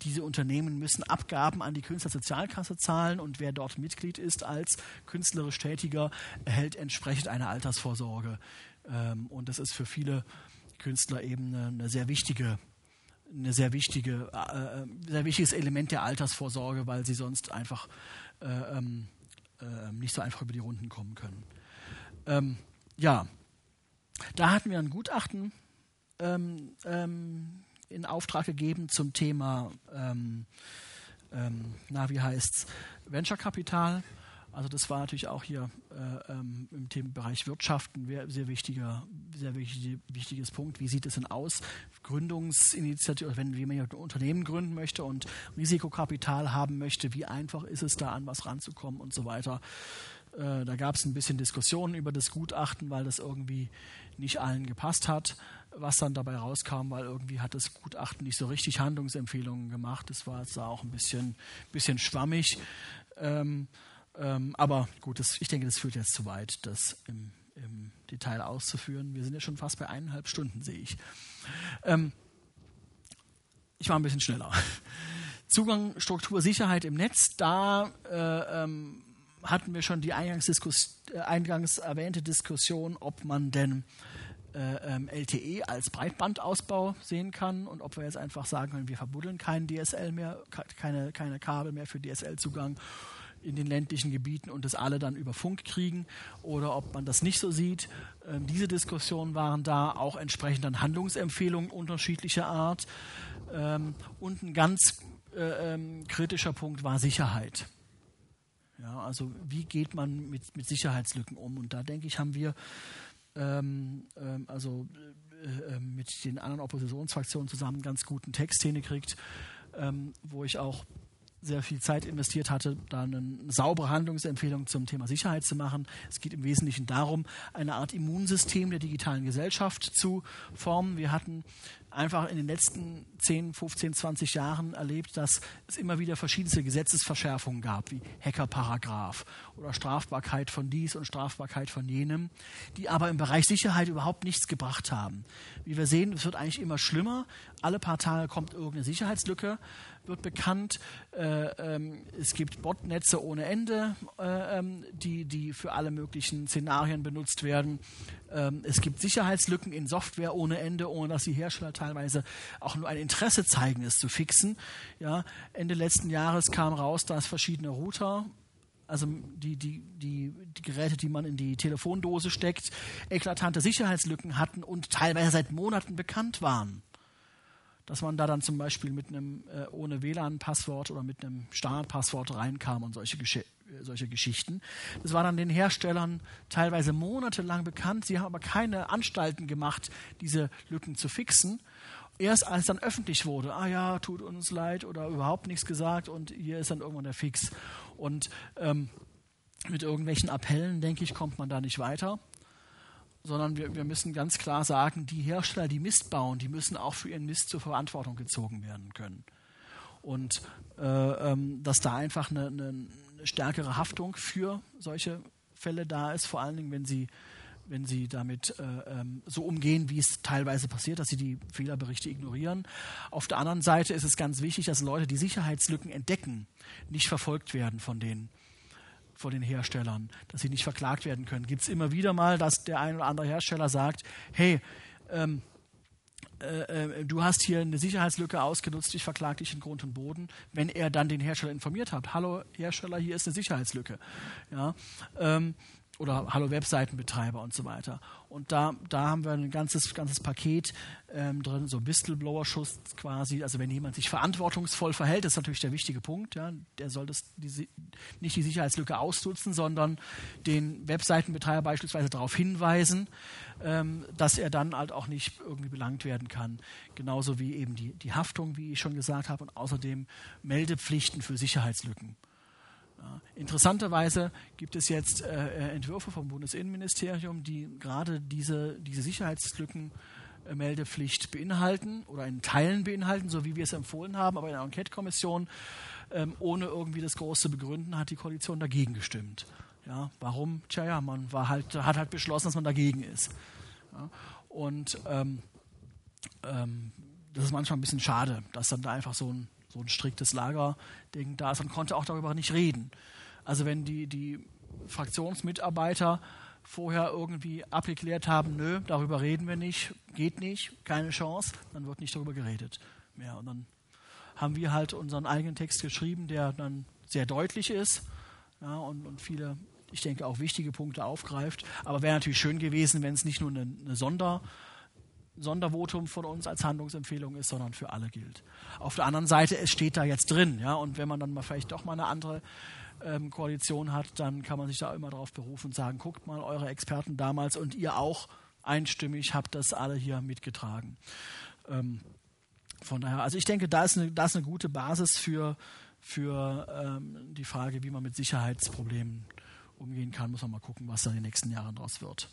Diese Unternehmen müssen Abgaben an die Künstlersozialkasse zahlen und wer dort Mitglied ist als künstlerisch Tätiger, erhält entsprechend eine Altersvorsorge. Ähm, und das ist für viele Künstler eben eine, eine sehr wichtige eine sehr wichtige, äh, äh, sehr wichtiges Element der Altersvorsorge, weil sie sonst einfach äh, ähm, äh, nicht so einfach über die Runden kommen können. Ähm, ja, Da hatten wir ein Gutachten ähm, ähm, in Auftrag gegeben zum Thema, ähm, ähm na, wie heißt's, Venture Kapital. Also das war natürlich auch hier äh, ähm, im Themenbereich Wirtschaft ein sehr wichtiger, sehr wichtig, wichtiges Punkt. Wie sieht es denn aus? Gründungsinitiative, wenn jemand ein Unternehmen gründen möchte und Risikokapital haben möchte, wie einfach ist es da an was ranzukommen und so weiter. Äh, da gab es ein bisschen Diskussionen über das Gutachten, weil das irgendwie nicht allen gepasst hat, was dann dabei rauskam, weil irgendwie hat das Gutachten nicht so richtig Handlungsempfehlungen gemacht. Das war jetzt auch ein bisschen, bisschen schwammig. Ähm, ähm, aber gut, das, ich denke, das führt jetzt zu weit, das im, im, Detail auszuführen. Wir sind ja schon fast bei eineinhalb Stunden, sehe ich. Ähm, ich war ein bisschen schneller. Zugang, Struktur, Sicherheit im Netz, da äh, ähm, hatten wir schon die äh, eingangs erwähnte Diskussion, ob man denn äh, ähm, LTE als Breitbandausbau sehen kann und ob wir jetzt einfach sagen können, wir verbuddeln keinen DSL mehr, keine, keine Kabel mehr für DSL-Zugang in den ländlichen Gebieten und das alle dann über Funk kriegen oder ob man das nicht so sieht. Ähm, diese Diskussionen waren da, auch entsprechend dann Handlungsempfehlungen unterschiedlicher Art. Ähm, und ein ganz äh, kritischer Punkt war Sicherheit. Ja, also wie geht man mit, mit Sicherheitslücken um? Und da denke ich, haben wir ähm, ähm, also äh, äh, mit den anderen Oppositionsfraktionen zusammen einen ganz guten Text hingekriegt, ähm, wo ich auch sehr viel Zeit investiert hatte, da eine saubere Handlungsempfehlung zum Thema Sicherheit zu machen. Es geht im Wesentlichen darum, eine Art Immunsystem der digitalen Gesellschaft zu formen. Wir hatten einfach in den letzten 10, 15, 20 Jahren erlebt, dass es immer wieder verschiedenste Gesetzesverschärfungen gab, wie Hackerparagraph oder Strafbarkeit von dies und Strafbarkeit von jenem, die aber im Bereich Sicherheit überhaupt nichts gebracht haben. Wie wir sehen, es wird eigentlich immer schlimmer. Alle paar Tage kommt irgendeine Sicherheitslücke wird bekannt. Äh, ähm, es gibt Botnetze ohne Ende, äh, ähm, die, die für alle möglichen Szenarien benutzt werden. Ähm, es gibt Sicherheitslücken in Software ohne Ende, ohne dass die Hersteller teilweise auch nur ein Interesse zeigen, es zu fixen. Ja, Ende letzten Jahres kam raus, dass verschiedene Router also die, die, die, die, Geräte, die man in die Telefondose steckt, eklatante Sicherheitslücken hatten und teilweise seit Monaten bekannt waren dass man da dann zum Beispiel mit einem äh, ohne WLAN-Passwort oder mit einem Standardpasswort reinkam und solche, Gesch solche Geschichten. Das war dann den Herstellern teilweise monatelang bekannt. Sie haben aber keine Anstalten gemacht, diese Lücken zu fixen. Erst als dann öffentlich wurde, ah ja, tut uns leid oder überhaupt nichts gesagt und hier ist dann irgendwann der Fix. Und ähm, mit irgendwelchen Appellen, denke ich, kommt man da nicht weiter sondern wir, wir müssen ganz klar sagen, die Hersteller, die Mist bauen, die müssen auch für ihren Mist zur Verantwortung gezogen werden können. Und äh, ähm, dass da einfach eine, eine, stärkere Haftung für solche Fälle da ist, vor allen Dingen, wenn sie, wenn sie damit äh, ähm, so umgehen, wie es teilweise passiert, dass sie die Fehlerberichte ignorieren. Auf der anderen Seite ist es ganz wichtig, dass Leute, die Sicherheitslücken entdecken, nicht verfolgt werden von denen vor den Herstellern, dass sie nicht verklagt werden können. Gibt es immer wieder mal, dass der ein oder andere Hersteller sagt, hey, ähm, äh, äh, du hast hier eine Sicherheitslücke ausgenutzt, ich verklage dich in Grund und Boden, wenn er dann den Hersteller informiert hat, hallo Hersteller, hier ist eine Sicherheitslücke. Ja, ähm, oder Hallo Webseitenbetreiber und so weiter. Und da, da haben wir ein ganzes, ganzes Paket ähm, drin, so Whistleblower-Schutz quasi. Also wenn jemand sich verantwortungsvoll verhält, das ist natürlich der wichtige Punkt. Ja, der soll das, die, nicht die Sicherheitslücke ausnutzen, sondern den Webseitenbetreiber beispielsweise darauf hinweisen, ähm, dass er dann halt auch nicht irgendwie belangt werden kann. Genauso wie eben die, die Haftung, wie ich schon gesagt habe, und außerdem Meldepflichten für Sicherheitslücken. Interessanterweise gibt es jetzt äh, äh, Entwürfe vom Bundesinnenministerium, die gerade diese, diese Sicherheitslückenmeldepflicht beinhalten oder in Teilen beinhalten, so wie wir es empfohlen haben, aber in der Enquete-Kommission ähm, ohne irgendwie das große Begründen hat die Koalition dagegen gestimmt. Ja, warum? Tja, ja, man war halt, hat halt beschlossen, dass man dagegen ist. Ja, und ähm, ähm, das ist manchmal ein bisschen schade, dass dann da einfach so ein so ein striktes Lagerding da ist und konnte auch darüber nicht reden. Also wenn die, die Fraktionsmitarbeiter vorher irgendwie abgeklärt haben, nö, darüber reden wir nicht, geht nicht, keine Chance, dann wird nicht darüber geredet mehr. Und dann haben wir halt unseren eigenen Text geschrieben, der dann sehr deutlich ist ja, und, und viele ich denke, auch wichtige Punkte aufgreift. Aber wäre natürlich schön gewesen, wenn es nicht nur eine, eine Sonder, Sondervotum von uns als Handlungsempfehlung ist, sondern für alle gilt. Auf der anderen Seite, es steht da jetzt drin, ja, und wenn man dann mal vielleicht doch mal eine andere ähm, Koalition hat, dann kann man sich da immer darauf berufen und sagen, guckt mal eure Experten damals und ihr auch einstimmig habt das alle hier mitgetragen. Ähm, von daher, also ich denke, da ist eine, da ist eine gute Basis für, für ähm, die Frage, wie man mit Sicherheitsproblemen umgehen kann. Muss man mal gucken, was da in den nächsten Jahren draus wird.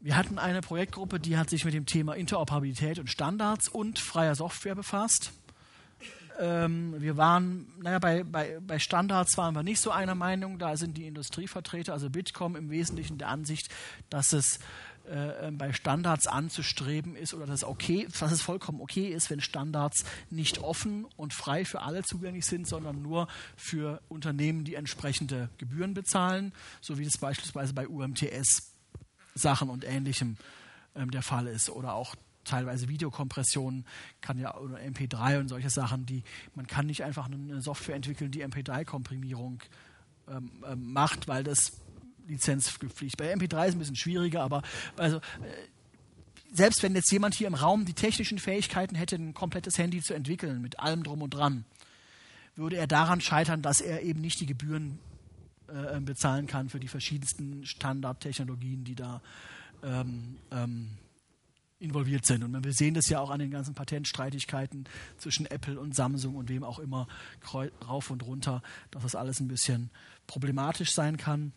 Wir hatten eine Projektgruppe, die hat sich mit dem Thema Interoperabilität und Standards und freier Software befasst. Ähm, wir waren, naja, bei, bei, bei Standards waren wir nicht so einer Meinung. Da sind die Industrievertreter, also Bitkom, im Wesentlichen der Ansicht, dass es äh, bei Standards anzustreben ist oder dass, okay, dass es vollkommen okay ist, wenn Standards nicht offen und frei für alle zugänglich sind, sondern nur für Unternehmen, die entsprechende Gebühren bezahlen, so wie das beispielsweise bei UMTS Sachen und Ähnlichem ähm, der Fall ist. Oder auch teilweise Videokompressionen kann ja oder MP3 und solche Sachen, die man kann nicht einfach eine Software entwickeln, die MP3-Komprimierung ähm, ähm, macht, weil das Lizenzpflicht. Bei MP3 ist es ein bisschen schwieriger, aber also äh, selbst wenn jetzt jemand hier im Raum die technischen Fähigkeiten hätte, ein komplettes Handy zu entwickeln mit allem drum und dran, würde er daran scheitern, dass er eben nicht die Gebühren äh, bezahlen kann für die verschiedensten Standardtechnologien, die da ähm, ähm, involviert sind. Und wir sehen das ja auch an den ganzen Patentstreitigkeiten zwischen Apple und Samsung und wem auch immer rauf und runter, dass das alles ein bisschen problematisch sein kann.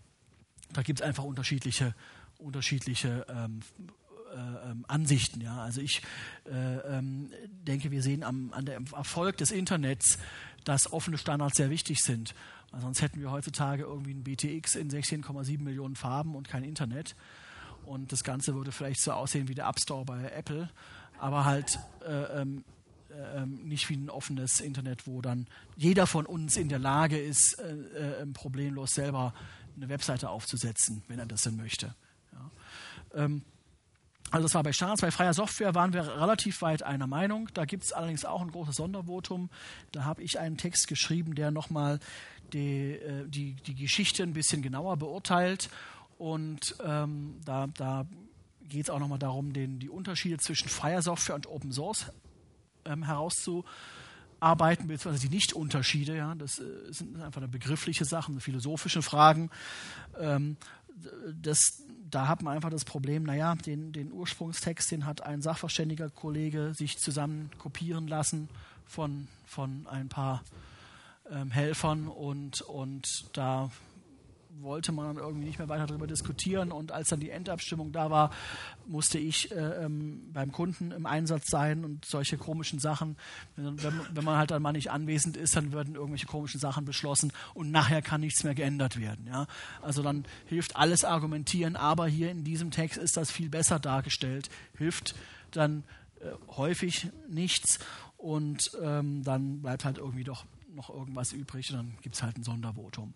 Da gibt es einfach unterschiedliche, unterschiedliche ähm, äh, ähm, Ansichten. Ja. Also ich äh, ähm, denke, wir sehen am, an dem Erfolg des Internets, dass offene Standards sehr wichtig sind. Weil sonst hätten wir heutzutage irgendwie ein BTX in 16,7 Millionen Farben und kein Internet. Und das Ganze würde vielleicht so aussehen wie der App Store bei Apple, aber halt äh, ähm, äh, nicht wie ein offenes Internet, wo dann jeder von uns in der Lage ist, äh, äh problemlos selber eine Webseite aufzusetzen, wenn er das denn möchte. Ja. Ähm, also das war bei Standards. Bei freier Software waren wir relativ weit einer Meinung. Da gibt es allerdings auch ein großes Sondervotum. Da habe ich einen Text geschrieben, der nochmal die, äh, die, die Geschichte ein bisschen genauer beurteilt. Und ähm, da, da geht es auch nochmal darum, den, die Unterschiede zwischen freier Software und Open Source ähm, herauszuarbeiten, beziehungsweise die Nicht-Unterschiede. Ja, das äh, sind einfach eine begriffliche Sachen, philosophische Fragen. Ähm, das, da hat man einfach das Problem, naja, den, den Ursprungstext, den hat ein sachverständiger Kollege sich zusammen kopieren lassen von, von ein paar ähm, Helfern und, und da wollte man dann irgendwie nicht mehr weiter darüber diskutieren. Und als dann die Endabstimmung da war, musste ich äh, ähm, beim Kunden im Einsatz sein und solche komischen Sachen. Wenn, wenn, man halt dann mal nicht anwesend ist, dann werden irgendwelche komischen Sachen beschlossen und nachher kann nichts mehr geändert werden. Ja? Also dann hilft alles argumentieren, aber hier in diesem Text ist das viel besser dargestellt, hilft dann äh, häufig nichts und ähm, dann bleibt halt irgendwie doch noch irgendwas übrig und dann gibt es halt ein Sondervotum.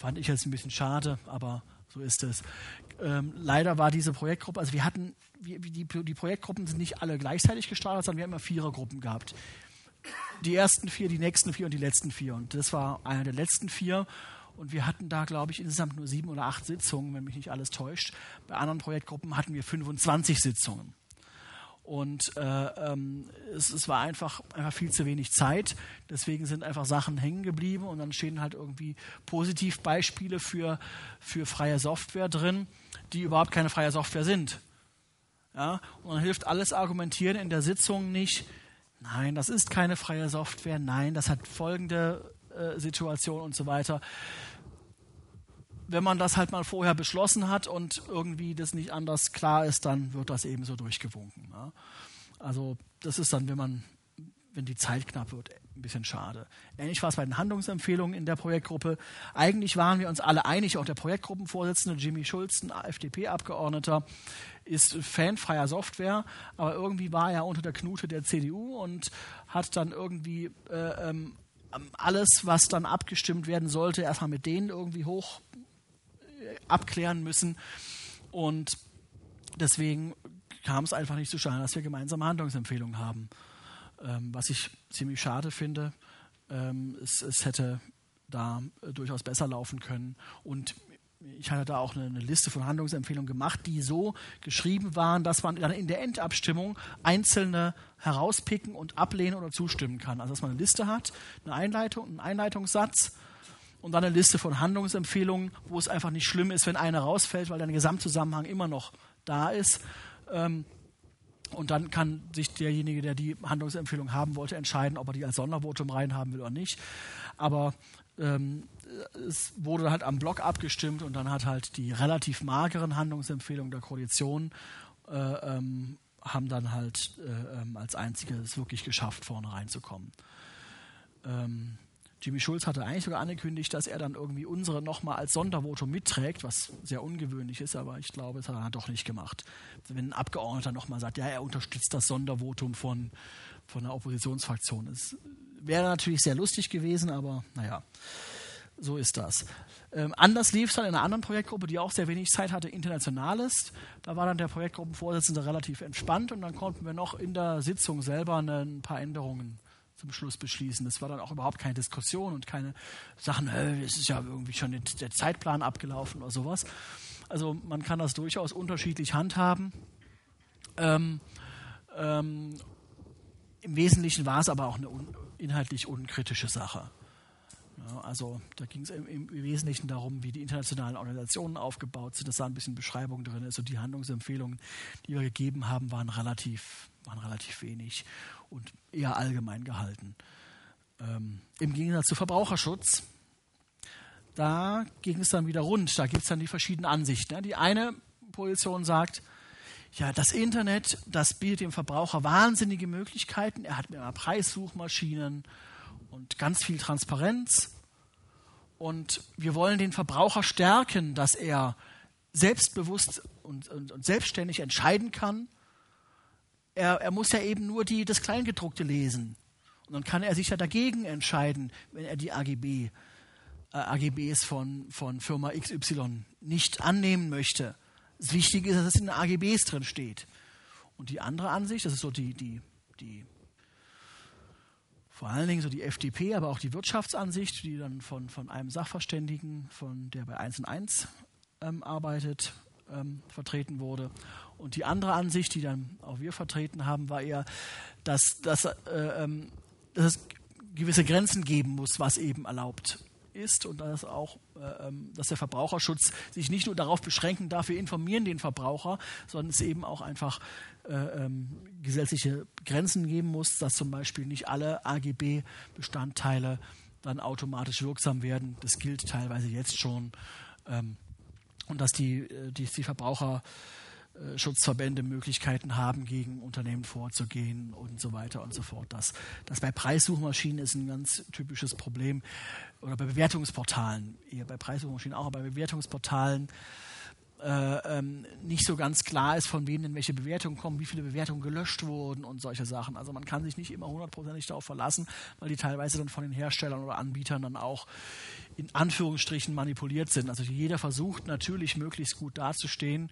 Fand ich jetzt ein bisschen schade, aber so ist es. Ähm, leider war diese Projektgruppe, also wir hatten, wir, die, die Projektgruppen sind nicht alle gleichzeitig gestartet, sondern wir haben immer Vierergruppen gehabt. Die ersten vier, die nächsten vier und die letzten vier. Und das war einer der letzten vier. Und wir hatten da, glaube ich, insgesamt nur sieben oder acht Sitzungen, wenn mich nicht alles täuscht. Bei anderen Projektgruppen hatten wir 25 Sitzungen. Und äh, ähm, es, es, war einfach, einfach viel zu wenig Zeit. Deswegen sind einfach Sachen hängen geblieben und dann stehen halt irgendwie Positivbeispiele für, für freie Software drin, die überhaupt keine freie Software sind. Ja? Und dann hilft alles Argumentieren in der Sitzung nicht. Nein, das ist keine freie Software. Nein, das hat folgende äh, Situation und so weiter wenn man das halt mal vorher beschlossen hat und irgendwie das nicht anders klar ist, dann wird das eben so durchgewunken. Ja. Also das ist dann, wenn man, wenn die Zeit knapp wird, ein bisschen schade. Ähnlich war es bei den Handlungsempfehlungen in der Projektgruppe. Eigentlich waren wir uns alle einig, auch der Projektgruppenvorsitzende Jimmy Schulz, ein FDP-Abgeordneter, ist Fan freier Software, aber irgendwie war er unter der Knute der CDU und hat dann irgendwie äh, ähm, alles, was dann abgestimmt werden sollte, erstmal mit denen irgendwie hoch abklären müssen. Und deswegen kam es einfach nicht zustande, dass wir gemeinsame Handlungsempfehlungen haben. Ähm, was ich ziemlich schade finde. Ähm, es, es, hätte da äh, durchaus besser laufen können. Und ich hatte da auch eine, eine, Liste von Handlungsempfehlungen gemacht, die so geschrieben waren, dass man dann in der Endabstimmung einzelne herauspicken und ablehnen oder zustimmen kann. Also dass man eine Liste hat, eine Einleitung, einen Einleitungssatz und dann eine Liste von Handlungsempfehlungen, wo es einfach nicht schlimm ist, wenn eine rausfällt, weil der Gesamtzusammenhang immer noch da ist. Ähm, und dann kann sich derjenige, der die Handlungsempfehlung haben wollte, entscheiden, ob er die als Sondervotum reinhaben will oder nicht. Aber ähm, es wurde halt am Block abgestimmt und dann hat halt die relativ mageren Handlungsempfehlungen der Koalition äh, ähm, haben dann halt äh, ähm, als einzige es wirklich geschafft, vorne reinzukommen. Ähm, Jimmy Schulz hatte eigentlich sogar angekündigt, dass er dann irgendwie unsere nochmal als Sondervotum mitträgt, was sehr ungewöhnlich ist, aber ich glaube, das hat er dann doch nicht gemacht. Wenn ein Abgeordneter nochmal sagt, ja, er unterstützt das Sondervotum von, von der Oppositionsfraktion. Es wäre natürlich sehr lustig gewesen, aber naja, so ist das. Ähm, anders lief es dann in einer anderen Projektgruppe, die auch sehr wenig Zeit hatte, Internationales. Da war dann der Projektgruppenvorsitzende relativ entspannt und dann konnten wir noch in der Sitzung selber ein paar Änderungen zum Schluss beschließen. Es war dann auch überhaupt keine Diskussion und keine Sachen, äh, es ist ja irgendwie schon der Zeitplan abgelaufen oder sowas. Also man kann das durchaus unterschiedlich handhaben. Ähm, ähm, Im Wesentlichen war es aber auch eine un inhaltlich unkritische Sache. Ja, also da ging es im, im, Wesentlichen darum, wie die internationalen Organisationen aufgebaut sind, dass da ein bisschen Beschreibung drin und die Handlungsempfehlungen, die wir gegeben haben, waren relativ, waren relativ wenig und eher allgemein gehalten. Ähm, Im Gegensatz zu Verbraucherschutz, da ging es dann wieder rund. Da gibt es dann die verschiedenen Ansichten. Ne? Die eine Position sagt, ja, das Internet, das bietet dem Verbraucher wahnsinnige Möglichkeiten. Er hat mehr Preissuchmaschinen und ganz viel Transparenz. Und wir wollen den Verbraucher stärken, dass er selbstbewusst und, und, und selbstständig entscheiden kann er, er muss ja eben nur die, das Kleingedruckte lesen. Und dann kann er sich ja dagegen entscheiden, wenn er die AGB, äh, AGBs von, von Firma XY nicht annehmen möchte. Das Wichtige ist, dass es in den AGBs drin steht. Und die andere Ansicht, das ist so die, die, die vor allen Dingen so die FDP, aber auch die Wirtschaftsansicht, die dann von, von einem Sachverständigen, von der bei 1 und 1 ähm, arbeitet, ähm, vertreten wurde. Und die andere Ansicht, die dann auch wir vertreten haben, war eher, dass, dass, äh, ähm, dass es gewisse Grenzen geben muss, was eben erlaubt ist und dass auch, äh, ähm, dass der Verbraucherschutz sich nicht nur darauf beschränken darf, wir informieren den Verbraucher, sondern es eben auch einfach äh, ähm, gesetzliche Grenzen geben muss, dass zum Beispiel nicht alle AGB-Bestandteile dann automatisch wirksam werden. Das gilt teilweise jetzt schon. Ähm, und dass die, äh, die, die Verbraucherschutzverbände Möglichkeiten haben, gegen Unternehmen vorzugehen und so weiter und so fort. Das, das bei Preissuchmaschinen ist ein ganz typisches Problem oder bei Bewertungsportalen, eher bei Preissuchmaschinen auch, aber bei Bewertungsportalen äh, ähm, nicht so ganz klar ist, von wem denn welche Bewertungen kommen, wie viele Bewertungen gelöscht wurden und solche Sachen. Also man kann sich nicht immer hundertprozentig darauf verlassen, weil die teilweise dann von den Herstellern oder Anbietern dann auch in Anführungsstrichen manipuliert sind. Also jeder versucht natürlich möglichst gut dazustehen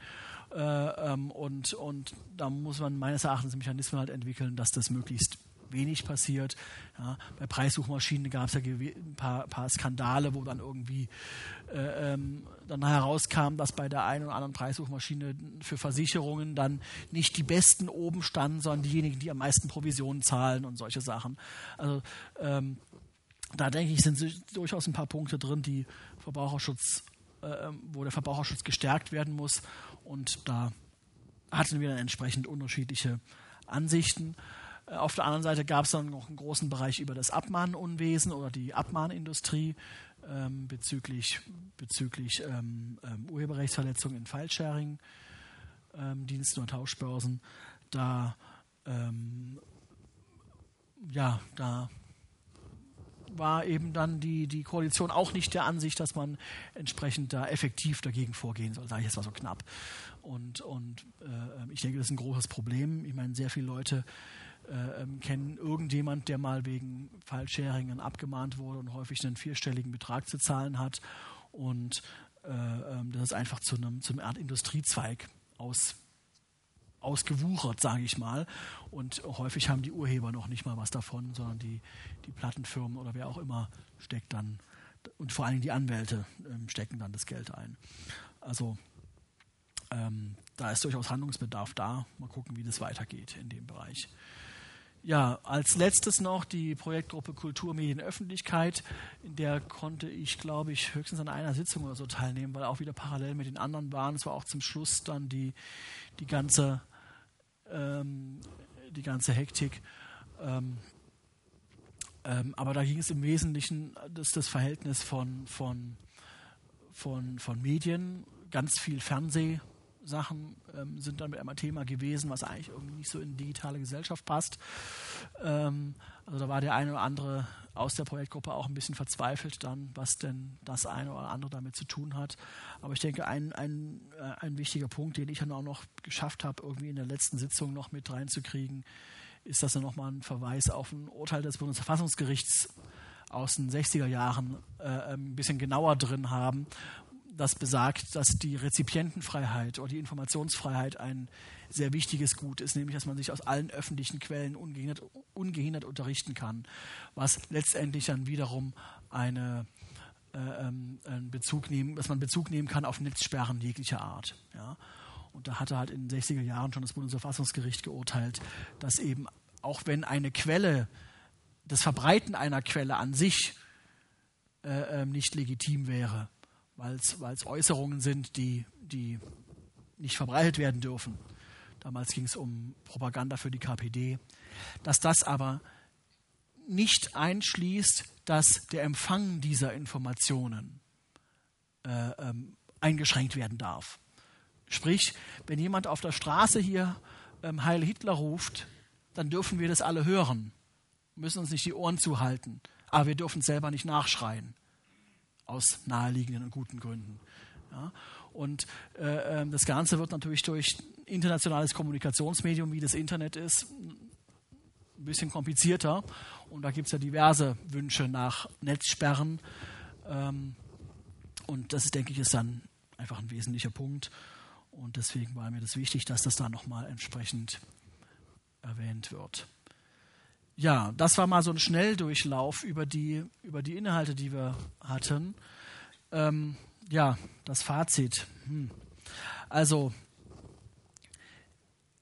äh, ähm, und, und da muss man meines Erachtens Mechanismen halt entwickeln, dass das möglichst wenig passiert. Ja, bei Preissuchmaschinen gab es ja ein paar, paar, Skandale, wo dann irgendwie äh, ähm, dann herauskam, dass bei der einen oder anderen Preissuchmaschine für Versicherungen dann nicht die Besten oben standen, sondern diejenigen, die am meisten Provisionen zahlen und solche Sachen. Also ähm, da denke ich, sind durchaus ein paar Punkte drin, die Verbraucherschutz, äh, ähm, wo der Verbraucherschutz gestärkt werden muss. Und da hatten wir dann entsprechend unterschiedliche Ansichten. Äh, auf der anderen Seite gab es dann noch einen großen Bereich über das Abmahnunwesen oder die Abmahnindustrie ähm, bezüglich, bezüglich ähm, ähm, Urheberrechtsverletzungen in File-Sharing, ähm, Diensten und Tauschbörsen. Da, ähm, ja, da war eben dann die, die Koalition auch nicht der Ansicht, dass man entsprechend da effektiv dagegen vorgehen soll. Sage ich jetzt mal so knapp. Und, und äh, ich denke, das ist ein großes Problem. Ich meine, sehr viele Leute äh, ähm, kennen irgendjemand, der mal wegen File-Sharing abgemahnt wurde und häufig einen vierstelligen Betrag zu zahlen hat. Und äh, ähm, das ist einfach zu einem, zu einem Art Industriezweig aus, ausgewuchert, sage ich mal. Und häufig haben die Urheber noch nicht mal was davon, sondern die, die Plattenfirmen oder wer auch immer steckt dann und vor allem die Anwälte ähm, stecken dann das Geld ein. Also ähm, da ist durchaus Handlungsbedarf da. Mal gucken, wie das weitergeht in dem Bereich. Ja, als letztes noch die Projektgruppe Kultur, Medien, Öffentlichkeit. In der konnte ich, glaube ich, höchstens an einer Sitzung oder so teilnehmen, weil auch wieder parallel mit den anderen waren. Es war auch zum Schluss dann die, die, ganze, ähm, die ganze Hektik. Ähm, ähm, aber da ging es im Wesentlichen, das, das Verhältnis von, von, von, von Medien, ganz viel Fernseh, Sachen ähm, sind dann mit einmal Thema gewesen, was eigentlich irgendwie nicht so in die digitale Gesellschaft passt. Ähm, also da war der eine oder andere aus der Projektgruppe auch ein bisschen verzweifelt dann, was denn das eine oder andere damit zu tun hat. Aber ich denke, ein, ein, äh, ein wichtiger Punkt, den ich dann auch noch geschafft habe, irgendwie in der letzten Sitzung noch mit reinzukriegen, ist, dass wir nochmal einen Verweis auf ein Urteil des Bundesverfassungsgerichts aus den 60er Jahren äh, ein bisschen genauer drin haben, das besagt, dass die Rezipientenfreiheit oder die Informationsfreiheit ein sehr wichtiges Gut ist, nämlich dass man sich aus allen öffentlichen Quellen ungehindert, ungehindert unterrichten kann, was letztendlich dann wiederum eine, äh, ähm, einen Bezug nehmen, dass man Bezug nehmen kann auf Netzsperren jeglicher Art. Ja. Und da hatte halt in den 60er Jahren schon das Bundesverfassungsgericht geurteilt, dass eben auch wenn eine Quelle, das Verbreiten einer Quelle an sich äh, äh, nicht legitim wäre, weil es Äußerungen sind, die, die nicht verbreitet werden dürfen. Damals ging es um Propaganda für die KPD. Dass das aber nicht einschließt, dass der Empfang dieser Informationen äh, ähm, eingeschränkt werden darf. Sprich, wenn jemand auf der Straße hier ähm, Heil Hitler ruft, dann dürfen wir das alle hören, müssen uns nicht die Ohren zuhalten, aber wir dürfen selber nicht nachschreien aus naheliegenden und guten Gründen. Ja? Und äh, ähm, das Ganze wird natürlich durch internationales Kommunikationsmedium, wie das Internet ist, ein bisschen komplizierter. Und da gibt es ja diverse Wünsche nach Netzsperren. Ähm, und das, denke ich, ist dann einfach ein wesentlicher Punkt. Und deswegen war mir das wichtig, dass das da nochmal entsprechend erwähnt wird. Ja, das war mal so ein Schnelldurchlauf über die, über die Inhalte, die wir hatten. Ähm, ja, das Fazit. Hm. Also,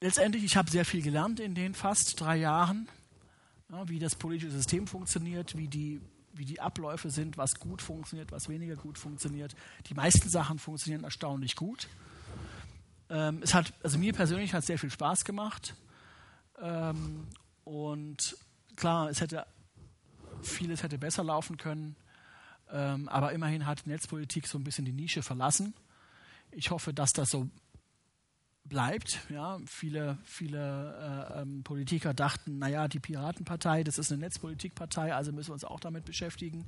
letztendlich, ich habe sehr viel gelernt in den fast drei Jahren, ja, wie das politische System funktioniert, wie die, wie die Abläufe sind, was gut funktioniert, was weniger gut funktioniert. Die meisten Sachen funktionieren erstaunlich gut. Ähm, es hat, also mir persönlich hat es sehr viel Spaß gemacht. Ähm, und klar, es hätte vieles hätte besser laufen können, ähm, aber immerhin hat Netzpolitik so ein bisschen die Nische verlassen. Ich hoffe, dass das so bleibt. Ja, viele viele äh, ähm, Politiker dachten, naja, die Piratenpartei, das ist eine Netzpolitikpartei, also müssen wir uns auch damit beschäftigen,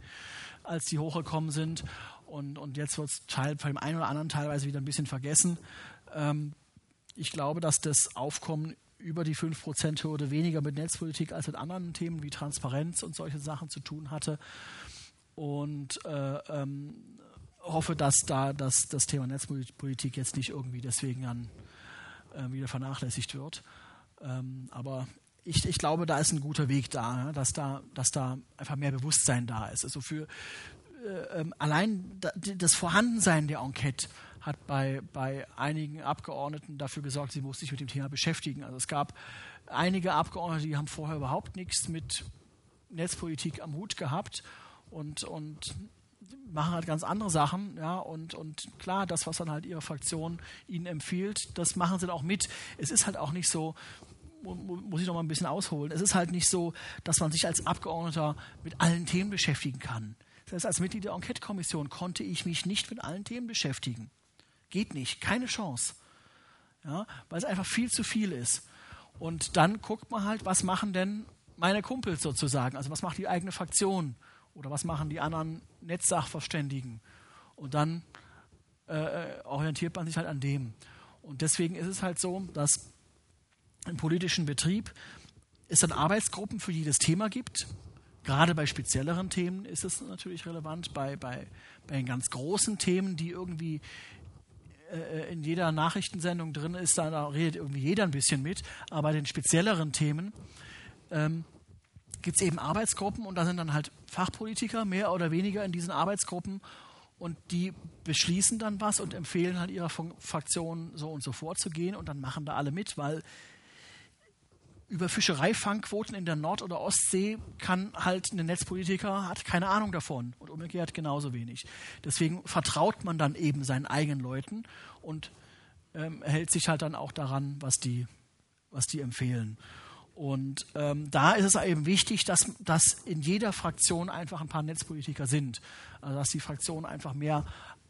als die hochgekommen sind. Und, und jetzt wird es Teil, dem einen oder anderen teilweise wieder ein bisschen vergessen. Ähm, ich glaube, dass das Aufkommen über die 5%-Hürde weniger mit Netzpolitik als mit anderen Themen wie Transparenz und solche Sachen zu tun hatte. Und äh, ähm, hoffe, dass da das, das Thema Netzpolitik jetzt nicht irgendwie deswegen dann äh, wieder vernachlässigt wird. Ähm, aber ich, ich, glaube, da ist ein guter Weg da, ja, dass da, dass da einfach mehr Bewusstsein da ist. Also für äh, ähm, allein das Vorhandensein der Enquete hat bei, bei einigen Abgeordneten dafür gesorgt, sie mussten sich mit dem Thema beschäftigen. Also es gab einige Abgeordnete, die haben vorher überhaupt nichts mit Netzpolitik am Hut gehabt und, und machen halt ganz andere Sachen, ja, und, und klar, das, was dann halt ihre Fraktion ihnen empfiehlt, das machen sie dann auch mit. Es ist halt auch nicht so, muss ich noch mal ein bisschen ausholen, es ist halt nicht so, dass man sich als Abgeordneter mit allen Themen beschäftigen kann. Das heißt, als Mitglied der Enquete-Kommission konnte ich mich nicht mit allen Themen beschäftigen. Geht nicht, keine Chance. Ja, weil es einfach viel zu viel ist. Und dann guckt man halt, was machen denn meine Kumpels sozusagen? Also was macht die eigene Fraktion? Oder was machen die anderen Netzsachverständigen? Und dann äh, äh, orientiert man sich halt an dem. Und deswegen ist es halt so, dass im politischen Betrieb es dann Arbeitsgruppen für jedes Thema gibt. Gerade bei spezielleren Themen ist es natürlich relevant. Bei, bei, bei den ganz großen Themen, die irgendwie äh, in jeder Nachrichtensendung drin ist, da, redet irgendwie jeder ein bisschen mit. Aber bei den spezielleren Themen ähm, gibt es eben Arbeitsgruppen und da sind dann halt Fachpolitiker mehr oder weniger in diesen Arbeitsgruppen und die beschließen dann was und empfehlen halt ihrer Fraktion so und so vorzugehen und dann machen da alle mit, weil über Fischereifangquoten in der Nord- oder Ostsee kann halt ein Netzpolitiker hat keine Ahnung davon und umgekehrt genauso wenig. Deswegen vertraut man dann eben seinen eigenen Leuten und ähm, hält sich halt dann auch daran, was die, was die empfehlen. Und ähm, da ist es eben wichtig, dass, dass in jeder Fraktion einfach ein paar Netzpolitiker sind. Also dass die Fraktionen einfach mehr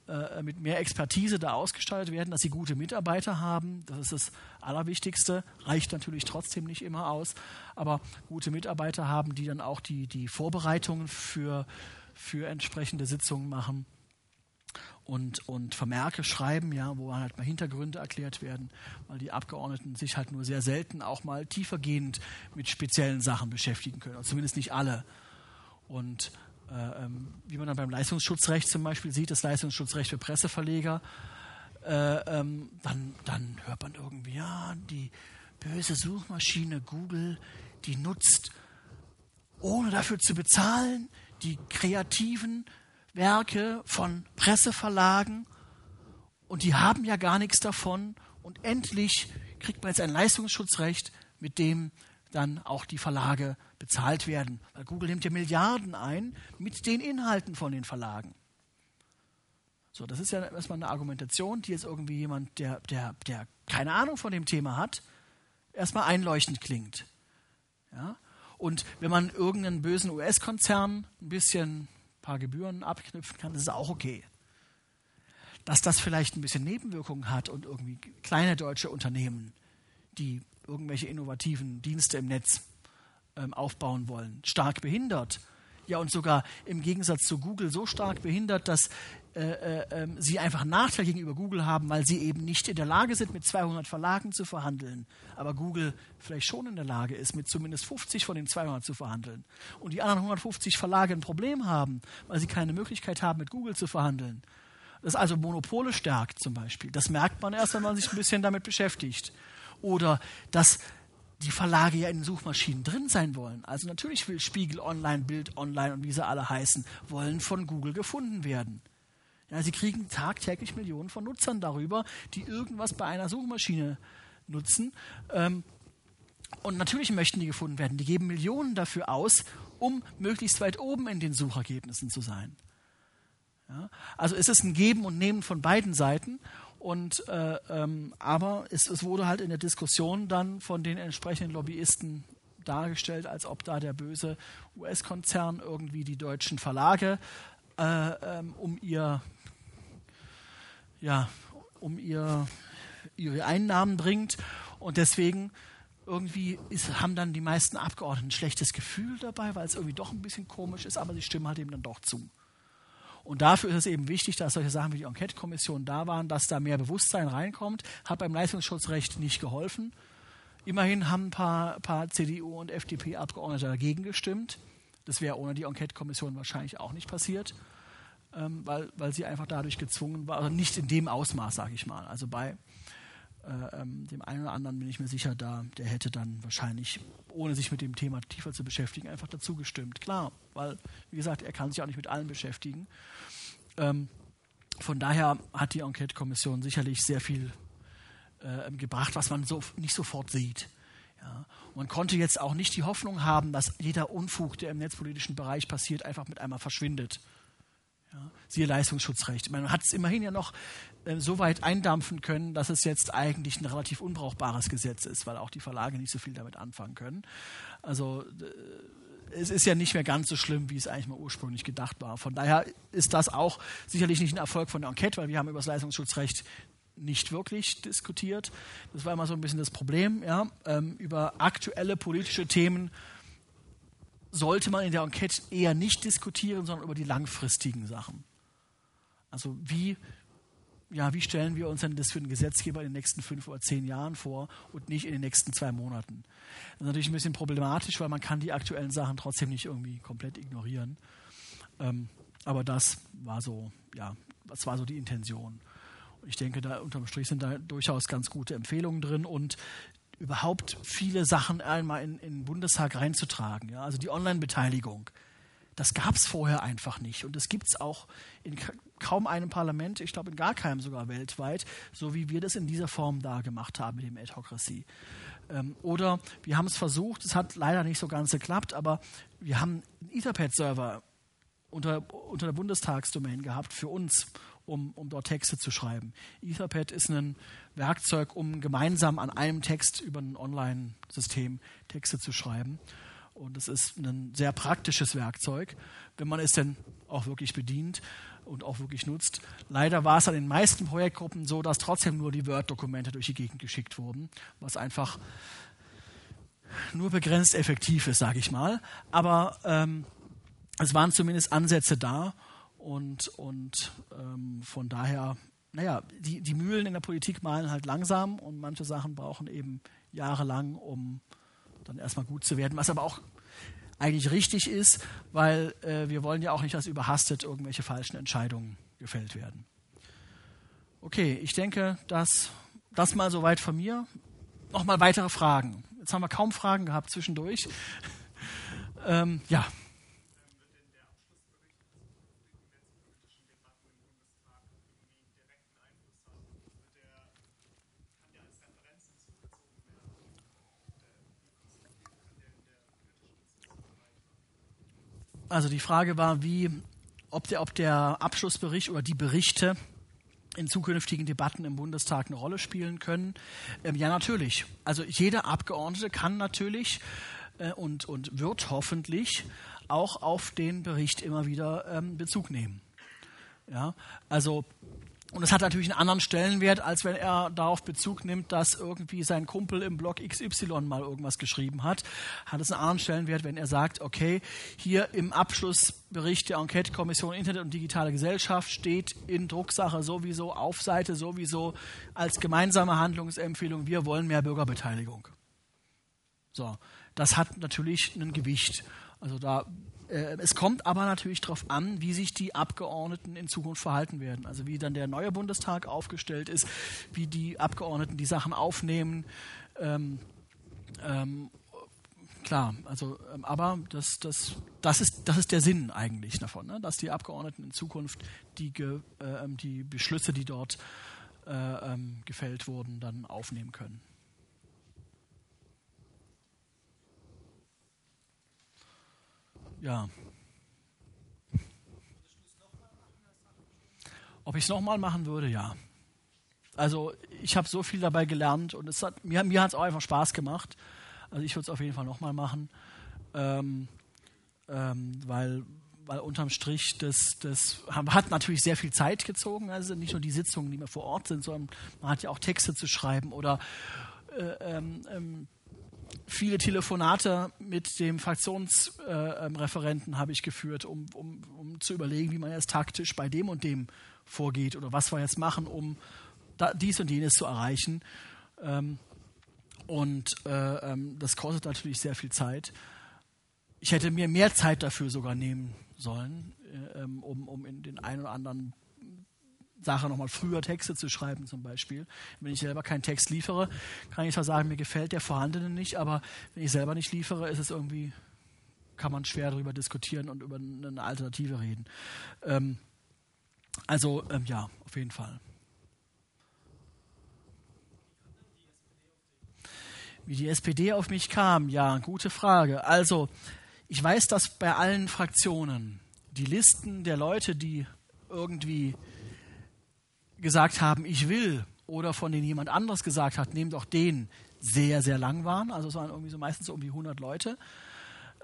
äh, mit mehr Expertise da ausgestaltet werden, dass sie gute Mitarbeiter haben. Das ist das Allerwichtigste. Reicht natürlich trotzdem nicht immer aus, aber gute Mitarbeiter haben, die dann auch die, die Vorbereitungen für, für entsprechende Sitzungen machen und, und Vermerke schreiben, ja, wo halt mal Hintergründe erklärt werden, weil die Abgeordneten sich halt nur sehr selten auch mal tiefergehend mit speziellen Sachen beschäftigen können, also zumindest nicht alle. Und äh, ähm, wie man dann beim Leistungsschutzrecht zum Beispiel sieht, das Leistungsschutzrecht für Presseverleger, äh, ähm, dann, dann hört man irgendwie, ja, die böse Suchmaschine Google, die nutzt, ohne dafür zu bezahlen, die kreativen Werke von Presseverlagen und die haben ja gar nichts davon und endlich kriegt man jetzt ein Leistungsschutzrecht, mit dem dann auch die Verlage bezahlt werden. Weil Google nimmt ja Milliarden ein mit den Inhalten von den Verlagen. So, das ist ja erstmal eine Argumentation, die jetzt irgendwie jemand, der, der, der keine Ahnung von dem Thema hat, erstmal einleuchtend klingt. Ja? Und wenn man irgendeinen bösen US-Konzern ein bisschen paar Gebühren abknüpfen kann, das ist auch okay. Dass das vielleicht ein bisschen Nebenwirkungen hat und irgendwie kleine deutsche Unternehmen, die irgendwelche innovativen Dienste im Netz aufbauen wollen, stark behindert. Ja, und sogar im Gegensatz zu Google so stark behindert, dass äh, äh, ähm, sie einfach einen Nachteil gegenüber Google haben, weil sie eben nicht in der Lage sind, mit 200 Verlagen zu verhandeln. Aber Google vielleicht schon in der Lage ist, mit zumindest 50 von den 200 zu verhandeln. Und die anderen 150 Verlage ein Problem haben, weil sie keine Möglichkeit haben, mit Google zu verhandeln. Das also Monopole stärkt zum Beispiel. Das merkt man erst, wenn man sich ein bisschen damit beschäftigt. Oder dass die Verlage ja in den Suchmaschinen drin sein wollen. Also natürlich will Spiegel Online, Bild Online und wie sie alle heißen, wollen von Google gefunden werden. Ja, sie kriegen tagtäglich Millionen von Nutzern darüber, die irgendwas bei einer Suchmaschine nutzen. Ähm, und natürlich möchten die gefunden werden. Die geben Millionen dafür aus, um möglichst weit oben in den Suchergebnissen zu sein. Ja, also es ist ein Geben und Nehmen von beiden Seiten. Und, äh, ähm, aber es, es, wurde halt in der Diskussion dann von den entsprechenden Lobbyisten dargestellt, als ob da der böse US-Konzern irgendwie die deutschen Verlage äh, ähm, um ihr ja, um ihr, ihre Einnahmen bringt. Und deswegen irgendwie ist, haben dann die meisten Abgeordneten ein schlechtes Gefühl dabei, weil es irgendwie doch ein bisschen komisch ist, aber sie stimmen halt eben dann doch zu. Und dafür ist es eben wichtig, dass solche Sachen wie die Enquete-Kommission da waren, dass da mehr Bewusstsein reinkommt. Hat beim Leistungsschutzrecht nicht geholfen. Immerhin haben ein paar, paar CDU- und FDP-Abgeordnete dagegen gestimmt. Das wäre ohne die Enquete-Kommission wahrscheinlich auch nicht passiert ähm, weil, weil sie einfach dadurch gezwungen war, also nicht in dem Ausmaß, sage ich mal. Also bei äh, ähm, dem einen oder anderen bin ich mir sicher, da, der hätte dann wahrscheinlich, ohne sich mit dem Thema tiefer zu beschäftigen, einfach dazu gestimmt. Klar, weil, wie gesagt, er kann sich auch nicht mit allem beschäftigen. Ähm, von daher hat die Enquete-Kommission sicherlich sehr viel äh, gebracht, was man so nicht sofort sieht. Ja. Man konnte jetzt auch nicht die Hoffnung haben, dass jeder Unfug, der im netzpolitischen Bereich passiert, einfach mit einmal verschwindet. Ja, siehe Leistungsschutzrecht. Man hat es immerhin ja noch äh, so weit eindampfen können, dass es jetzt eigentlich ein relativ unbrauchbares Gesetz ist, weil auch die Verlage nicht so viel damit anfangen können. Also äh, es ist ja nicht mehr ganz so schlimm, wie es eigentlich mal ursprünglich gedacht war. Von daher ist das auch sicherlich nicht ein Erfolg von der Enquete, weil wir haben über das Leistungsschutzrecht nicht wirklich diskutiert. Das war immer so ein bisschen das Problem. Ja? Ähm, über aktuelle politische Themen sollte man in der Enquete eher nicht diskutieren, sondern über die langfristigen Sachen. Also wie, ja, wie stellen wir uns denn das für den Gesetzgeber in den nächsten fünf oder zehn Jahren vor und nicht in den nächsten zwei Monaten? Das ist natürlich ein bisschen problematisch, weil man kann die aktuellen Sachen trotzdem nicht irgendwie komplett ignorieren. Ähm, aber das war so, ja, das war so die Intention. Und ich denke, da unterm Strich sind da durchaus ganz gute Empfehlungen drin und überhaupt viele Sachen einmal in, in den Bundestag reinzutragen. Ja? Also die Online-Beteiligung. Das gab es vorher einfach nicht. Und das gibt es auch in kaum einem Parlament, ich glaube in gar keinem sogar weltweit, so wie wir das in dieser Form da gemacht haben mit dem Adhocracy. Ähm, oder wir haben es versucht, es hat leider nicht so ganz geklappt, aber wir haben einen Etherpad-Server unter, unter der Bundestagsdomain gehabt für uns, um, um dort Texte zu schreiben. Etherpad ist ein Werkzeug, um gemeinsam an einem Text über ein Online-System Texte zu schreiben. Und es ist ein sehr praktisches Werkzeug, wenn man es denn auch wirklich bedient und auch wirklich nutzt. Leider war es an den meisten Projektgruppen so, dass trotzdem nur die Word-Dokumente durch die Gegend geschickt wurden, was einfach nur begrenzt effektiv ist, sage ich mal. Aber ähm, es waren zumindest Ansätze da und, und ähm, von daher, naja, die, die Mühlen in der Politik malen halt langsam und manche Sachen brauchen eben jahrelang, um dann erstmal gut zu werden, was aber auch eigentlich richtig ist, weil äh, wir wollen ja auch nicht, dass überhastet irgendwelche falschen Entscheidungen gefällt werden. Okay, ich denke, dass das mal soweit von mir. Nochmal weitere Fragen. Jetzt haben wir kaum Fragen gehabt zwischendurch. ähm, ja. Also die Frage war, wie, ob der, ob der Abschlussbericht oder die Berichte in zukünftigen Debatten im Bundestag eine Rolle spielen können. Ähm, ja, natürlich. Also jeder Abgeordnete kann natürlich äh, und, und wird hoffentlich auch auf den Bericht immer wieder ähm, Bezug nehmen. Ja, also und es hat natürlich einen anderen Stellenwert, als wenn er darauf Bezug nimmt, dass irgendwie sein Kumpel im Blog XY mal irgendwas geschrieben hat. Hat es einen anderen Stellenwert, wenn er sagt, okay, hier im Abschlussbericht der Enquete-Kommission Internet und digitale Gesellschaft steht in Drucksache sowieso, auf Seite sowieso als gemeinsame Handlungsempfehlung, wir wollen mehr Bürgerbeteiligung. So, das hat natürlich ein Gewicht. Also da es kommt aber natürlich darauf an, wie sich die Abgeordneten in Zukunft verhalten werden. Also wie dann der neue Bundestag aufgestellt ist, wie die Abgeordneten die Sachen aufnehmen. Ähm, ähm, klar, also ähm, aber das, das, das, ist, das ist der Sinn eigentlich davon, ne? dass die Abgeordneten in Zukunft die, äh, die Beschlüsse, die dort äh, ähm, gefällt wurden, dann aufnehmen können. Ja. Ob ich es nochmal machen würde, ja. Also ich habe so viel dabei gelernt und es hat, mir, mir hat es auch einfach Spaß gemacht. Also ich würde es auf jeden Fall nochmal machen, ähm, ähm, weil, weil unterm Strich das, das hat natürlich sehr viel Zeit gezogen. Also nicht nur die Sitzungen, die mehr vor Ort sind, sondern man hat ja auch Texte zu schreiben oder äh, ähm, ähm viele Telefonate mit dem Fraktionsreferenten äh, habe ich geführt, um, um, um, zu überlegen, wie man jetzt taktisch bei dem und dem vorgeht oder was wir jetzt machen, um da, dies und jenes zu erreichen. Ähm, und äh, ähm, das kostet natürlich sehr viel Zeit. Ich hätte mir mehr Zeit dafür sogar nehmen sollen, äh, ähm, um, um in den einen oder anderen Sache, nochmal früher Texte zu schreiben zum Beispiel. Wenn ich selber keinen Text liefere, kann ich zwar sagen, mir gefällt der vorhandene nicht, aber wenn ich selber nicht liefere, ist es irgendwie, kann man schwer darüber diskutieren und über eine Alternative reden. Ähm, also ähm, ja, auf jeden Fall. Wie die SPD auf mich kam, ja, gute Frage. Also, ich weiß, dass bei allen Fraktionen die Listen der Leute, die irgendwie gesagt haben, ich will, oder von denen jemand anderes gesagt hat, nehmt doch den, sehr, sehr lang waren. Also es waren irgendwie so meistens so um die 100 Leute.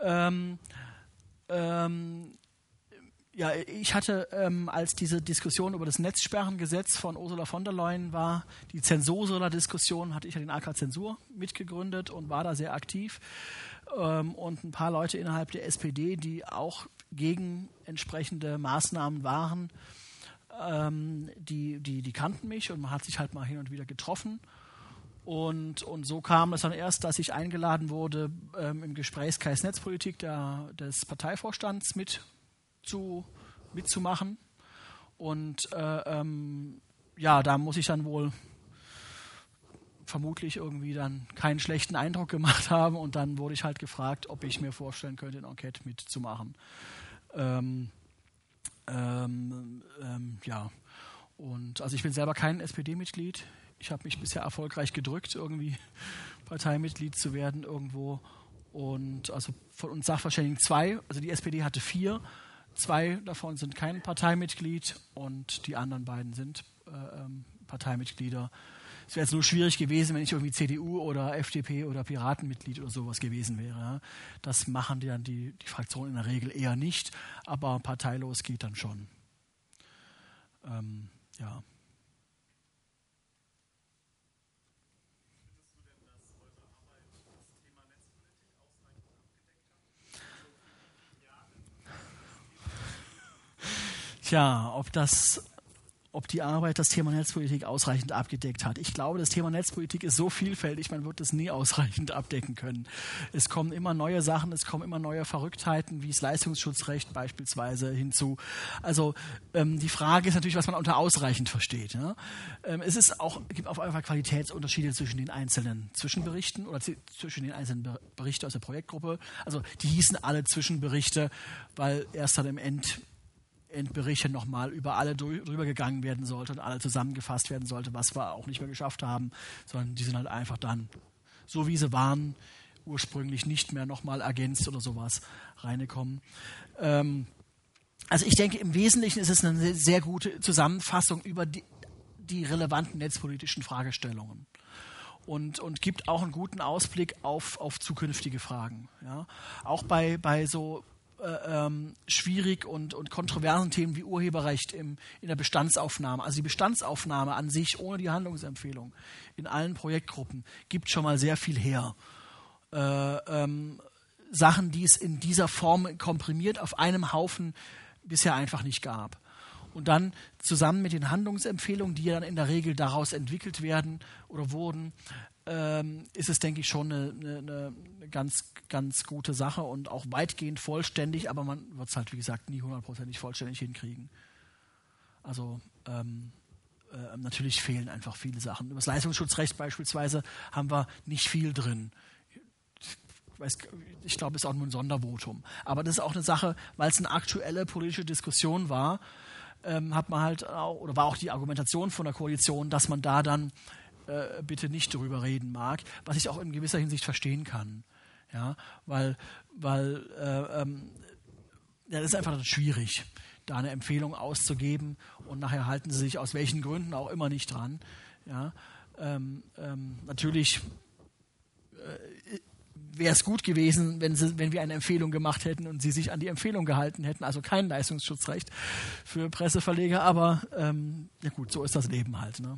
Ähm, ähm, ja, ich hatte, ähm, als diese Diskussion über das Netzsperrengesetz von Ursula von der Leyen war, die Zensursula-Diskussion, hatte ich ja den AK Zensur mitgegründet und war da sehr aktiv. Ähm, und ein paar Leute innerhalb der SPD, die auch gegen entsprechende Maßnahmen waren, ähm, die, die, die kannten mich und man hat sich halt mal hin und wieder getroffen. Und, und so kam es dann erst, dass ich eingeladen wurde, ähm, im Gesprächskreis Netzpolitik der, des Parteivorstands mit zu, mitzumachen. Und äh, ähm, ja, da muss ich dann wohl vermutlich irgendwie dann keinen schlechten Eindruck gemacht haben und dann wurde ich halt gefragt, ob ich mir vorstellen könnte, in Enquete mitzumachen. Ähm, ähm, ähm, ja, und also ich bin selber kein SPD-Mitglied. Ich habe mich bisher erfolgreich gedrückt, irgendwie Parteimitglied zu werden irgendwo. Und also von uns Sachverständigen zwei, also die SPD hatte vier, zwei davon sind kein Parteimitglied und die anderen beiden sind äh, ähm, Parteimitglieder. Es wäre jetzt nur schwierig gewesen, wenn ich irgendwie CDU oder FDP oder Piratenmitglied oder sowas gewesen wäre. Das machen die dann die, die Fraktionen in der Regel eher nicht, aber parteilos geht dann schon. Ähm, ja. Tja, ob das ob die Arbeit das Thema Netzpolitik ausreichend abgedeckt hat. Ich glaube, das Thema Netzpolitik ist so vielfältig, man wird es nie ausreichend abdecken können. Es kommen immer neue Sachen, es kommen immer neue Verrücktheiten, wie das Leistungsschutzrecht beispielsweise hinzu. Also ähm, die Frage ist natürlich, was man unter ausreichend versteht. Ja? Ähm, es ist auch, gibt auf einfach Qualitätsunterschiede zwischen den einzelnen Zwischenberichten oder zwischen den einzelnen Berichten aus der Projektgruppe. Also die hießen alle Zwischenberichte, weil erst dann im End Berichte nochmal über alle drüber gegangen werden sollte und alle zusammengefasst werden sollte, was wir auch nicht mehr geschafft haben, sondern die sind halt einfach dann, so wie sie waren, ursprünglich nicht mehr nochmal ergänzt oder sowas reingekommen. Ähm, also ich denke, im Wesentlichen ist es eine sehr gute Zusammenfassung über die, die relevanten netzpolitischen Fragestellungen. Und, und, gibt auch einen guten Ausblick auf, auf zukünftige Fragen. Ja. Auch bei, bei so äh, ähm, schwierig und, und kontroversen Themen wie Urheberrecht im, in der Bestandsaufnahme. Also die Bestandsaufnahme an sich ohne die Handlungsempfehlung in allen Projektgruppen gibt schon mal sehr viel her. Äh, ähm, Sachen, die es in dieser Form komprimiert auf einem Haufen bisher einfach nicht gab. Und dann zusammen mit den Handlungsempfehlungen, die dann in der Regel daraus entwickelt werden oder wurden, ähm, ist es, denke ich, schon eine, eine, eine, ganz, ganz gute Sache und auch weitgehend vollständig, aber man wird es halt, wie gesagt, nie hundertprozentig vollständig hinkriegen. Also ähm, äh, natürlich fehlen einfach viele Sachen. Über das Leistungsschutzrecht beispielsweise haben wir nicht viel drin. Ich, glaube, es ist auch nur ein Sondervotum. Aber das ist auch eine Sache, weil es eine aktuelle politische Diskussion war, ähm, hat man halt auch, oder war auch die Argumentation von der Koalition, dass man da dann äh, bitte nicht darüber reden mag, was ich auch in gewisser Hinsicht verstehen kann. Ja, weil, weil äh, ähm, das ist einfach schwierig, da eine Empfehlung auszugeben und nachher halten sie sich aus welchen Gründen auch immer nicht dran. Ja, ähm, ähm, natürlich äh, wäre es gut gewesen, wenn, sie, wenn wir eine Empfehlung gemacht hätten und sie sich an die Empfehlung gehalten hätten, also kein Leistungsschutzrecht für Presseverleger, aber ähm, ja gut, so ist das Leben halt. Ne?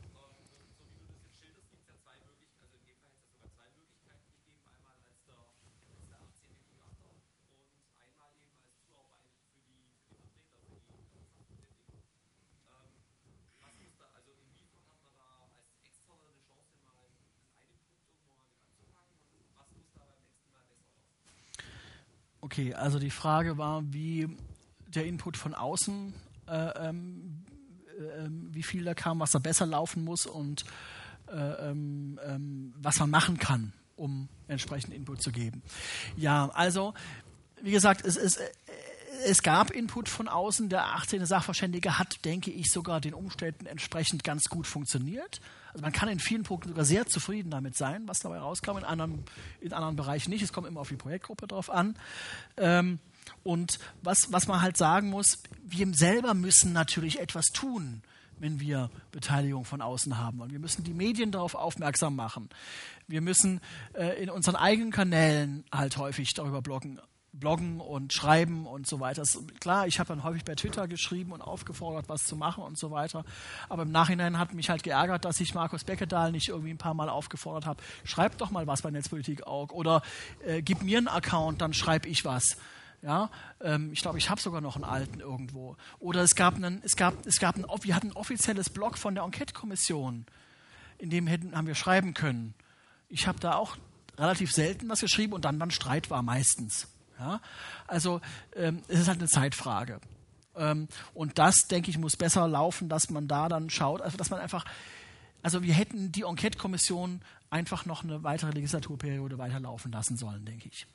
Okay, also die Frage war, wie der Input von außen, äh, ähm, äh, wie viel da kam, was da besser laufen muss und äh, ähm, ähm, was man machen kann, um entsprechend Input zu geben. Ja, also wie gesagt, es, es, es gab Input von außen. Der 18. Sachverständige hat, denke ich, sogar den Umständen entsprechend ganz gut funktioniert. Also man kann in vielen Punkten sogar sehr zufrieden damit sein, was dabei rauskam, in anderen, in anderen Bereichen nicht. Es kommt immer auf die Projektgruppe drauf an. Ähm, und was, was man halt sagen muss, wir selber müssen natürlich etwas tun, wenn wir Beteiligung von außen haben wollen. Wir müssen die Medien darauf aufmerksam machen. Wir müssen äh, in unseren eigenen Kanälen halt häufig darüber bloggen, bloggen und schreiben und so weiter. klar, ich habe dann häufig bei Twitter geschrieben und aufgefordert, was zu machen und so weiter. Aber im Nachhinein hat mich halt geärgert, dass ich Markus Beckedahl nicht irgendwie ein paar Mal aufgefordert habe, schreib doch mal was bei Netzpolitik auch oder äh, gib mir einen Account, dann schreibe ich was. Ja, ähm, ich glaube, ich habe sogar noch einen alten irgendwo. Oder es gab einen, es gab, es gab ein, wir hatten ein offizielles Blog von der Enquete-Kommission, in dem hätten, haben wir schreiben können. Ich habe da auch relativ selten was geschrieben und dann, dann Streit war meistens. Ja? Also ähm, es ist halt eine Zeitfrage. Ähm, und das, denke ich, muss besser laufen, dass man da dann schaut, also dass man einfach, also wir hätten die Enquete-Kommission einfach noch eine weitere Legislaturperiode weiterlaufen lassen sollen, denke ich.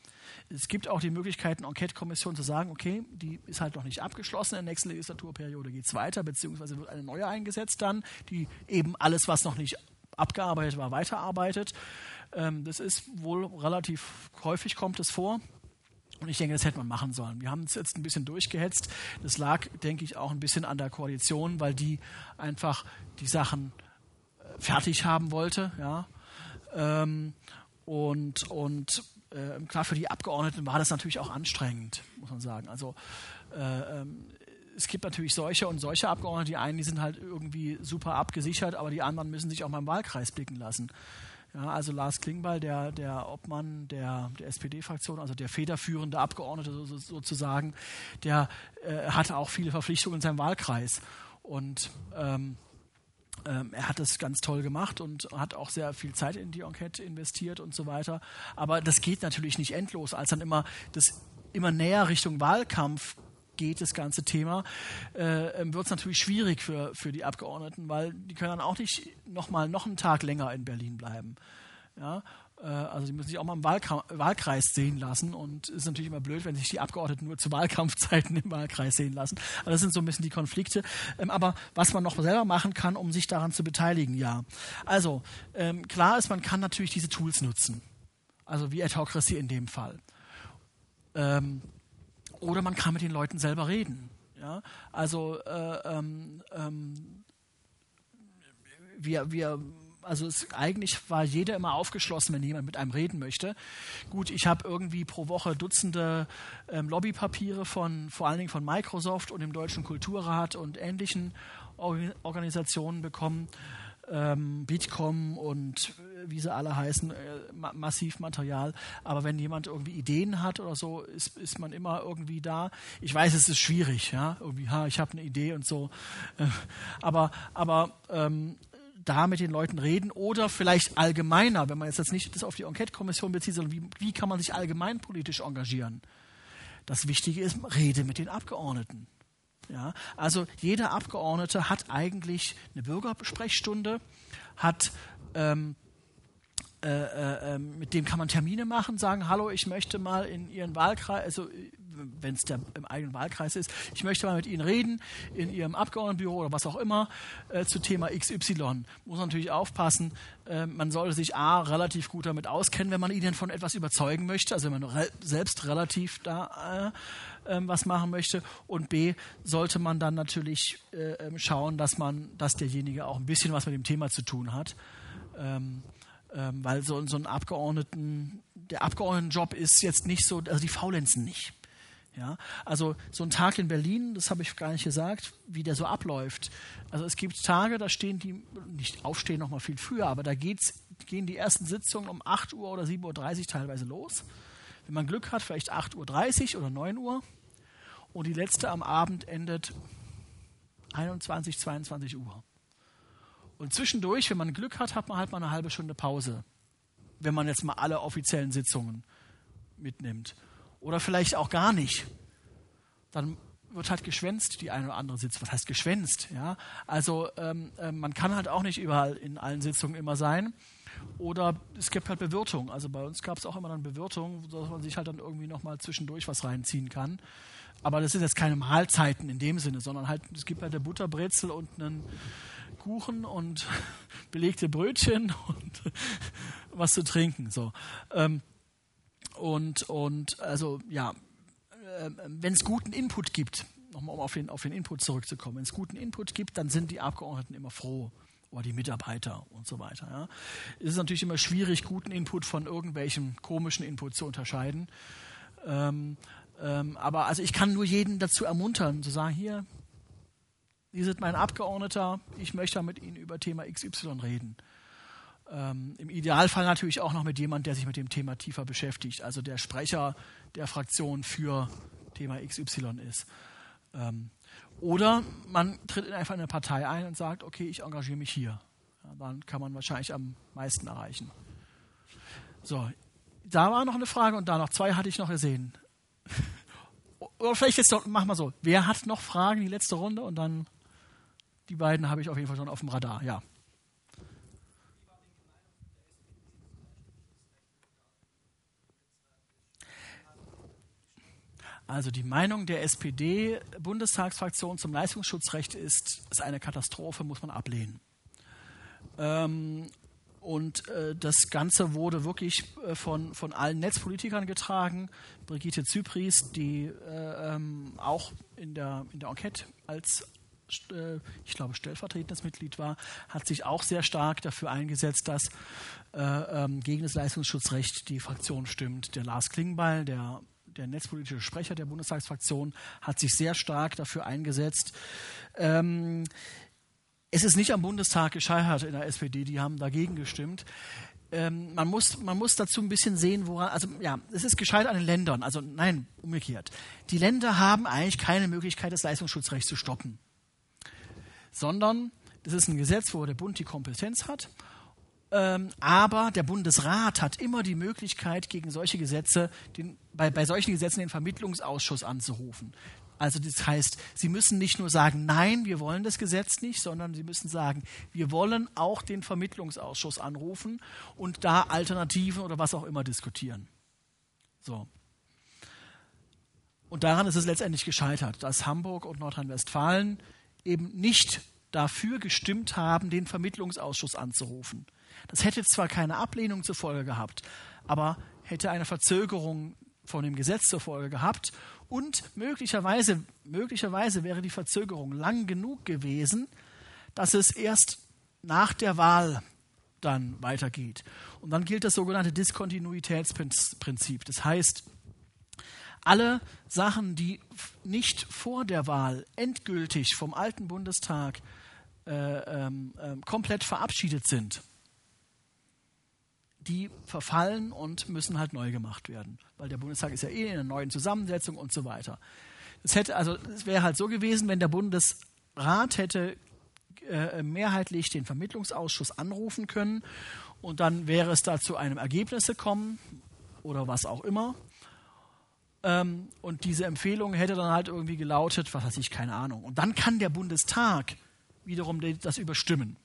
Es gibt auch die Möglichkeit, eine Enquete-Kommission zu sagen, okay, die ist halt noch nicht abgeschlossen, in der nächsten Legislaturperiode geht es weiter, beziehungsweise wird eine neue eingesetzt dann, die eben alles, was noch nicht abgearbeitet war, weiterarbeitet. Ähm, das ist wohl relativ häufig kommt es vor. Und ich denke, das hätte man machen sollen. Wir haben es jetzt ein bisschen durchgehetzt. Das lag, denke ich, auch ein bisschen an der Koalition, weil die einfach die Sachen äh, fertig haben wollte. Ja. Ähm, und und äh, klar, für die Abgeordneten war das natürlich auch anstrengend, muss man sagen. Also äh, ähm, es gibt natürlich solche und solche Abgeordnete. Die einen, die sind halt irgendwie super abgesichert, aber die anderen müssen sich auch mal im Wahlkreis blicken lassen. Ja, also Lars Klingbeil, der, der Obmann der, der SPD-Fraktion, also der federführende Abgeordnete so, sozusagen, der äh, hatte auch viele Verpflichtungen in seinem Wahlkreis. Und ähm, ähm, er hat es ganz toll gemacht und hat auch sehr viel Zeit in die Enquete investiert und so weiter. Aber das geht natürlich nicht endlos, als dann immer das immer näher Richtung Wahlkampf geht, das ganze Thema, äh, ähm, wird es natürlich schwierig für, für die Abgeordneten, weil die können dann auch nicht noch mal noch einen Tag länger in Berlin bleiben. Ja? Äh, also die müssen sich auch mal im Wahlkreis, Wahlkreis sehen lassen und es ist natürlich immer blöd, wenn sich die Abgeordneten nur zu Wahlkampfzeiten im Wahlkreis sehen lassen. Aber das sind so ein bisschen die Konflikte. Ähm, aber was man noch selber machen kann, um sich daran zu beteiligen, ja. Also ähm, klar ist, man kann natürlich diese Tools nutzen. Also wie Autocracy in dem Fall. Ähm, oder man kann mit den Leuten selber reden. Ja? Also äh, ähm, ähm, wir, wir also es, eigentlich war jeder immer aufgeschlossen, wenn jemand mit einem reden möchte. Gut, ich habe irgendwie pro Woche Dutzende ähm, Lobbypapiere von vor allen Dingen von Microsoft und dem Deutschen Kulturrat und ähnlichen Organisationen bekommen ähm, Bitkom und äh, wie sie alle heißen, äh, ma massiv Material. Aber wenn jemand irgendwie Ideen hat oder so, ist, ist man immer irgendwie da. Ich weiß, es ist schwierig, ja, irgendwie, ha, ich habe eine Idee und so. Äh, aber aber ähm, da mit den Leuten reden oder vielleicht allgemeiner, wenn man jetzt, jetzt nicht das auf die Enquete-Kommission bezieht, sondern wie, wie kann man sich allgemein politisch engagieren? Das Wichtige ist, rede mit den Abgeordneten. Ja, also jeder Abgeordnete hat eigentlich eine Bürgersprechstunde, hat ähm, äh, äh, ähm, mit dem kann man Termine machen, sagen, hallo, ich möchte mal in Ihren Wahlkreis, also wenn es im eigenen Wahlkreis ist, ich möchte mal mit Ihnen reden, in Ihrem Abgeordnetenbüro oder was auch immer, äh, zu Thema XY. Muss natürlich aufpassen, äh, man sollte sich A, relativ gut damit auskennen, wenn man Ihnen von etwas überzeugen möchte, also wenn man re selbst relativ da äh, ähm, was machen möchte. Und B, sollte man dann natürlich äh, ähm, schauen, dass man, dass derjenige auch ein bisschen was mit dem Thema zu tun hat. Ähm, ähm, weil so, so ein Abgeordneten, der Abgeordnetenjob ist jetzt nicht so, also die faulenzen nicht. Ja, also so ein Tag in Berlin, das habe ich gar nicht gesagt, wie der so abläuft. Also es gibt Tage, da stehen die, nicht aufstehen noch mal viel früher, aber da geht's, gehen die ersten Sitzungen um 8 Uhr oder 7.30 Uhr teilweise los. Wenn man Glück hat, vielleicht 8.30 Uhr oder 9 Uhr. Und die letzte am Abend endet 21, 22 Uhr. Und zwischendurch, wenn man Glück hat, hat man halt mal eine halbe Stunde Pause. Wenn man jetzt mal alle offiziellen Sitzungen mitnimmt. Oder vielleicht auch gar nicht. Dann wird halt geschwänzt, die eine oder andere Sitzung. Was heißt geschwänzt? Ja? Also ähm, äh, man kann halt auch nicht überall in allen Sitzungen immer sein. Oder es gibt halt Bewirtung. Also bei uns gab es auch immer dann Bewirtung, dass man sich halt dann irgendwie nochmal zwischendurch was reinziehen kann. Aber das sind jetzt keine Mahlzeiten in dem Sinne, sondern halt, es gibt halt eine Butterbrezel und einen Kuchen und belegte Brötchen und was zu trinken. So. Ähm, und, und also ja, äh, wenn es guten Input gibt, nochmal um auf den, auf den Input zurückzukommen, wenn es guten Input gibt, dann sind die Abgeordneten immer froh oder die Mitarbeiter und so weiter. Ja. Es ist natürlich immer schwierig, guten Input von irgendwelchen komischen Input zu unterscheiden. Ähm, ähm, aber also ich kann nur jeden dazu ermuntern, zu sagen, hier, Sie sind mein Abgeordneter, ich möchte mit Ihnen über Thema XY reden. Ähm, Im Idealfall natürlich auch noch mit jemandem, der sich mit dem Thema tiefer beschäftigt, also der Sprecher der Fraktion für Thema XY ist. Ähm, oder man tritt einfach in eine Partei ein und sagt, okay, ich engagiere mich hier. Ja, dann kann man wahrscheinlich am meisten erreichen. So, da war noch eine Frage und da noch zwei hatte ich noch gesehen. Oder vielleicht jetzt noch, mach mal so. Wer hat noch Fragen, die letzte Runde? Und dann die beiden habe ich auf jeden Fall schon auf dem Radar, ja. Also die Meinung der SPD-Bundestagsfraktion zum Leistungsschutzrecht ist, ist eine Katastrophe, muss man ablehnen. Ähm, und äh, das Ganze wurde wirklich äh, von, von allen Netzpolitikern getragen. Brigitte Zypries, die äh, ähm, auch in der, in der Enquete als, äh, ich glaube, stellvertretendes Mitglied war, hat sich auch sehr stark dafür eingesetzt, dass äh, ähm, gegen das Leistungsschutzrecht die Fraktion stimmt. Der Lars Klingbeil, der der netzpolitische Sprecher der Bundestagsfraktion, hat sich sehr stark dafür eingesetzt. Ähm, es ist nicht am Bundestag gescheitert in der SPD, die haben dagegen gestimmt. Ähm, man, muss, man muss dazu ein bisschen sehen, woran, also ja, es ist gescheitert an den Ländern, also nein, umgekehrt. Die Länder haben eigentlich keine Möglichkeit, das Leistungsschutzrecht zu stoppen, sondern es ist ein Gesetz, wo der Bund die Kompetenz hat ähm, aber der Bundesrat hat immer die Möglichkeit, gegen solche Gesetze, den, bei, bei solchen Gesetzen den Vermittlungsausschuss anzurufen. Also das heißt, Sie müssen nicht nur sagen, nein, wir wollen das Gesetz nicht, sondern Sie müssen sagen, wir wollen auch den Vermittlungsausschuss anrufen und da Alternativen oder was auch immer diskutieren. So. Und daran ist es letztendlich gescheitert, dass Hamburg und Nordrhein-Westfalen eben nicht dafür gestimmt haben, den Vermittlungsausschuss anzurufen. Das hätte zwar keine Ablehnung zur Folge gehabt, aber hätte eine Verzögerung von dem Gesetz zur Folge gehabt und möglicherweise, möglicherweise wäre die Verzögerung lang genug gewesen, dass es erst nach der Wahl dann weitergeht. Und dann gilt das sogenannte Diskontinuitätsprinzip. Das heißt, alle Sachen, die nicht vor der Wahl endgültig vom alten Bundestag äh, ähm, äh, komplett verabschiedet sind, die verfallen und müssen halt neu gemacht werden. Weil der Bundestag ist ja eh in einer neuen Zusammensetzung und so weiter. Es hätte, also es wäre halt so gewesen, wenn der Bundesrat hätte äh, mehrheitlich den Vermittlungsausschuss anrufen können und dann wäre es da zu einem Ergebnis gekommen oder was auch immer. Ähm, und diese Empfehlung hätte dann halt irgendwie gelautet, was weiß ich, keine Ahnung. Und dann kann der Bundestag wiederum das überstimmen.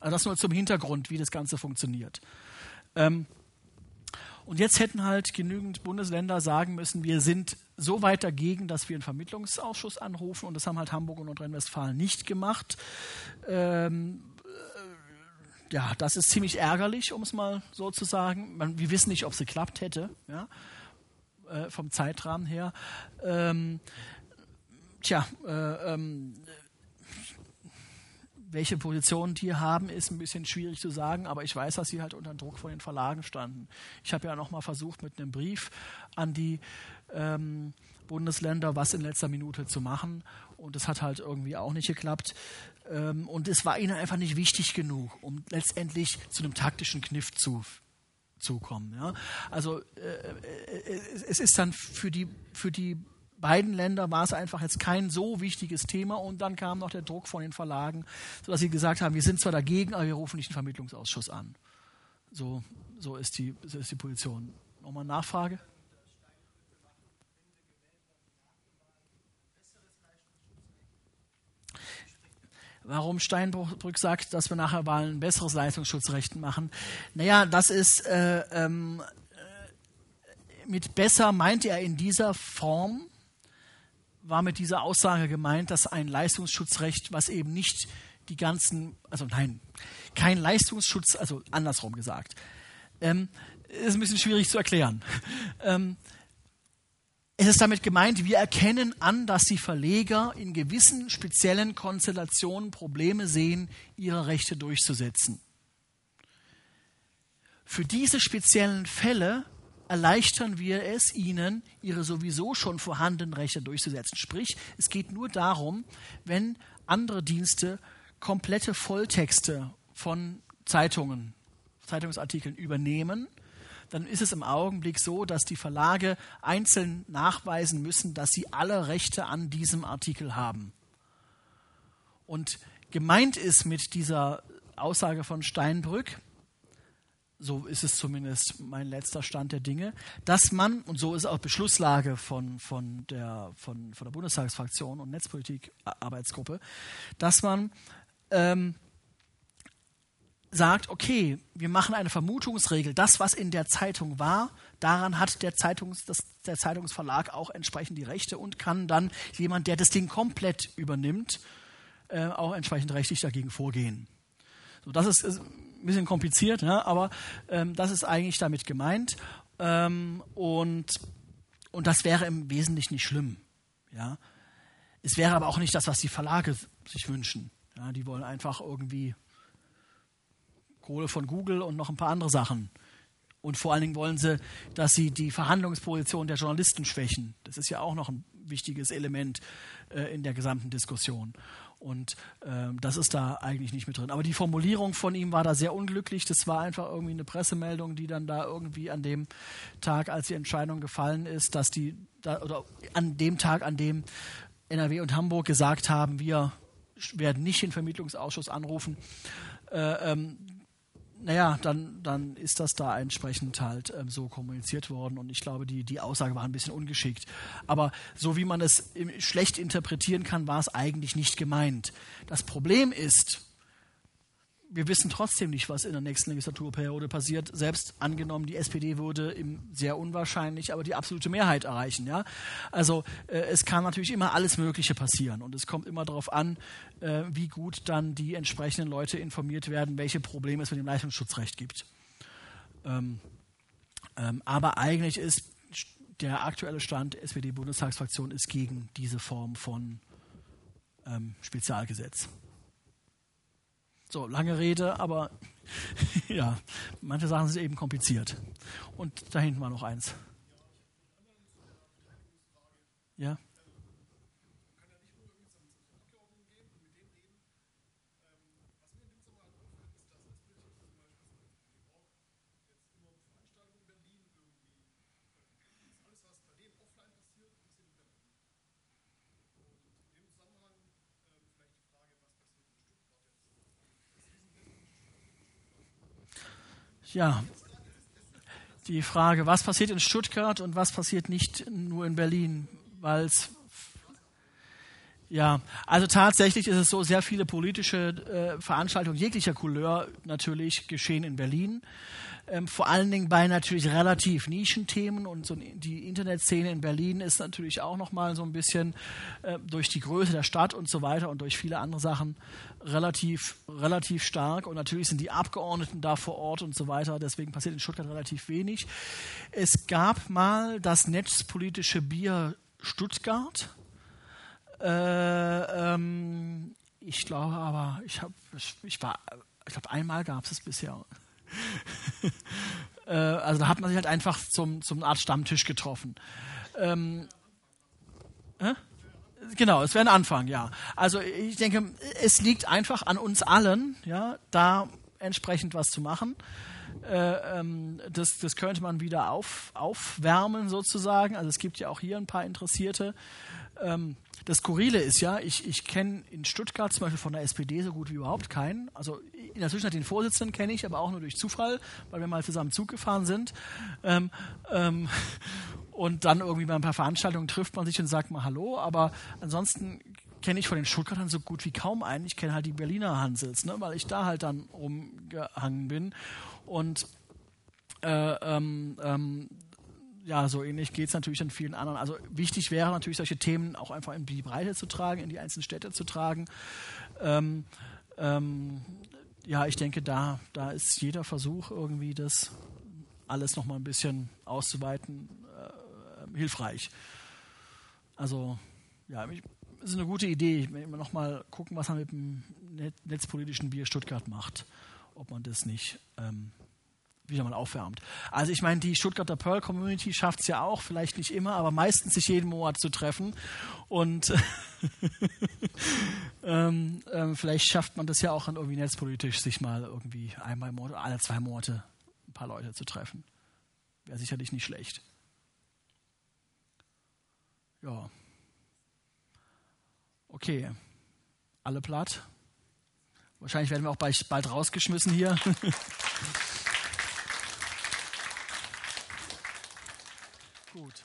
Also das nur zum Hintergrund, wie das Ganze funktioniert. Ähm, und jetzt hätten halt genügend Bundesländer sagen müssen, wir sind so weit dagegen, dass wir einen Vermittlungsausschuss anrufen. Und das haben halt Hamburg und Nordrhein-Westfalen nicht gemacht. Ähm, äh, ja, das ist ziemlich ärgerlich, um es mal so zu sagen. Man, wir wissen nicht, ob es geklappt hätte, ja, äh, vom Zeitrahmen her. Ähm, tja, äh, ähm, welche Position die haben, ist ein bisschen schwierig zu sagen, aber ich weiß, dass sie halt unter Druck von den Verlagen standen. Ich habe ja noch mal versucht, mit einem Brief an die ähm, Bundesländer was in letzter Minute zu machen und das hat halt irgendwie auch nicht geklappt. Ähm, und es war ihnen einfach nicht wichtig genug, um letztendlich zu einem taktischen Kniff zu kommen. Ja? Also äh, äh, es ist dann für die, für die beiden Länder war es einfach jetzt kein so wichtiges Thema und dann kam noch der Druck von den Verlagen, sodass sie gesagt haben, wir sind zwar dagegen, aber wir rufen nicht den Vermittlungsausschuss an. So, so, ist, die, so ist die Position. Nochmal eine Nachfrage? warum Steinbrück sagt, dass wir nachher Wahlen ein besseres Leistungsschutzrecht machen. Naja, das ist äh, ähm, äh, mit besser meint er in dieser Form war mit dieser Aussage gemeint, dass ein Leistungsschutzrecht, was eben nicht die ganzen, also nein, kein Leistungsschutz, also andersrum gesagt, ähm, ist ein bisschen schwierig zu erklären. Ähm, es ist damit gemeint, wir erkennen an, dass die Verleger in gewissen speziellen Konstellationen Probleme sehen, ihre Rechte durchzusetzen. Für diese speziellen Fälle erleichtern wir es ihnen, ihre sowieso schon vorhandenen Rechte durchzusetzen. Sprich, es geht nur darum, wenn andere Dienste komplette Volltexte von Zeitungen, Zeitungsartikeln übernehmen, dann ist es im Augenblick so, dass die Verlage einzeln nachweisen müssen, dass sie alle Rechte an diesem Artikel haben. Und gemeint ist mit dieser Aussage von Steinbrück, so ist es zumindest mein letzter Stand der Dinge, dass man, und so ist auch Beschlusslage von, von, der, von, von der Bundestagsfraktion und Netzpolitik-Arbeitsgruppe, dass man ähm, sagt, okay, wir machen eine Vermutungsregel. Das, was in der Zeitung war, daran hat der, Zeitungs, das, der Zeitungsverlag auch entsprechend die Rechte und kann dann jemand, der das Ding komplett übernimmt, äh, auch entsprechend rechtlich dagegen vorgehen. So, das ist, ist bisschen kompliziert, ja, aber ähm, das ist eigentlich damit gemeint. Ähm, und, und das wäre im Wesentlichen nicht schlimm. Ja. Es wäre aber auch nicht das, was die Verlage sich wünschen. Ja, die wollen einfach irgendwie Kohle von Google und noch ein paar andere Sachen. Und vor allen Dingen wollen sie, dass sie die Verhandlungsposition der Journalisten schwächen. Das ist ja auch noch ein wichtiges Element äh, in der gesamten Diskussion. Und äh, das ist da eigentlich nicht mit drin. Aber die Formulierung von ihm war da sehr unglücklich. Das war einfach irgendwie eine Pressemeldung, die dann da irgendwie an dem Tag, als die Entscheidung gefallen ist, dass die, da, oder an dem Tag, an dem NRW und Hamburg gesagt haben, wir werden nicht den Vermittlungsausschuss anrufen, äh, ähm, naja, dann, dann ist das da entsprechend halt ähm, so kommuniziert worden und ich glaube, die, die Aussage war ein bisschen ungeschickt. Aber so wie man es schlecht interpretieren kann, war es eigentlich nicht gemeint. Das Problem ist, wir wissen trotzdem nicht, was in der nächsten Legislaturperiode passiert. Selbst angenommen, die SPD würde im, sehr unwahrscheinlich, aber die absolute Mehrheit erreichen. Ja? Also äh, es kann natürlich immer alles Mögliche passieren und es kommt immer darauf an, äh, wie gut dann die entsprechenden Leute informiert werden, welche Probleme es mit dem Leistungsschutzrecht gibt. Ähm, ähm, aber eigentlich ist der aktuelle Stand der SPD-Bundestagsfraktion gegen diese Form von ähm, Spezialgesetz. So, lange Rede, aber ja, manche Sachen sind eben kompliziert. Und da hinten war noch eins. Ja? Ja, die Frage, was passiert in Stuttgart und was passiert nicht nur in Berlin, weil es ja, also tatsächlich ist es so, sehr viele politische äh, Veranstaltungen jeglicher Couleur natürlich geschehen in Berlin ähm, vor allen Dingen bei natürlich relativ Nischenthemen und so die Internetszene in Berlin ist natürlich auch nochmal so ein bisschen äh, durch die Größe der Stadt und so weiter und durch viele andere Sachen relativ, relativ stark und natürlich sind die Abgeordneten da vor Ort und so weiter, deswegen passiert in Stuttgart relativ wenig. Es gab mal das netzpolitische Bier Stuttgart. Äh, ähm, ich glaube aber, ich habe, ich war, ich glaube einmal gab es es bisher. äh, also da hat man sich halt einfach zum, zum Art Stammtisch getroffen. Ähm, äh? Genau, es wäre ein Anfang, ja. Also ich denke, es liegt einfach an uns allen, ja, da entsprechend was zu machen. Äh, ähm, das, das könnte man wieder auf, aufwärmen sozusagen. Also es gibt ja auch hier ein paar Interessierte. Ähm, das Skurrile ist ja, ich, ich kenne in Stuttgart zum Beispiel von der SPD so gut wie überhaupt keinen. Also in der Zwischenzeit den Vorsitzenden kenne ich, aber auch nur durch Zufall, weil wir mal zusammen Zug gefahren sind. Ähm, ähm, und dann irgendwie bei ein paar Veranstaltungen trifft man sich und sagt mal Hallo. Aber ansonsten kenne ich von den Stuttgartern so gut wie kaum einen. Ich kenne halt die Berliner Hansels, ne, weil ich da halt dann rumgehangen bin. Und äh, ähm, ähm, ja, so ähnlich geht es natürlich an vielen anderen. Also wichtig wäre natürlich, solche Themen auch einfach in die Breite zu tragen, in die einzelnen Städte zu tragen. Ähm, ähm, ja, ich denke, da, da ist jeder Versuch, irgendwie das alles nochmal ein bisschen auszuweiten, äh, hilfreich. Also, ja, es ist eine gute Idee. Ich will nochmal gucken, was man mit dem netzpolitischen Bier Stuttgart macht. Ob man das nicht ähm, wieder mal aufwärmt. Also ich meine, die Stuttgarter Pearl Community schafft es ja auch, vielleicht nicht immer, aber meistens sich jeden Monat zu treffen. Und ähm, ähm, vielleicht schafft man das ja auch irgendwie netzpolitisch, sich mal irgendwie einmal im Monat, alle zwei Monate ein paar Leute zu treffen. Wäre sicherlich nicht schlecht. Ja. Okay. Alle platt. Wahrscheinlich werden wir auch bald rausgeschmissen hier. Gut.